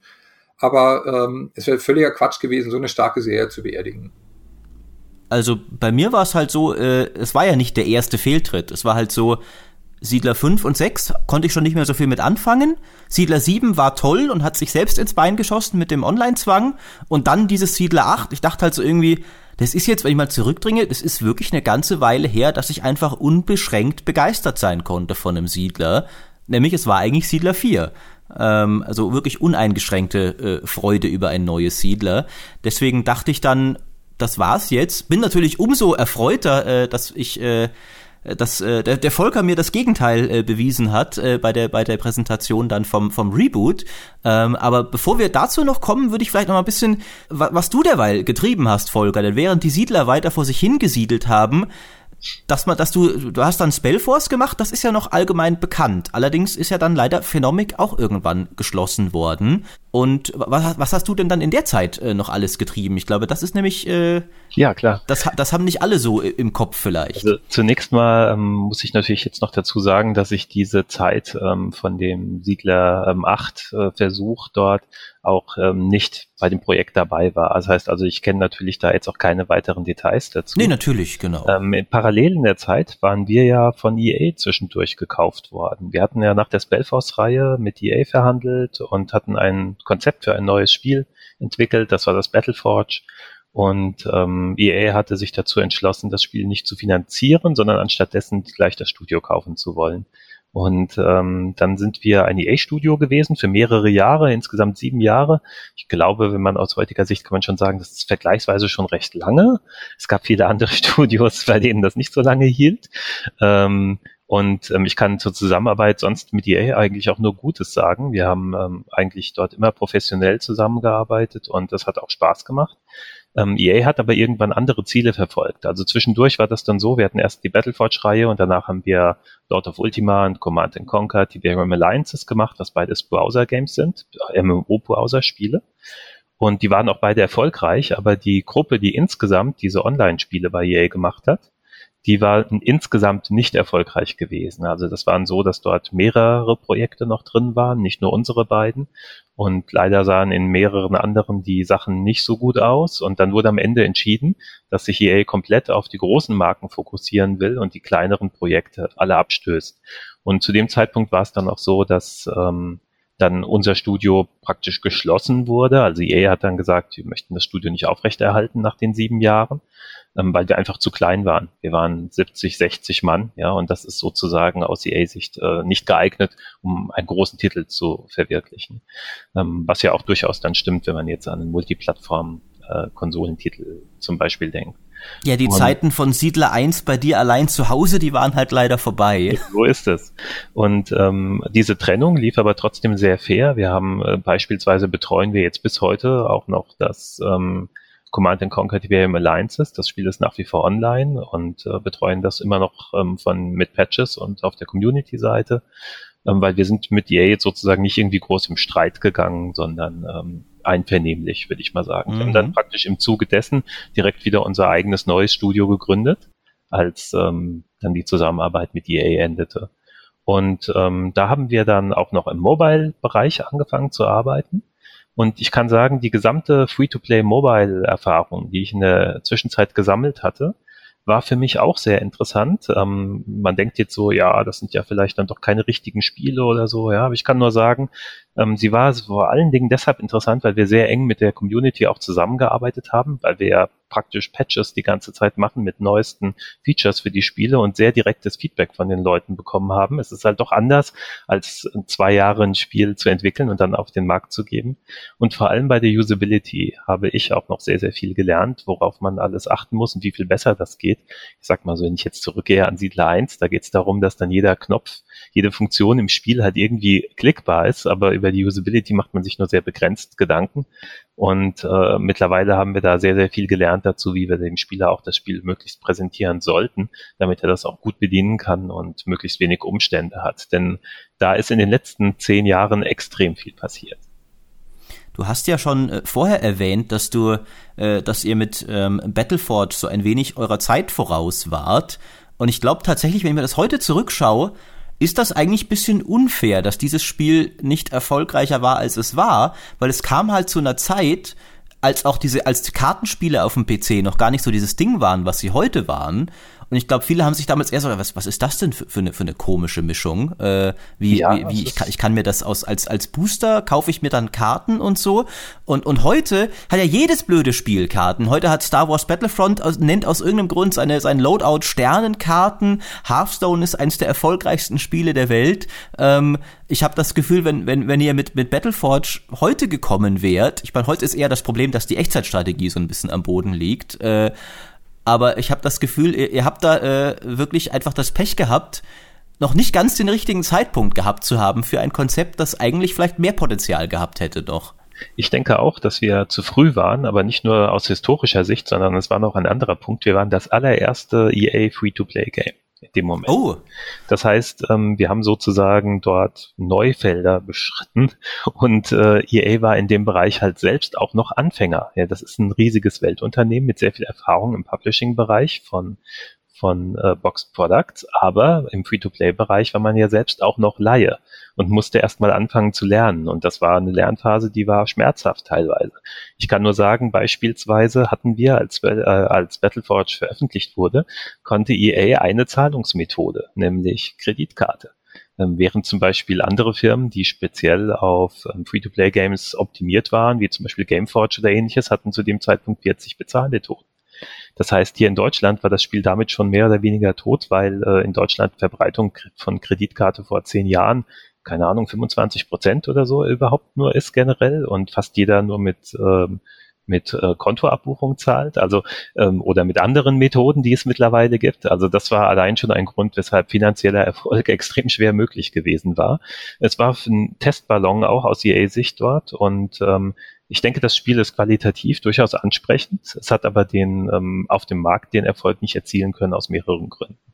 Aber ähm, es wäre völliger Quatsch gewesen, so eine starke Serie zu beerdigen. Also bei mir war es halt so, äh, es war ja nicht der erste Fehltritt. Es war halt so, Siedler 5 und 6 konnte ich schon nicht mehr so viel mit anfangen. Siedler 7 war toll und hat sich selbst ins Bein geschossen mit dem Online-Zwang. Und dann dieses Siedler 8. Ich dachte halt so irgendwie, das ist jetzt, wenn ich mal zurückdringe, das ist wirklich eine ganze Weile her, dass ich einfach unbeschränkt begeistert sein konnte von einem Siedler. Nämlich es war eigentlich Siedler 4. Ähm, also wirklich uneingeschränkte äh, Freude über ein neues Siedler. Deswegen dachte ich dann, das war's jetzt. Bin natürlich umso erfreuter, äh, dass ich äh, dass äh, der, der Volker mir das Gegenteil äh, bewiesen hat äh, bei der bei der Präsentation dann vom vom Reboot. Ähm, aber bevor wir dazu noch kommen, würde ich vielleicht noch mal ein bisschen was du derweil getrieben hast, Volker. Denn während die Siedler weiter vor sich hingesiedelt haben, dass man, dass du, du hast dann Spellforce gemacht, das ist ja noch allgemein bekannt. Allerdings ist ja dann leider Phenomic auch irgendwann geschlossen worden. Und was, was hast du denn dann in der Zeit äh, noch alles getrieben? Ich glaube, das ist nämlich äh, ja klar. Das, das haben nicht alle so im Kopf vielleicht. Also zunächst mal ähm, muss ich natürlich jetzt noch dazu sagen, dass ich diese Zeit ähm, von dem Siedler ähm, 8 äh, Versuch dort auch ähm, nicht bei dem Projekt dabei war. Das heißt also, ich kenne natürlich da jetzt auch keine weiteren Details dazu. Nee, natürlich, genau. Ähm, in, parallel in der Zeit waren wir ja von EA zwischendurch gekauft worden. Wir hatten ja nach der Spellforce-Reihe mit EA verhandelt und hatten ein Konzept für ein neues Spiel entwickelt. Das war das Battleforge. Und ähm, EA hatte sich dazu entschlossen, das Spiel nicht zu finanzieren, sondern anstattdessen gleich das Studio kaufen zu wollen. Und ähm, dann sind wir ein EA-Studio gewesen für mehrere Jahre, insgesamt sieben Jahre. Ich glaube, wenn man aus heutiger Sicht kann man schon sagen, das ist vergleichsweise schon recht lange. Es gab viele andere <laughs> Studios, bei denen das nicht so lange hielt. Ähm, und ähm, ich kann zur Zusammenarbeit sonst mit EA eigentlich auch nur Gutes sagen. Wir haben ähm, eigentlich dort immer professionell zusammengearbeitet und das hat auch Spaß gemacht. Ähm, EA hat aber irgendwann andere Ziele verfolgt. Also zwischendurch war das dann so, wir hatten erst die Battleforge-Reihe und danach haben wir Lord of Ultima und Command Conquer, die Tiberium Alliances gemacht, was beides Browser-Games sind, MMO-Browser-Spiele. Und die waren auch beide erfolgreich, aber die Gruppe, die insgesamt diese Online-Spiele bei EA gemacht hat, die war insgesamt nicht erfolgreich gewesen. Also das waren so, dass dort mehrere Projekte noch drin waren, nicht nur unsere beiden. Und leider sahen in mehreren anderen die Sachen nicht so gut aus. Und dann wurde am Ende entschieden, dass sich EA komplett auf die großen Marken fokussieren will und die kleineren Projekte alle abstößt. Und zu dem Zeitpunkt war es dann auch so, dass ähm, dann unser Studio praktisch geschlossen wurde. Also EA hat dann gesagt, wir möchten das Studio nicht aufrechterhalten nach den sieben Jahren ähm, weil wir einfach zu klein waren. Wir waren 70, 60 Mann, ja, und das ist sozusagen aus EA-Sicht äh, nicht geeignet, um einen großen Titel zu verwirklichen. Ähm, was ja auch durchaus dann stimmt, wenn man jetzt an einen Multiplattform-Konsolentitel äh, zum Beispiel denkt. Ja, die und Zeiten von Siedler 1 bei dir allein zu Hause, die waren halt leider vorbei. So ist es. Und ähm, diese Trennung lief aber trotzdem sehr fair. Wir haben äh, beispielsweise betreuen wir jetzt bis heute auch noch das ähm, Command Conquer TVM Alliances. Das Spiel ist nach wie vor online und äh, betreuen das immer noch ähm, von mit Patches und auf der Community-Seite, ähm, weil wir sind mit EA jetzt sozusagen nicht irgendwie groß im Streit gegangen, sondern ähm, einvernehmlich, würde ich mal sagen. Mhm. Wir haben dann mhm. praktisch im Zuge dessen direkt wieder unser eigenes neues Studio gegründet, als ähm, dann die Zusammenarbeit mit EA endete. Und ähm, da haben wir dann auch noch im Mobile-Bereich angefangen zu arbeiten. Und ich kann sagen, die gesamte Free-to-Play-Mobile-Erfahrung, die ich in der Zwischenzeit gesammelt hatte, war für mich auch sehr interessant. Ähm, man denkt jetzt so, ja, das sind ja vielleicht dann doch keine richtigen Spiele oder so, ja, aber ich kann nur sagen, ähm, sie war vor allen Dingen deshalb interessant, weil wir sehr eng mit der Community auch zusammengearbeitet haben, weil wir ja praktisch Patches die ganze Zeit machen mit neuesten Features für die Spiele und sehr direktes Feedback von den Leuten bekommen haben. Es ist halt doch anders, als zwei Jahre ein Spiel zu entwickeln und dann auf den Markt zu geben. Und vor allem bei der Usability habe ich auch noch sehr, sehr viel gelernt, worauf man alles achten muss und wie viel besser das geht. Ich sag mal so, wenn ich jetzt zurückgehe an Siedler 1, da geht es darum, dass dann jeder Knopf, jede Funktion im Spiel halt irgendwie klickbar ist, aber über die Usability macht man sich nur sehr begrenzt Gedanken. Und äh, mittlerweile haben wir da sehr, sehr viel gelernt dazu, wie wir dem Spieler auch das Spiel möglichst präsentieren sollten, damit er das auch gut bedienen kann und möglichst wenig Umstände hat. Denn da ist in den letzten zehn Jahren extrem viel passiert. Du hast ja schon äh, vorher erwähnt, dass du, äh, dass ihr mit ähm, Battleford so ein wenig eurer Zeit voraus wart. Und ich glaube tatsächlich, wenn ich mir das heute zurückschaue, ist das eigentlich bisschen unfair, dass dieses Spiel nicht erfolgreicher war, als es war, weil es kam halt zu einer Zeit, als auch diese, als Kartenspiele auf dem PC noch gar nicht so dieses Ding waren, was sie heute waren. Und ich glaube, viele haben sich damals eher so, was, was ist das denn für, für, eine, für eine komische Mischung? Äh, wie, ja, wie, wie ich, kann, ich kann mir das aus, als, als Booster kaufe ich mir dann Karten und so. Und, und heute hat ja jedes blöde Spiel Karten. Heute hat Star Wars Battlefront aus, nennt aus irgendeinem Grund seine, sein Loadout Sternenkarten. Hearthstone ist eines der erfolgreichsten Spiele der Welt. Ähm, ich habe das Gefühl, wenn, wenn, wenn ihr mit, mit Battleforge heute gekommen wärt, ich meine, heute ist eher das Problem, dass die Echtzeitstrategie so ein bisschen am Boden liegt. Äh, aber ich habe das Gefühl, ihr, ihr habt da äh, wirklich einfach das Pech gehabt, noch nicht ganz den richtigen Zeitpunkt gehabt zu haben für ein Konzept, das eigentlich vielleicht mehr Potenzial gehabt hätte doch. Ich denke auch, dass wir zu früh waren, aber nicht nur aus historischer Sicht, sondern es war noch ein anderer Punkt. Wir waren das allererste EA Free-to-Play-Game in dem Moment. Oh. Das heißt, ähm, wir haben sozusagen dort Neufelder beschritten und äh, EA war in dem Bereich halt selbst auch noch Anfänger. Ja, das ist ein riesiges Weltunternehmen mit sehr viel Erfahrung im Publishing-Bereich von von äh, Box Products, aber im Free-to-Play-Bereich war man ja selbst auch noch Laie und musste erst mal anfangen zu lernen. Und das war eine Lernphase, die war schmerzhaft teilweise. Ich kann nur sagen, beispielsweise hatten wir, als, äh, als Battleforge veröffentlicht wurde, konnte EA eine Zahlungsmethode, nämlich Kreditkarte ähm, während zum Beispiel andere Firmen, die speziell auf ähm, Free-to-Play-Games optimiert waren, wie zum Beispiel Gameforge oder ähnliches, hatten zu dem Zeitpunkt 40 Bezahlmethoden. Das heißt, hier in Deutschland war das Spiel damit schon mehr oder weniger tot, weil äh, in Deutschland Verbreitung von Kreditkarte vor zehn Jahren keine Ahnung, 25 Prozent oder so überhaupt nur ist generell und fast jeder nur mit ähm, mit äh, Kontoabbuchung zahlt, also ähm, oder mit anderen Methoden, die es mittlerweile gibt. Also das war allein schon ein Grund, weshalb finanzieller Erfolg <laughs> extrem schwer möglich gewesen war. Es war ein Testballon auch aus EA-Sicht dort und ähm, ich denke, das Spiel ist qualitativ durchaus ansprechend. Es hat aber den ähm, auf dem Markt den Erfolg nicht erzielen können aus mehreren Gründen.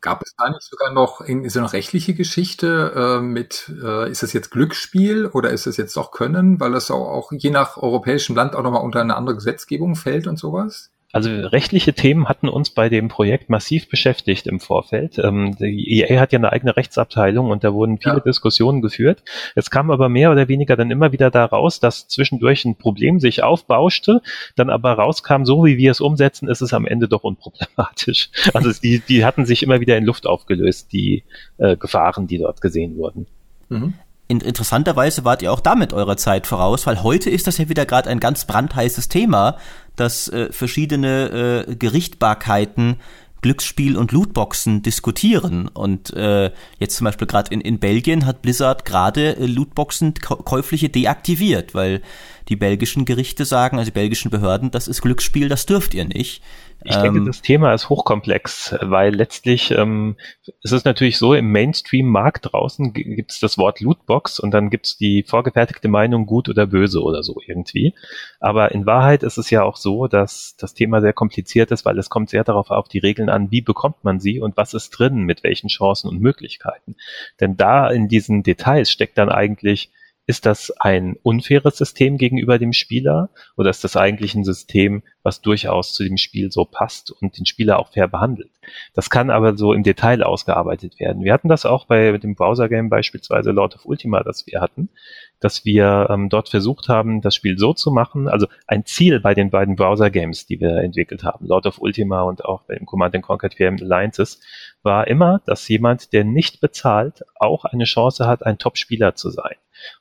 Gab es da nicht sogar noch so eine rechtliche Geschichte äh, mit, äh, ist das jetzt Glücksspiel oder ist das jetzt doch Können, weil das auch, auch je nach europäischem Land auch nochmal unter eine andere Gesetzgebung fällt und sowas? Also rechtliche Themen hatten uns bei dem Projekt massiv beschäftigt im Vorfeld. Ähm, die EA hat ja eine eigene Rechtsabteilung und da wurden viele ja. Diskussionen geführt. Es kam aber mehr oder weniger dann immer wieder daraus, dass zwischendurch ein Problem sich aufbauschte, dann aber rauskam, so wie wir es umsetzen, ist es am Ende doch unproblematisch. <laughs> Also die, die hatten sich immer wieder in Luft aufgelöst, die äh, Gefahren, die dort gesehen wurden. Mhm interessanterweise wart ihr auch damit eurer Zeit voraus, weil heute ist das ja wieder gerade ein ganz brandheißes Thema, dass äh, verschiedene äh, Gerichtbarkeiten Glücksspiel und Lootboxen diskutieren. Und äh, jetzt zum Beispiel gerade in, in Belgien hat Blizzard gerade äh, Lootboxen käufliche deaktiviert, weil die belgischen Gerichte sagen, also die belgischen Behörden, das ist Glücksspiel, das dürft ihr nicht. Ich denke, ähm, das Thema ist hochkomplex, weil letztlich ähm, es ist natürlich so, im Mainstream-Markt draußen gibt es das Wort Lootbox und dann gibt es die vorgefertigte Meinung gut oder böse oder so irgendwie. Aber in Wahrheit ist es ja auch so, dass das Thema sehr kompliziert ist, weil es kommt sehr darauf auf die Regeln an, wie bekommt man sie und was ist drin, mit welchen Chancen und Möglichkeiten. Denn da in diesen Details steckt dann eigentlich ist das ein unfaires System gegenüber dem Spieler oder ist das eigentlich ein System, was durchaus zu dem Spiel so passt und den Spieler auch fair behandelt? Das kann aber so im Detail ausgearbeitet werden. Wir hatten das auch bei dem Browser-Game beispielsweise Lord of Ultima, das wir hatten, dass wir ähm, dort versucht haben, das Spiel so zu machen, also ein Ziel bei den beiden Browser-Games, die wir entwickelt haben, Lord of Ultima und auch bei dem Command Conquer 4 Alliances, war immer, dass jemand, der nicht bezahlt, auch eine Chance hat, ein Top-Spieler zu sein.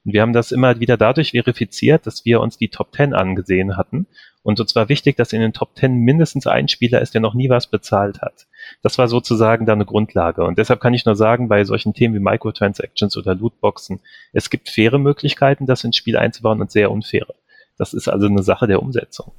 Und wir haben das immer wieder dadurch verifiziert, dass wir uns die Top 10 angesehen hatten. Und uns war wichtig, dass in den Top 10 mindestens ein Spieler ist, der noch nie was bezahlt hat. Das war sozusagen da eine Grundlage. Und deshalb kann ich nur sagen, bei solchen Themen wie Microtransactions oder Lootboxen, es gibt faire Möglichkeiten, das ins Spiel einzubauen und sehr unfaire. Das ist also eine Sache der Umsetzung.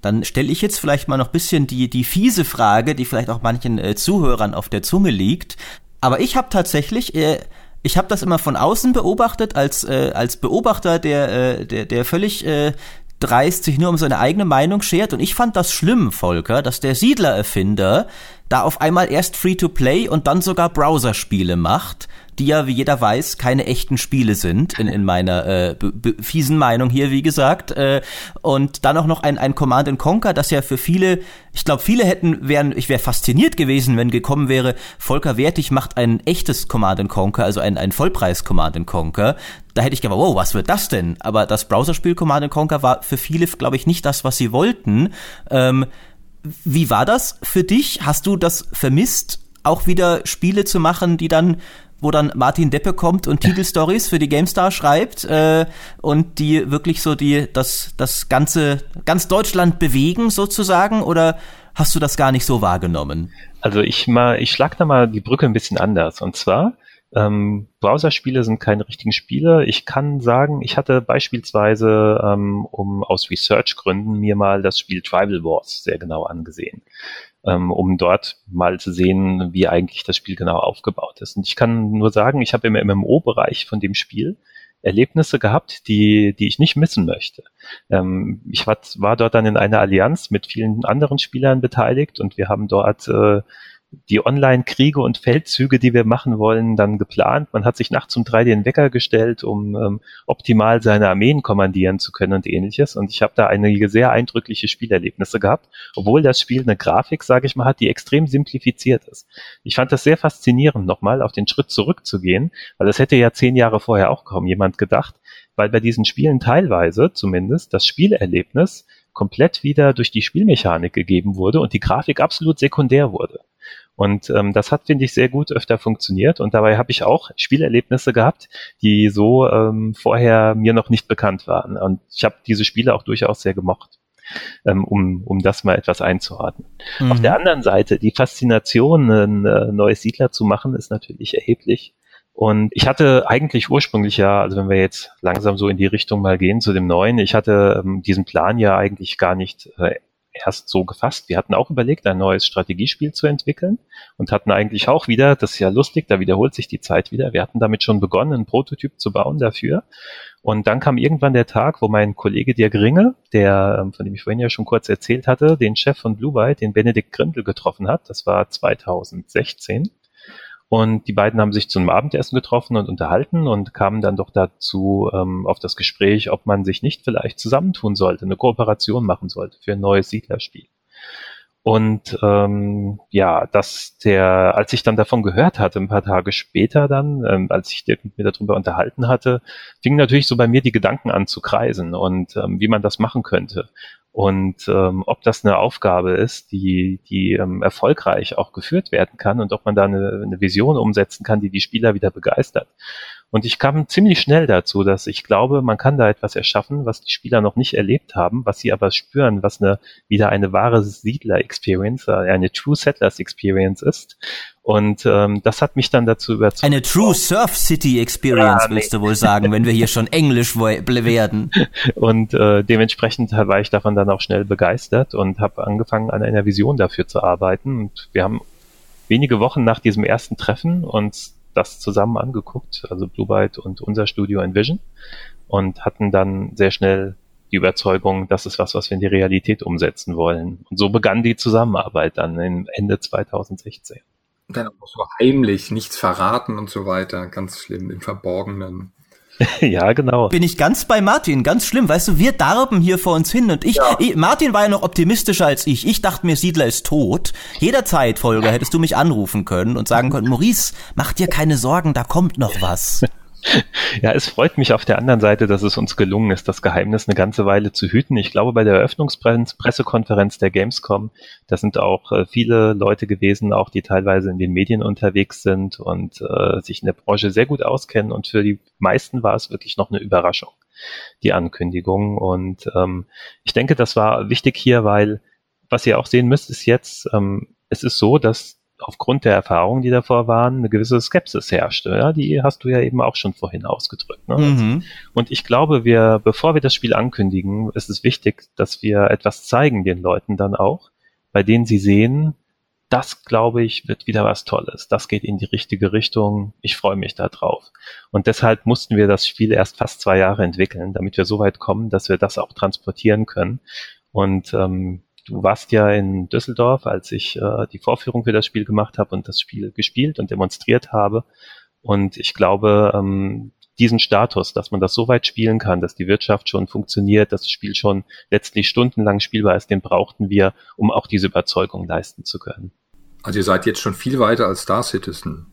Dann stelle ich jetzt vielleicht mal noch bisschen die, die fiese Frage, die vielleicht auch manchen äh, Zuhörern auf der Zunge liegt. Aber ich habe tatsächlich äh, ich habe das immer von außen beobachtet, als, äh, als Beobachter, der, äh, der, der völlig äh, dreist sich nur um seine eigene Meinung schert. Und ich fand das schlimm, Volker, dass der Siedler-Erfinder da auf einmal erst Free-to-Play und dann sogar Browserspiele macht die ja, wie jeder weiß, keine echten Spiele sind, in, in meiner äh, fiesen Meinung hier, wie gesagt. Äh, und dann auch noch ein, ein Command Conquer, das ja für viele, ich glaube, viele hätten, wären, ich wäre fasziniert gewesen, wenn gekommen wäre, Volker Wertig macht ein echtes Command Conquer, also ein, ein Vollpreis Command Conquer. Da hätte ich gedacht, wow, was wird das denn? Aber das Browserspiel Command Conquer war für viele, glaube ich, nicht das, was sie wollten. Ähm, wie war das für dich? Hast du das vermisst, auch wieder Spiele zu machen, die dann wo dann Martin Deppe kommt und Titelstories für die GameStar schreibt äh, und die wirklich so die das das ganze ganz Deutschland bewegen sozusagen oder hast du das gar nicht so wahrgenommen? Also ich mal ich schlag da mal die Brücke ein bisschen anders und zwar ähm, Browserspiele sind keine richtigen Spiele. Ich kann sagen, ich hatte beispielsweise, ähm, um aus Research-Gründen mir mal das Spiel Tribal Wars sehr genau angesehen ähm, um dort mal zu sehen, wie eigentlich das Spiel genau aufgebaut ist. Und ich kann nur sagen, ich habe im MMO-Bereich von dem Spiel Erlebnisse gehabt, die, die ich nicht missen möchte. Ähm, ich war, war dort dann in einer Allianz mit vielen anderen Spielern beteiligt und wir haben dort äh, die Online-Kriege und Feldzüge, die wir machen wollen, dann geplant. Man hat sich nachts um drei den Wecker gestellt, um ähm, optimal seine Armeen kommandieren zu können und ähnliches. Und ich habe da einige sehr eindrückliche Spielerlebnisse gehabt, obwohl das Spiel eine Grafik, sage ich mal, hat, die extrem simplifiziert ist. Ich fand das sehr faszinierend, nochmal auf den Schritt zurückzugehen, weil das hätte ja zehn Jahre vorher auch kaum jemand gedacht, weil bei diesen Spielen teilweise zumindest das Spielerlebnis komplett wieder durch die Spielmechanik gegeben wurde und die Grafik absolut sekundär wurde. Und ähm, das hat, finde ich, sehr gut öfter funktioniert. Und dabei habe ich auch Spielerlebnisse gehabt, die so ähm, vorher mir noch nicht bekannt waren. Und ich habe diese Spiele auch durchaus sehr gemocht. Ähm, um, um das mal etwas einzuordnen. Mhm. Auf der anderen Seite, die Faszination, ein äh, neues Siedler zu machen, ist natürlich erheblich. Und ich hatte eigentlich ursprünglich ja, also wenn wir jetzt langsam so in die Richtung mal gehen zu dem neuen, ich hatte ähm, diesen Plan ja eigentlich gar nicht äh, erst so gefasst. Wir hatten auch überlegt, ein neues Strategiespiel zu entwickeln und hatten eigentlich auch wieder, das ist ja lustig, da wiederholt sich die Zeit wieder, wir hatten damit schon begonnen, einen Prototyp zu bauen dafür. Und dann kam irgendwann der Tag, wo mein Kollege Dirk Ringe, der, ähm, von dem ich vorhin ja schon kurz erzählt hatte, den Chef von Blue Byte, den Benedikt Grindel getroffen hat. Das war 2016. Und die beiden haben sich zum Abendessen getroffen und unterhalten und kamen dann doch dazu ähm, auf das Gespräch, ob man sich nicht vielleicht zusammentun sollte, eine Kooperation machen sollte für ein neues Siedlerspiel. Und ähm, ja, dass der, als ich dann davon gehört hatte, ein paar Tage später dann, ähm, als ich mit mir darüber unterhalten hatte, fingen natürlich so bei mir die Gedanken an zu kreisen und ähm, wie man das machen könnte und ähm, ob das eine Aufgabe ist, die, die ähm, erfolgreich auch geführt werden kann und ob man da eine, eine Vision umsetzen kann, die die Spieler wieder begeistert. Und ich kam ziemlich schnell dazu, dass ich glaube, man kann da etwas erschaffen, was die Spieler noch nicht erlebt haben, was sie aber spüren, was eine, wieder eine wahre Siedler-Experience, äh, eine True Settlers Experience ist. Und ähm, das hat mich dann dazu überzeugt. Eine True Surf City Experience, ja, nee. willst du wohl sagen, wenn wir hier schon <laughs> Englisch werden. Und äh, dementsprechend war ich davon dann auch schnell begeistert und habe angefangen, an einer Vision dafür zu arbeiten. Und wir haben wenige Wochen nach diesem ersten Treffen uns das zusammen angeguckt, also Blue Byte und unser Studio Envision und hatten dann sehr schnell die Überzeugung, das ist was, was wir in die Realität umsetzen wollen. Und so begann die Zusammenarbeit dann im Ende 2016. Und dann auch so heimlich, nichts verraten und so weiter, ganz schlimm, im Verborgenen. <laughs> ja, genau. Bin ich ganz bei Martin, ganz schlimm. Weißt du, wir darben hier vor uns hin und ich, ja. ich, Martin war ja noch optimistischer als ich. Ich dachte mir, Siedler ist tot. Jederzeit, Folger, hättest du mich anrufen können und sagen können, Maurice, mach dir keine Sorgen, da kommt noch was. <laughs> Ja, es freut mich auf der anderen Seite, dass es uns gelungen ist, das Geheimnis eine ganze Weile zu hüten. Ich glaube, bei der Eröffnungspressekonferenz der Gamescom, da sind auch äh, viele Leute gewesen, auch die teilweise in den Medien unterwegs sind und äh, sich in der Branche sehr gut auskennen. Und für die meisten war es wirklich noch eine Überraschung, die Ankündigung. Und ähm, ich denke, das war wichtig hier, weil was ihr auch sehen müsst, ist jetzt, ähm, es ist so, dass aufgrund der Erfahrungen, die davor waren, eine gewisse Skepsis herrschte. Ja, die hast du ja eben auch schon vorhin ausgedrückt. Ne? Mhm. Und ich glaube, wir, bevor wir das Spiel ankündigen, ist es wichtig, dass wir etwas zeigen den Leuten dann auch, bei denen sie sehen, das glaube ich wird wieder was Tolles. Das geht in die richtige Richtung. Ich freue mich da drauf. Und deshalb mussten wir das Spiel erst fast zwei Jahre entwickeln, damit wir so weit kommen, dass wir das auch transportieren können. Und ähm, du warst ja in Düsseldorf, als ich äh, die Vorführung für das Spiel gemacht habe und das Spiel gespielt und demonstriert habe. Und ich glaube, ähm, diesen Status, dass man das so weit spielen kann, dass die Wirtschaft schon funktioniert, dass das Spiel schon letztlich stundenlang spielbar ist, den brauchten wir, um auch diese Überzeugung leisten zu können. Also ihr seid jetzt schon viel weiter als Star Citizen.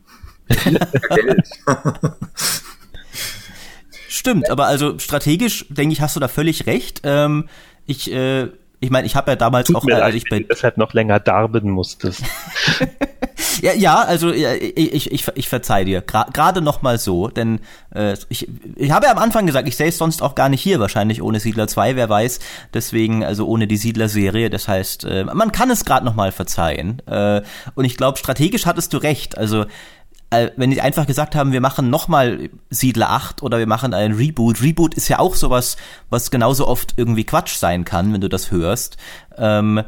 Stimmt, aber also strategisch, denke ich, hast du da völlig recht. Ähm, ich äh, ich meine, ich habe ja damals Tut auch, mir als ich bei deshalb noch länger darben musstest. <laughs> ja, ja, also ich, ich, ich verzeih dir. Gerade Gra noch mal so, denn äh, ich, ich habe ja am Anfang gesagt, ich sähe es sonst auch gar nicht hier, wahrscheinlich ohne Siedler 2, wer weiß. Deswegen, also ohne die Siedler-Serie. Das heißt, äh, man kann es gerade noch mal verzeihen. Äh, und ich glaube, strategisch hattest du recht. Also wenn die einfach gesagt haben, wir machen nochmal Siedler 8 oder wir machen einen Reboot. Reboot ist ja auch sowas, was genauso oft irgendwie Quatsch sein kann, wenn du das hörst. Ähm,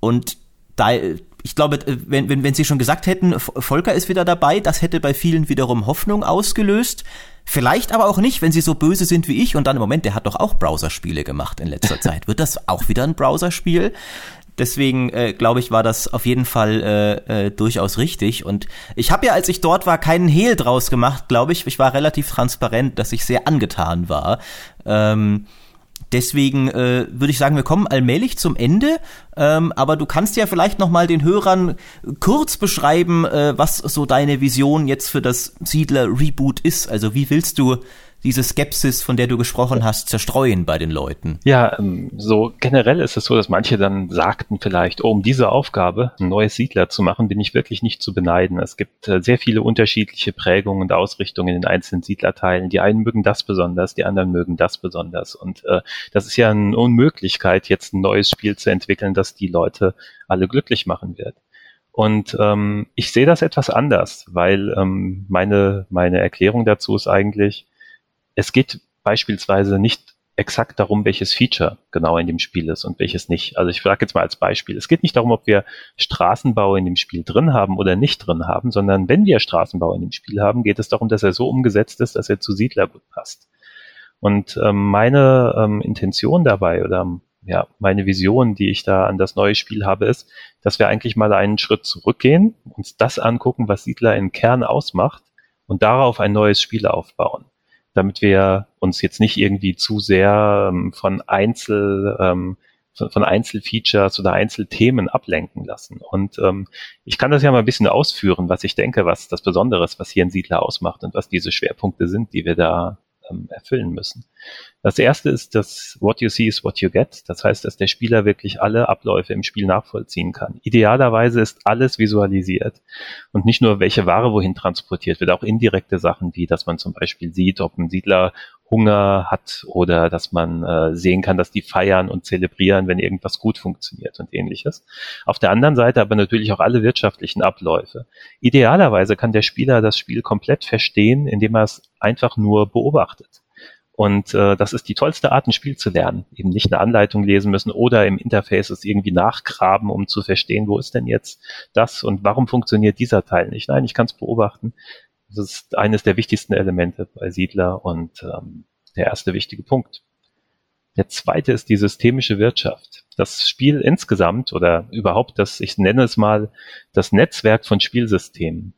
und da, ich glaube, äh, wenn, wenn, wenn sie schon gesagt hätten, Volker ist wieder dabei, das hätte bei vielen wiederum Hoffnung ausgelöst. Vielleicht aber auch nicht, wenn sie so böse sind wie ich und dann im Moment, der hat doch auch Browserspiele gemacht in letzter <laughs> Zeit. Wird das auch wieder ein Browserspiel? Deswegen äh, glaube ich, war das auf jeden Fall äh, äh, durchaus richtig. Und ich habe ja, als ich dort war, keinen Hehl draus gemacht, glaube ich. Ich war relativ transparent, dass ich sehr angetan war. Ähm, deswegen äh, würde ich sagen, wir kommen allmählich zum Ende. Ähm, aber du kannst ja vielleicht noch mal den Hörern kurz beschreiben, äh, was so deine Vision jetzt für das Siedler Reboot ist. Also wie willst du diese Skepsis, von der du gesprochen hast, zerstreuen bei den Leuten? Ja, ähm, so generell ist es so, dass manche dann sagten vielleicht, oh, um diese Aufgabe, ein neues Siedler zu machen, bin ich wirklich nicht zu beneiden. Es gibt äh, sehr viele unterschiedliche Prägungen und Ausrichtungen in den einzelnen Siedlerteilen. Die einen mögen das besonders, die anderen mögen das besonders. Und äh, das ist ja eine Unmöglichkeit, jetzt ein neues Spiel zu entwickeln, das die Leute alle glücklich machen wird. Und ähm, ich sehe das etwas anders, weil ähm, meine, meine Erklärung dazu ist eigentlich, es geht beispielsweise nicht exakt darum, welches Feature genau in dem Spiel ist und welches nicht. Also ich frage jetzt mal als Beispiel. Es geht nicht darum, ob wir Straßenbau in dem Spiel drin haben oder nicht drin haben, sondern wenn wir Straßenbau in dem Spiel haben, geht es darum, dass er so umgesetzt ist, dass er zu Siedler gut passt. Und ähm, meine ähm, Intention dabei oder ja, meine Vision, die ich da an das neue Spiel habe, ist, dass wir eigentlich mal einen Schritt zurückgehen, uns das angucken, was Siedler im Kern ausmacht und darauf ein neues Spiel aufbauen damit wir uns jetzt nicht irgendwie zu sehr ähm, von Einzel, ähm, von, Einzelfeatures oder Einzelthemen ablenken lassen. Und ähm, ich kann das ja mal ein bisschen ausführen, was ich denke, was das Besondere ist, was hier ein Siedler ausmacht und was diese Schwerpunkte sind, die wir da ähm, erfüllen müssen. Das erste ist, dass what you see is what you get. Das heißt, dass der Spieler wirklich alle Abläufe im Spiel nachvollziehen kann. Idealerweise ist alles visualisiert und nicht nur welche Ware wohin transportiert wird, auch indirekte Sachen wie, dass man zum Beispiel sieht, ob ein Siedler Hunger hat oder dass man äh, sehen kann, dass die feiern und zelebrieren, wenn irgendwas gut funktioniert und ähnliches. Auf der anderen Seite aber natürlich auch alle wirtschaftlichen Abläufe. Idealerweise kann der Spieler das Spiel komplett verstehen, indem er es einfach nur beobachtet. Und äh, das ist die tollste Art, ein Spiel zu lernen. Eben nicht eine Anleitung lesen müssen oder im Interface es irgendwie nachgraben, um zu verstehen, wo ist denn jetzt das und warum funktioniert dieser Teil nicht. Nein, ich kann es beobachten. Das ist eines der wichtigsten Elemente bei Siedler und ähm, der erste wichtige Punkt. Der zweite ist die systemische Wirtschaft. Das Spiel insgesamt oder überhaupt das, ich nenne es mal, das Netzwerk von Spielsystemen.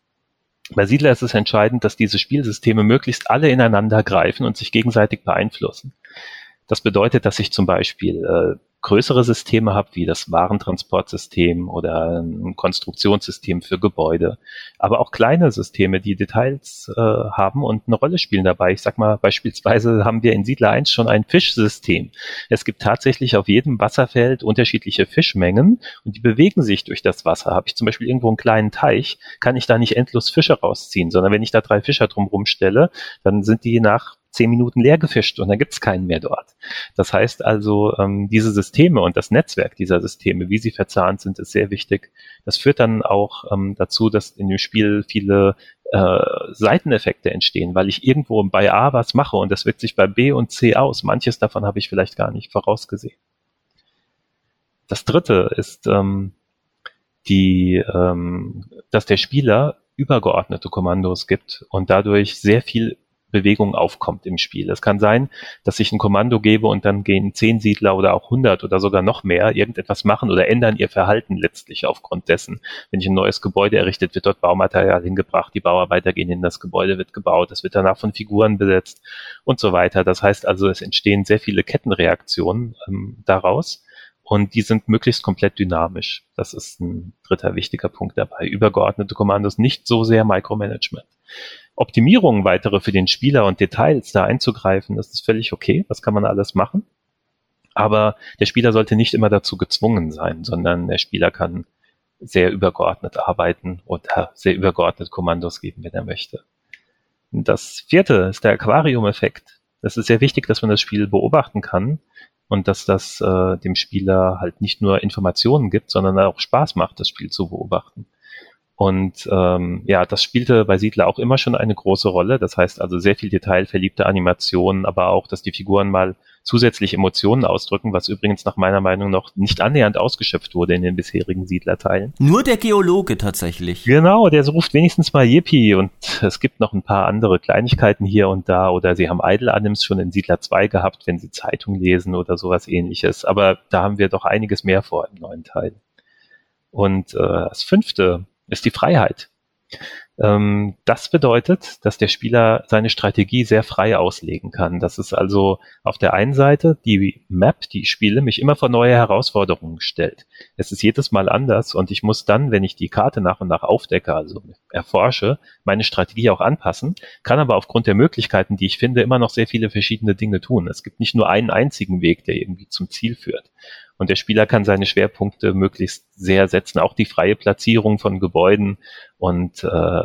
Bei Siedler ist es entscheidend, dass diese Spielsysteme möglichst alle ineinander greifen und sich gegenseitig beeinflussen. Das bedeutet, dass ich zum Beispiel äh, größere Systeme habe, wie das Warentransportsystem oder ein Konstruktionssystem für Gebäude, aber auch kleine Systeme, die Details äh, haben und eine Rolle spielen dabei. Ich sag mal, beispielsweise haben wir in Siedler 1 schon ein Fischsystem. Es gibt tatsächlich auf jedem Wasserfeld unterschiedliche Fischmengen und die bewegen sich durch das Wasser. Habe ich zum Beispiel irgendwo einen kleinen Teich, kann ich da nicht endlos Fische rausziehen, sondern wenn ich da drei Fischer drumherum stelle, dann sind die nach zehn Minuten leer gefischt und dann gibt's keinen mehr dort. Das heißt also, ähm, diese Systeme und das Netzwerk dieser Systeme, wie sie verzahnt sind, ist sehr wichtig. Das führt dann auch ähm, dazu, dass in dem Spiel viele äh, Seiteneffekte entstehen, weil ich irgendwo bei A was mache und das wirkt sich bei B und C aus. Manches davon habe ich vielleicht gar nicht vorausgesehen. Das dritte ist ähm, die, ähm, dass der Spieler übergeordnete Kommandos gibt und dadurch sehr viel Bewegung aufkommt im Spiel. Es kann sein, dass ich ein Kommando gebe und dann gehen zehn Siedler oder auch hundert oder sogar noch mehr irgendetwas machen oder ändern ihr Verhalten letztlich aufgrund dessen. Wenn ich ein neues Gebäude errichtet, wird dort Baumaterial hingebracht, die Bauarbeiter gehen in das Gebäude, wird gebaut, es wird danach von Figuren besetzt und so weiter. Das heißt also, es entstehen sehr viele Kettenreaktionen ähm, daraus. Und die sind möglichst komplett dynamisch. Das ist ein dritter wichtiger Punkt dabei. Übergeordnete Kommandos, nicht so sehr Micromanagement. Optimierungen weitere für den Spieler und Details da einzugreifen, das ist völlig okay. Das kann man alles machen. Aber der Spieler sollte nicht immer dazu gezwungen sein, sondern der Spieler kann sehr übergeordnet arbeiten oder sehr übergeordnet Kommandos geben, wenn er möchte. Das vierte ist der Aquarium-Effekt. Das ist sehr wichtig, dass man das Spiel beobachten kann und dass das äh, dem Spieler halt nicht nur Informationen gibt, sondern auch Spaß macht, das Spiel zu beobachten. Und ähm, ja, das spielte bei Siedler auch immer schon eine große Rolle. Das heißt also sehr viel detailverliebte Animationen, aber auch, dass die Figuren mal zusätzlich Emotionen ausdrücken, was übrigens nach meiner Meinung noch nicht annähernd ausgeschöpft wurde in den bisherigen Siedlerteilen. Nur der Geologe tatsächlich. Genau, der ruft wenigstens mal Yippie und es gibt noch ein paar andere Kleinigkeiten hier und da oder sie haben Idle Anims schon in Siedler 2 gehabt, wenn sie Zeitung lesen oder sowas ähnliches. Aber da haben wir doch einiges mehr vor im neuen Teil. Und äh, das fünfte, ist die Freiheit. Ähm, das bedeutet, dass der Spieler seine Strategie sehr frei auslegen kann. Das ist also auf der einen Seite die Map, die ich spiele, mich immer vor neue Herausforderungen stellt. Es ist jedes Mal anders und ich muss dann, wenn ich die Karte nach und nach aufdecke, also erforsche, meine Strategie auch anpassen, kann aber aufgrund der Möglichkeiten, die ich finde, immer noch sehr viele verschiedene Dinge tun. Es gibt nicht nur einen einzigen Weg, der irgendwie zum Ziel führt. Und der Spieler kann seine Schwerpunkte möglichst sehr setzen. Auch die freie Platzierung von Gebäuden und äh,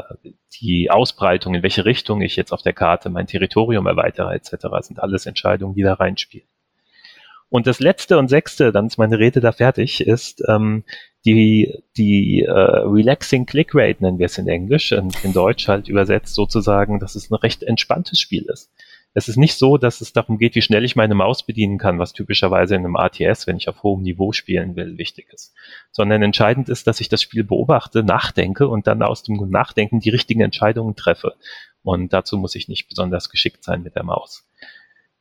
die Ausbreitung, in welche Richtung ich jetzt auf der Karte mein Territorium erweitere etc., sind alles Entscheidungen, die da reinspielen. Und das letzte und sechste, dann ist meine Rede da fertig, ist ähm, die, die äh, Relaxing Click Rate, nennen wir es in Englisch, und in Deutsch halt übersetzt sozusagen, dass es ein recht entspanntes Spiel ist. Es ist nicht so, dass es darum geht, wie schnell ich meine Maus bedienen kann, was typischerweise in einem ATS, wenn ich auf hohem Niveau spielen will, wichtig ist. Sondern entscheidend ist, dass ich das Spiel beobachte, nachdenke und dann aus dem Nachdenken die richtigen Entscheidungen treffe. Und dazu muss ich nicht besonders geschickt sein mit der Maus.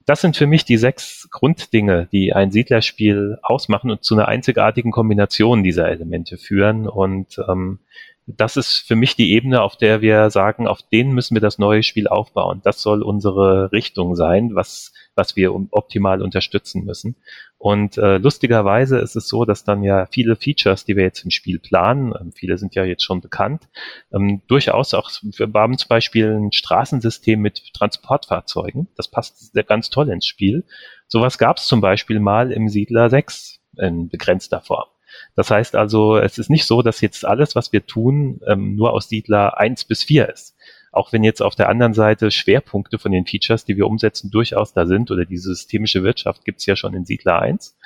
Das sind für mich die sechs Grunddinge, die ein Siedlerspiel ausmachen und zu einer einzigartigen Kombination dieser Elemente führen. Und ähm, das ist für mich die Ebene, auf der wir sagen, auf denen müssen wir das neue Spiel aufbauen. Das soll unsere Richtung sein, was, was wir optimal unterstützen müssen. Und äh, lustigerweise ist es so, dass dann ja viele Features, die wir jetzt im Spiel planen, ähm, viele sind ja jetzt schon bekannt, ähm, durchaus auch, wir haben zum Beispiel ein Straßensystem mit Transportfahrzeugen. Das passt sehr ganz toll ins Spiel. Sowas gab es zum Beispiel mal im Siedler 6 in begrenzter Form. Das heißt also, es ist nicht so, dass jetzt alles, was wir tun, ähm, nur aus Siedler 1 bis 4 ist. Auch wenn jetzt auf der anderen Seite Schwerpunkte von den Features, die wir umsetzen, durchaus da sind oder diese systemische Wirtschaft gibt's ja schon in Siedler 1.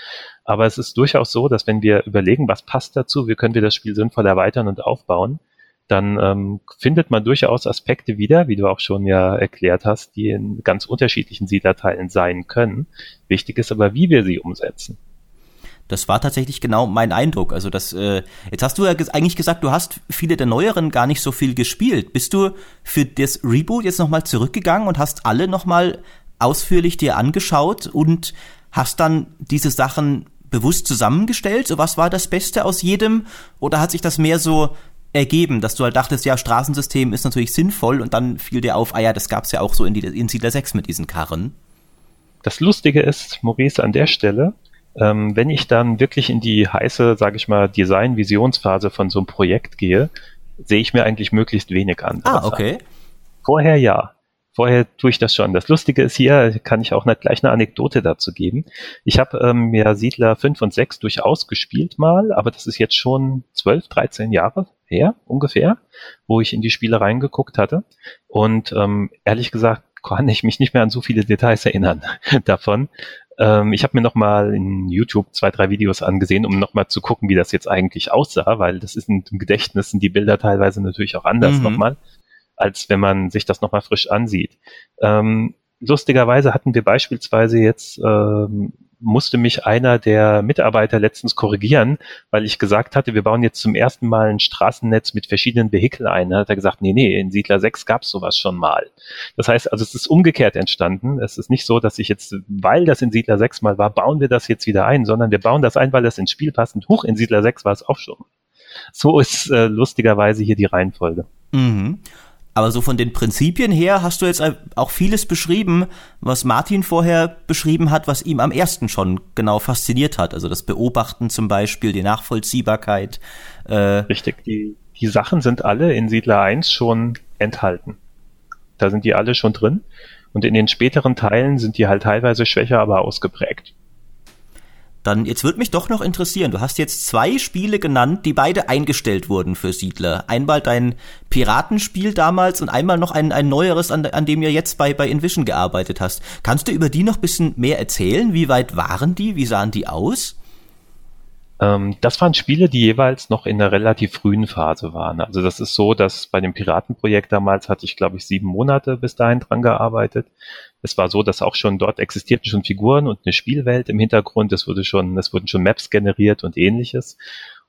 Aber es ist durchaus so, dass wenn wir überlegen, was passt dazu, wie können wir das Spiel sinnvoll erweitern und aufbauen, dann ähm, findet man durchaus Aspekte wieder, wie du auch schon ja erklärt hast, die in ganz unterschiedlichen Siedlerteilen sein können. Wichtig ist aber, wie wir sie umsetzen. Das war tatsächlich genau mein Eindruck. Also das, äh, jetzt hast du ja eigentlich gesagt, du hast viele der neueren gar nicht so viel gespielt. Bist du für das Reboot jetzt nochmal zurückgegangen und hast alle nochmal ausführlich dir angeschaut und hast dann diese Sachen bewusst zusammengestellt? So was war das Beste aus jedem? Oder hat sich das mehr so ergeben, dass du halt dachtest, ja, Straßensystem ist natürlich sinnvoll und dann fiel dir auf, ah ja, das gab's ja auch so in, die, in Siedler 6 mit diesen Karren. Das Lustige ist, Maurice, an der Stelle, ähm, wenn ich dann wirklich in die heiße, sage ich mal, Design-Visionsphase von so einem Projekt gehe, sehe ich mir eigentlich möglichst wenig an. Ah, okay. Vorher ja. Vorher tue ich das schon. Das Lustige ist hier, kann ich auch nicht gleich eine Anekdote dazu geben. Ich habe ähm, ja Siedler 5 und 6 durchaus gespielt mal, aber das ist jetzt schon 12, 13 Jahre her ungefähr, wo ich in die Spiele reingeguckt hatte. Und ähm, ehrlich gesagt kann ich mich nicht mehr an so viele Details erinnern <laughs> davon. Ähm, ich habe mir nochmal in YouTube zwei, drei Videos angesehen, um nochmal zu gucken, wie das jetzt eigentlich aussah, weil das ist im Gedächtnis sind die Bilder teilweise natürlich auch anders mhm. nochmal, als wenn man sich das nochmal frisch ansieht. Ähm, lustigerweise hatten wir beispielsweise jetzt ähm, musste mich einer der Mitarbeiter letztens korrigieren, weil ich gesagt hatte, wir bauen jetzt zum ersten Mal ein Straßennetz mit verschiedenen Vehikeln ein. Da hat er gesagt, nee, nee, in Siedler 6 gab es sowas schon mal. Das heißt, also es ist umgekehrt entstanden. Es ist nicht so, dass ich jetzt, weil das in Siedler 6 mal war, bauen wir das jetzt wieder ein, sondern wir bauen das ein, weil das ins Spiel passt. Und hoch in Siedler 6 war es auch schon. So ist äh, lustigerweise hier die Reihenfolge. Mhm. Aber so von den Prinzipien her hast du jetzt auch vieles beschrieben, was Martin vorher beschrieben hat, was ihm am ersten schon genau fasziniert hat. Also das Beobachten zum Beispiel, die Nachvollziehbarkeit. Äh Richtig, die, die Sachen sind alle in Siedler 1 schon enthalten. Da sind die alle schon drin. Und in den späteren Teilen sind die halt teilweise schwächer, aber ausgeprägt. Dann, jetzt würde mich doch noch interessieren, du hast jetzt zwei Spiele genannt, die beide eingestellt wurden für Siedler. Einmal dein Piratenspiel damals und einmal noch ein, ein neueres, an, an dem ihr jetzt bei, bei Envision gearbeitet hast. Kannst du über die noch bisschen mehr erzählen? Wie weit waren die? Wie sahen die aus? Ähm, das waren Spiele, die jeweils noch in der relativ frühen Phase waren. Also das ist so, dass bei dem Piratenprojekt damals hatte ich, glaube ich, sieben Monate bis dahin dran gearbeitet. Es war so, dass auch schon dort existierten schon Figuren und eine Spielwelt im Hintergrund. Es wurde schon, es wurden schon Maps generiert und ähnliches.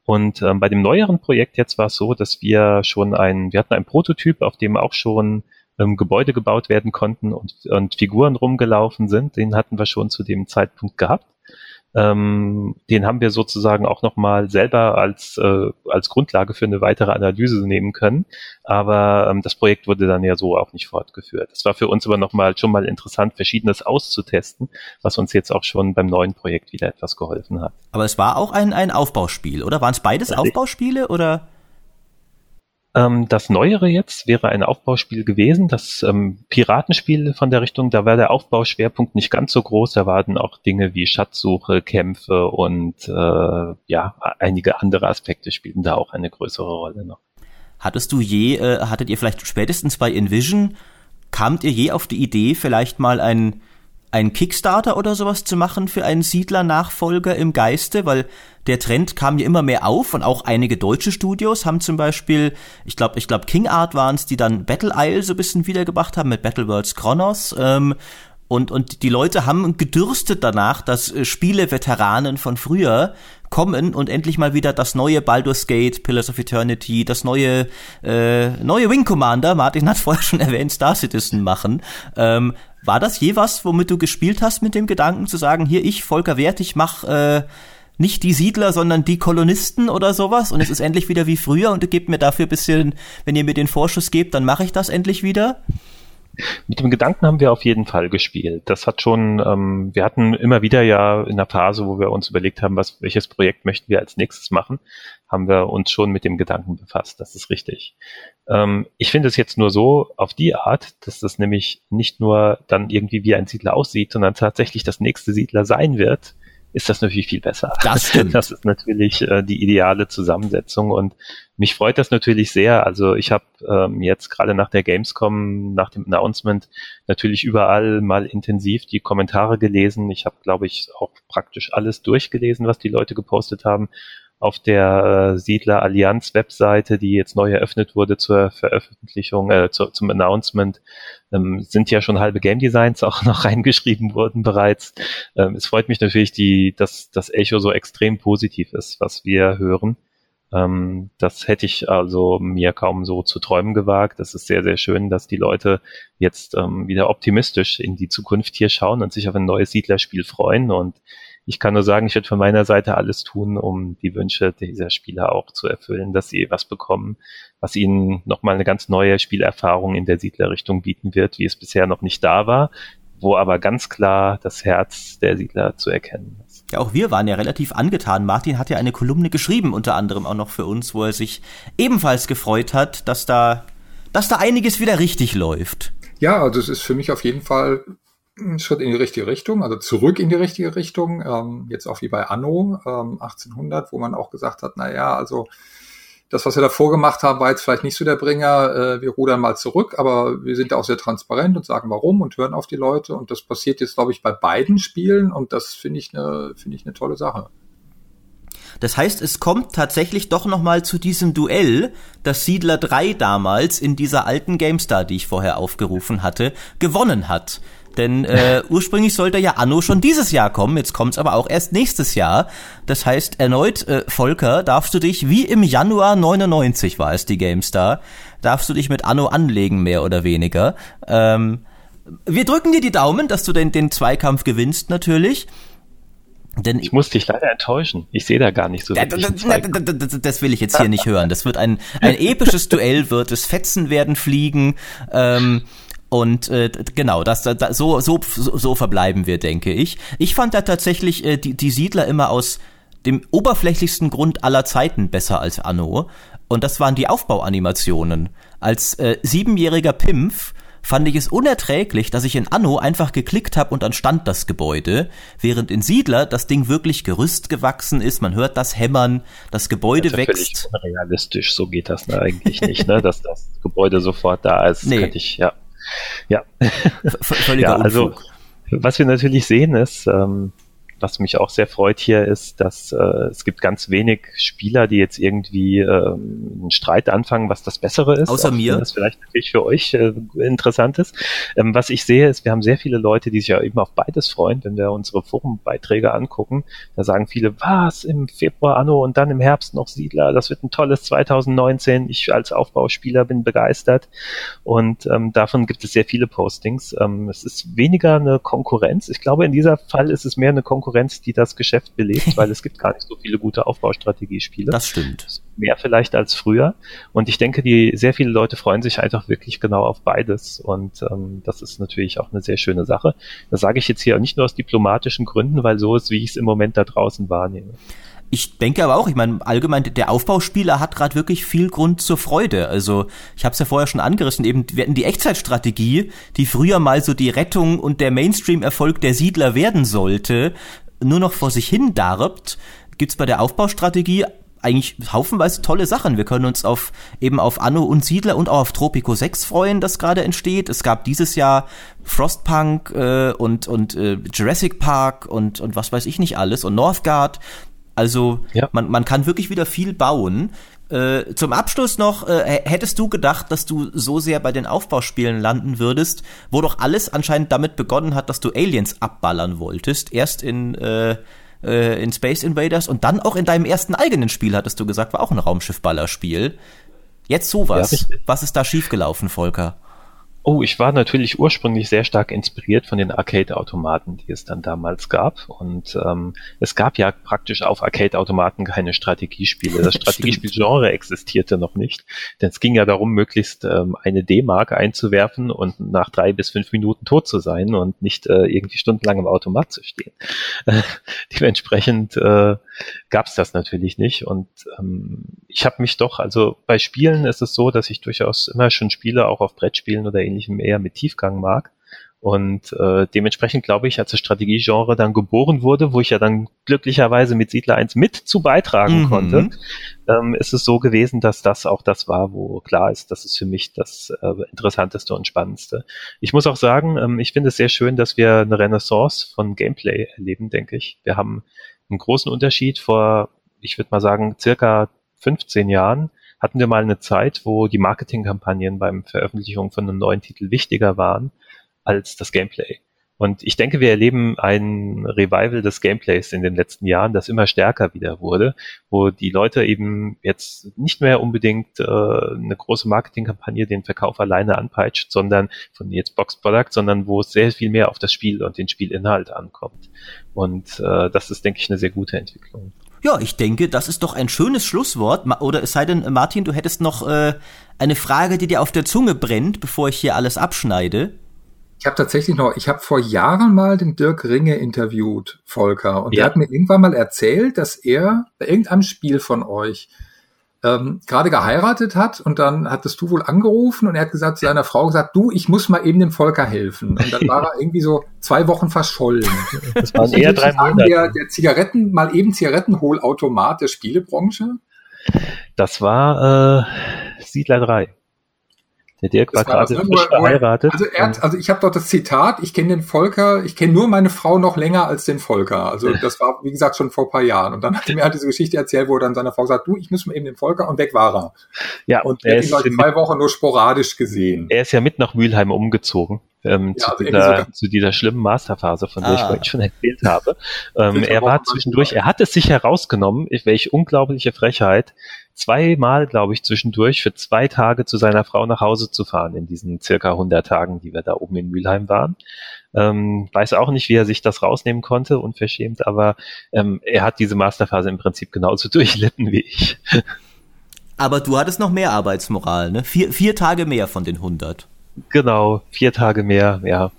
Und ähm, bei dem neueren Projekt jetzt war es so, dass wir schon ein, wir hatten einen Prototyp, auf dem auch schon ähm, Gebäude gebaut werden konnten und, und Figuren rumgelaufen sind. Den hatten wir schon zu dem Zeitpunkt gehabt. Ähm, den haben wir sozusagen auch nochmal selber als, äh, als Grundlage für eine weitere Analyse nehmen können. Aber ähm, das Projekt wurde dann ja so auch nicht fortgeführt. Es war für uns aber nochmal schon mal interessant, Verschiedenes auszutesten, was uns jetzt auch schon beim neuen Projekt wieder etwas geholfen hat. Aber es war auch ein, ein Aufbauspiel, oder? Waren es beides Aufbauspiele oder? Ähm, das Neuere jetzt wäre ein Aufbauspiel gewesen. Das ähm, Piratenspiel von der Richtung, da war der Aufbauschwerpunkt nicht ganz so groß. Da waren auch Dinge wie Schatzsuche, Kämpfe und äh, ja, einige andere Aspekte spielten da auch eine größere Rolle noch. Hattest du je, äh, hattet ihr vielleicht spätestens bei Envision, kamt ihr je auf die Idee, vielleicht mal ein ein Kickstarter oder sowas zu machen für einen Siedler-Nachfolger im Geiste, weil der Trend kam ja immer mehr auf und auch einige deutsche Studios haben zum Beispiel, ich glaube, ich glaube King Art waren es, die dann Battle Isle so ein bisschen wiedergebracht haben mit Battle Worlds Chronos. Ähm, Und, und die Leute haben gedürstet danach, dass äh, Spiele-Veteranen von früher kommen und endlich mal wieder das neue Baldur's Gate, Pillars of Eternity, das neue äh, neue Wing Commander, Martin hat <laughs> vorher schon erwähnt, Star Citizen machen. Ähm, war das je was, womit du gespielt hast mit dem Gedanken zu sagen, hier ich, Volker Wert, ich mach äh, nicht die Siedler, sondern die Kolonisten oder sowas und es ist endlich wieder wie früher und ihr gebt mir dafür bisschen, wenn ihr mir den Vorschuss gebt, dann mache ich das endlich wieder? Mit dem Gedanken haben wir auf jeden Fall gespielt. Das hat schon, ähm, wir hatten immer wieder ja in der Phase, wo wir uns überlegt haben, was, welches Projekt möchten wir als nächstes machen, haben wir uns schon mit dem Gedanken befasst. Das ist richtig. Ähm, ich finde es jetzt nur so auf die Art, dass das nämlich nicht nur dann irgendwie wie ein Siedler aussieht, sondern tatsächlich das nächste Siedler sein wird, ist das natürlich viel besser. Das <laughs> stimmt. Das ist natürlich äh, die ideale Zusammensetzung und mich freut das natürlich sehr. Also ich habe ähm, jetzt gerade nach der Gamescom, nach dem Announcement natürlich überall mal intensiv die Kommentare gelesen. Ich habe, glaube ich, auch praktisch alles durchgelesen, was die Leute gepostet haben auf der äh, Siedler Allianz Webseite, die jetzt neu eröffnet wurde zur Veröffentlichung, äh, zu, zum Announcement, ähm, sind ja schon halbe Game Designs auch <laughs> noch reingeschrieben worden bereits. Ähm, es freut mich natürlich, die, dass das Echo so extrem positiv ist, was wir hören. Ähm, das hätte ich also mir kaum so zu träumen gewagt. Das ist sehr, sehr schön, dass die Leute jetzt ähm, wieder optimistisch in die Zukunft hier schauen und sich auf ein neues Siedlerspiel freuen und ich kann nur sagen, ich werde von meiner Seite alles tun, um die Wünsche dieser Spieler auch zu erfüllen, dass sie was bekommen, was ihnen nochmal eine ganz neue Spielerfahrung in der Siedlerrichtung bieten wird, wie es bisher noch nicht da war, wo aber ganz klar das Herz der Siedler zu erkennen ist. Ja, auch wir waren ja relativ angetan. Martin hat ja eine Kolumne geschrieben, unter anderem auch noch für uns, wo er sich ebenfalls gefreut hat, dass da, dass da einiges wieder richtig läuft. Ja, also es ist für mich auf jeden Fall ein Schritt in die richtige Richtung, also zurück in die richtige Richtung. Ähm, jetzt auch wie bei Anno ähm, 1800, wo man auch gesagt hat, na ja, also das, was wir davor gemacht haben, war jetzt vielleicht nicht so der Bringer. Äh, wir rudern mal zurück, aber wir sind da auch sehr transparent und sagen warum und hören auf die Leute. Und das passiert jetzt, glaube ich, bei beiden Spielen und das finde ich eine finde ich eine tolle Sache. Das heißt, es kommt tatsächlich doch noch mal zu diesem Duell, das Siedler 3 damals in dieser alten GameStar, die ich vorher aufgerufen hatte, gewonnen hat. Denn äh, <laughs> ursprünglich sollte ja Anno schon dieses Jahr kommen, jetzt kommt's aber auch erst nächstes Jahr. Das heißt, erneut, äh, Volker, darfst du dich, wie im Januar 99 war es die GameStar, darfst du dich mit Anno anlegen, mehr oder weniger. Ähm, wir drücken dir die Daumen, dass du den, den Zweikampf gewinnst, natürlich. Denn ich muss dich leider enttäuschen. Ich sehe da gar nicht so. Das, das will ich jetzt hier nicht <laughs> hören. Das wird ein, ein episches Duell, wird es Fetzen werden fliegen. Ähm, und äh, genau, das, das so, so so verbleiben wir, denke ich. Ich fand da tatsächlich äh, die, die Siedler immer aus dem oberflächlichsten Grund aller Zeiten besser als Anno. Und das waren die Aufbauanimationen. Als äh, siebenjähriger Pimpf fand ich es unerträglich, dass ich in Anno einfach geklickt habe und dann stand das Gebäude, während in Siedler das Ding wirklich Gerüst gewachsen ist, man hört das Hämmern, das Gebäude das ist wächst. Völlig unrealistisch, so geht das eigentlich nicht, ne? <laughs> dass das Gebäude sofort da ist. Nee. Könnte ich, ja. Ja. völliger ja, also, was wir natürlich sehen ist, ähm, was mich auch sehr freut hier ist, dass äh, es gibt ganz wenig Spieler, die jetzt irgendwie ähm, einen Streit anfangen, was das Bessere ist. Außer mir. Das vielleicht natürlich für euch äh, interessant ist. Ähm, was ich sehe, ist, wir haben sehr viele Leute, die sich ja eben auf beides freuen, wenn wir unsere Forumbeiträge angucken. Da sagen viele, was, im Februar Anno und dann im Herbst noch Siedler, das wird ein tolles 2019. Ich als Aufbauspieler bin begeistert. Und ähm, davon gibt es sehr viele Postings. Ähm, es ist weniger eine Konkurrenz. Ich glaube, in dieser Fall ist es mehr eine Konkurrenz Konkurrenz, die das Geschäft belebt, <laughs> weil es gibt gar nicht so viele gute Aufbaustrategiespiele. Das stimmt. Mehr vielleicht als früher. Und ich denke, die sehr viele Leute freuen sich einfach wirklich genau auf beides. Und ähm, das ist natürlich auch eine sehr schöne Sache. Das sage ich jetzt hier nicht nur aus diplomatischen Gründen, weil so ist, wie ich es im Moment da draußen wahrnehme. Ich denke aber auch, ich meine, allgemein, der Aufbauspieler hat gerade wirklich viel Grund zur Freude. Also, ich habe es ja vorher schon angerissen, eben wir hatten die Echtzeitstrategie, die früher mal so die Rettung und der Mainstream-Erfolg der Siedler werden sollte, nur noch vor sich hin darbt, gibt's bei der Aufbaustrategie eigentlich haufenweise tolle Sachen. Wir können uns auf eben auf Anno und Siedler und auch auf Tropico 6 freuen, das gerade entsteht. Es gab dieses Jahr Frostpunk äh, und und äh, Jurassic Park und und was weiß ich nicht alles und Northgard. Also ja. man, man kann wirklich wieder viel bauen. Äh, zum Abschluss noch, äh, hättest du gedacht, dass du so sehr bei den Aufbauspielen landen würdest, wo doch alles anscheinend damit begonnen hat, dass du Aliens abballern wolltest. Erst in, äh, äh, in Space Invaders und dann auch in deinem ersten eigenen Spiel, hattest du gesagt, war auch ein Raumschiffballerspiel. Jetzt sowas. Ja, Was ist da schiefgelaufen, Volker? Oh, ich war natürlich ursprünglich sehr stark inspiriert von den Arcade-Automaten, die es dann damals gab. Und ähm, es gab ja praktisch auf Arcade-Automaten keine Strategiespiele. Das <laughs> Strategiespielgenre existierte noch nicht. Denn es ging ja darum, möglichst ähm, eine D-Mark einzuwerfen und nach drei bis fünf Minuten tot zu sein und nicht äh, irgendwie stundenlang im Automat zu stehen. <laughs> Äh, dementsprechend äh, gab es das natürlich nicht. Und ähm, ich habe mich doch, also bei Spielen ist es so, dass ich durchaus immer schon Spiele, auch auf Brettspielen oder ähnlichem, eher mit Tiefgang mag. Und äh, dementsprechend glaube ich, als das Strategiegenre dann geboren wurde, wo ich ja dann glücklicherweise mit Siedler 1 mit zu beitragen mhm. konnte, ähm, ist es so gewesen, dass das auch das war, wo klar ist, das ist für mich das äh, Interessanteste und Spannendste. Ich muss auch sagen, ähm, ich finde es sehr schön, dass wir eine Renaissance von Gameplay erleben, denke ich. Wir haben einen großen Unterschied vor, ich würde mal sagen, circa 15 Jahren hatten wir mal eine Zeit, wo die Marketingkampagnen beim Veröffentlichung von einem neuen Titel wichtiger waren als das Gameplay. Und ich denke, wir erleben ein Revival des Gameplays in den letzten Jahren, das immer stärker wieder wurde, wo die Leute eben jetzt nicht mehr unbedingt äh, eine große Marketingkampagne den Verkauf alleine anpeitscht, sondern von jetzt Box Product, sondern wo es sehr viel mehr auf das Spiel und den Spielinhalt ankommt. Und äh, das ist, denke ich, eine sehr gute Entwicklung. Ja, ich denke, das ist doch ein schönes Schlusswort. Oder es sei denn, Martin, du hättest noch äh, eine Frage, die dir auf der Zunge brennt, bevor ich hier alles abschneide. Ich habe tatsächlich noch, ich habe vor Jahren mal den Dirk Ringe interviewt, Volker, und ja. der hat mir irgendwann mal erzählt, dass er bei irgendeinem Spiel von euch ähm, gerade geheiratet hat und dann hattest du wohl angerufen und er hat gesagt zu seiner Frau gesagt, du, ich muss mal eben dem Volker helfen. Und dann war er irgendwie so zwei Wochen verschollen. Das waren eher drei Monate. Der, der Zigaretten, mal eben Zigarettenholautomat der Spielebranche? Das war äh, Siedler 3. Der Dirk war gerade frisch verheiratet. Also, er hat, also ich habe dort das Zitat, ich kenne den Volker, ich kenne nur meine Frau noch länger als den Volker. Also das war, wie gesagt, schon vor ein paar Jahren. Und dann hat er mir halt diese Geschichte erzählt, wo er dann seiner Frau sagt, du, ich muss mal eben den Volker und weg war er. Ja, und er ist ihn zwei Wochen nur sporadisch gesehen. Er ist ja mit nach Mülheim umgezogen. Ähm, ja, zu, also dieser, zu dieser schlimmen Masterphase, von der ah. ich vorhin schon erzählt habe. <laughs> Ähm, er war zwischendurch, er hat es sich herausgenommen, welche unglaubliche Frechheit, zweimal, glaube ich, zwischendurch für zwei Tage zu seiner Frau nach Hause zu fahren in diesen circa 100 Tagen, die wir da oben in Mülheim waren. Ähm, weiß auch nicht, wie er sich das rausnehmen konnte, unverschämt, aber ähm, er hat diese Masterphase im Prinzip genauso <laughs> durchlitten wie ich. Aber du hattest noch mehr Arbeitsmoral, ne? Vier, vier Tage mehr von den 100. Genau, vier Tage mehr, ja.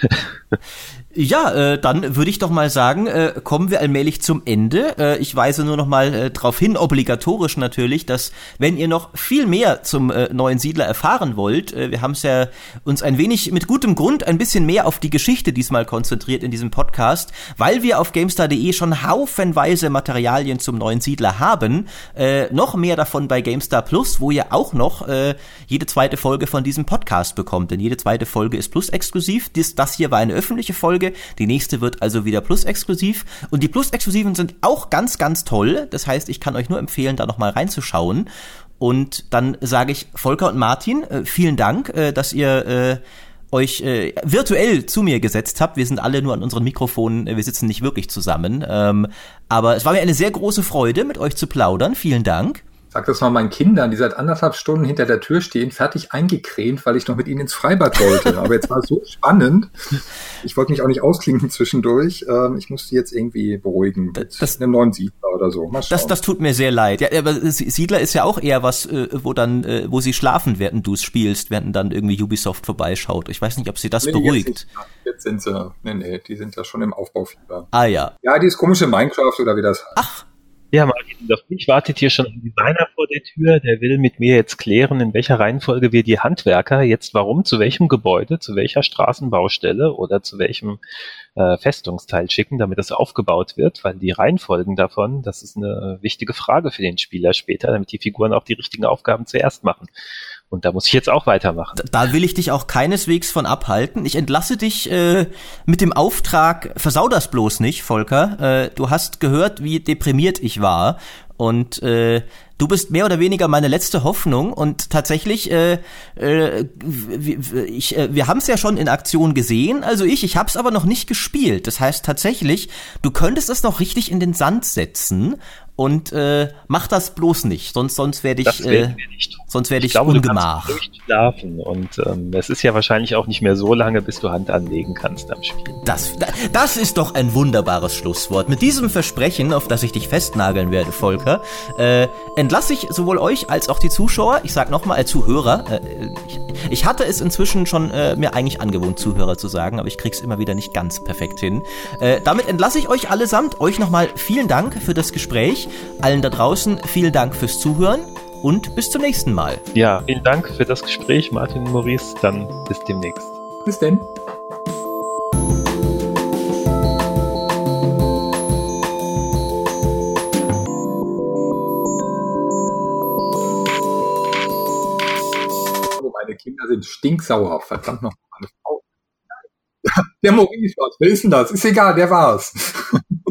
<laughs> Ja, äh, dann würde ich doch mal sagen, äh, kommen wir allmählich zum Ende. Äh, ich weise nur noch mal äh, darauf hin, obligatorisch natürlich, dass wenn ihr noch viel mehr zum äh, neuen Siedler erfahren wollt, äh, wir haben es ja uns ein wenig mit gutem Grund ein bisschen mehr auf die Geschichte diesmal konzentriert in diesem Podcast, weil wir auf GameStar.de schon haufenweise Materialien zum neuen Siedler haben. Äh, noch mehr davon bei GameStar Plus, wo ihr auch noch äh, jede zweite Folge von diesem Podcast bekommt. Denn jede zweite Folge ist Plus exklusiv. Dies, das hier war eine öffentliche Folge. Die nächste wird also wieder Plus-exklusiv. Und die Plus-exklusiven sind auch ganz, ganz toll. Das heißt, ich kann euch nur empfehlen, da nochmal reinzuschauen. Und dann sage ich Volker und Martin, äh, vielen Dank, äh, dass ihr äh, euch virtuell zu mir gesetzt habt. Wir sind alle nur an unseren Mikrofonen, wir sitzen nicht wirklich zusammen. Ähm, aber es war mir eine sehr große Freude, mit euch zu plaudern. Vielen Dank. Sag das mal meinen Kindern, die seit anderthalb Stunden hinter der Tür stehen, fertig eingecremt, weil ich noch mit ihnen ins Freibad wollte. Aber jetzt war es so <laughs> spannend. Ich wollte mich auch nicht ausklinken zwischendurch. Ähm, ich musste jetzt irgendwie beruhigen mit das, einem neuen Siedler oder so. Das, das tut mir sehr leid. Ja, aber Siedler ist ja auch eher was, äh, wo dann, äh, wo sie schlafen, während du es spielst, während dann irgendwie Ubisoft vorbeischaut. Ich weiß nicht, ob sie das nee, beruhigt. Jetzt, jetzt, sind sie, nee, nee, die sind ja schon im Aufbaufieber. Ah ja. Ja, dieses komische Minecraft oder wie das heißt. Ach, ja, Martin, auf mich wartet hier schon ein Designer vor der Tür, der will mit mir jetzt klären, in welcher Reihenfolge wir die Handwerker jetzt warum, zu welchem Gebäude, zu welcher Straßenbaustelle oder zu welchem äh, Festungsteil schicken, damit das aufgebaut wird, weil die Reihenfolgen davon, das ist eine wichtige Frage für den Spieler später, damit die Figuren auch die richtigen Aufgaben zuerst machen. Und da muss ich jetzt auch weitermachen. Da will ich dich auch keineswegs von abhalten. Ich entlasse dich äh, mit dem Auftrag, versau das bloß nicht, Volker. Äh, du hast gehört, wie deprimiert ich war. Und äh, du bist mehr oder weniger meine letzte Hoffnung und tatsächlich, äh, äh, ich, äh, wir haben es ja schon in Aktion gesehen, also ich, ich habe es aber noch nicht gespielt. Das heißt tatsächlich, du könntest es noch richtig in den Sand setzen und äh, mach das bloß nicht, sonst sonst werde ich, äh, sonst werde ich, ich glaube, ungemach. Du und ähm, es ist ja wahrscheinlich auch nicht mehr so lange, bis du Hand anlegen kannst am Spiel. Das, das ist doch ein wunderbares Schlusswort. Mit diesem Versprechen, auf das ich dich festnageln werde, Volker, äh, entlasse ich sowohl euch als auch die Zuschauer. Ich sag nochmal, äh, Zuhörer. Äh, ich, ich hatte es inzwischen schon äh, mir eigentlich angewohnt, Zuhörer zu sagen, aber ich krieg's immer wieder nicht ganz perfekt hin. Äh, damit entlasse ich euch allesamt. Euch nochmal vielen Dank für das Gespräch. Allen da draußen vielen Dank fürs Zuhören und bis zum nächsten Mal. Ja, vielen Dank für das Gespräch, Martin und Maurice. Dann bis demnächst. Bis denn. Meine Kinder sind stinksauer. Verdammt noch, meine Frau. <laughs> Der Maurice war's. Wer ist denn das? Ist egal, der war's. <laughs>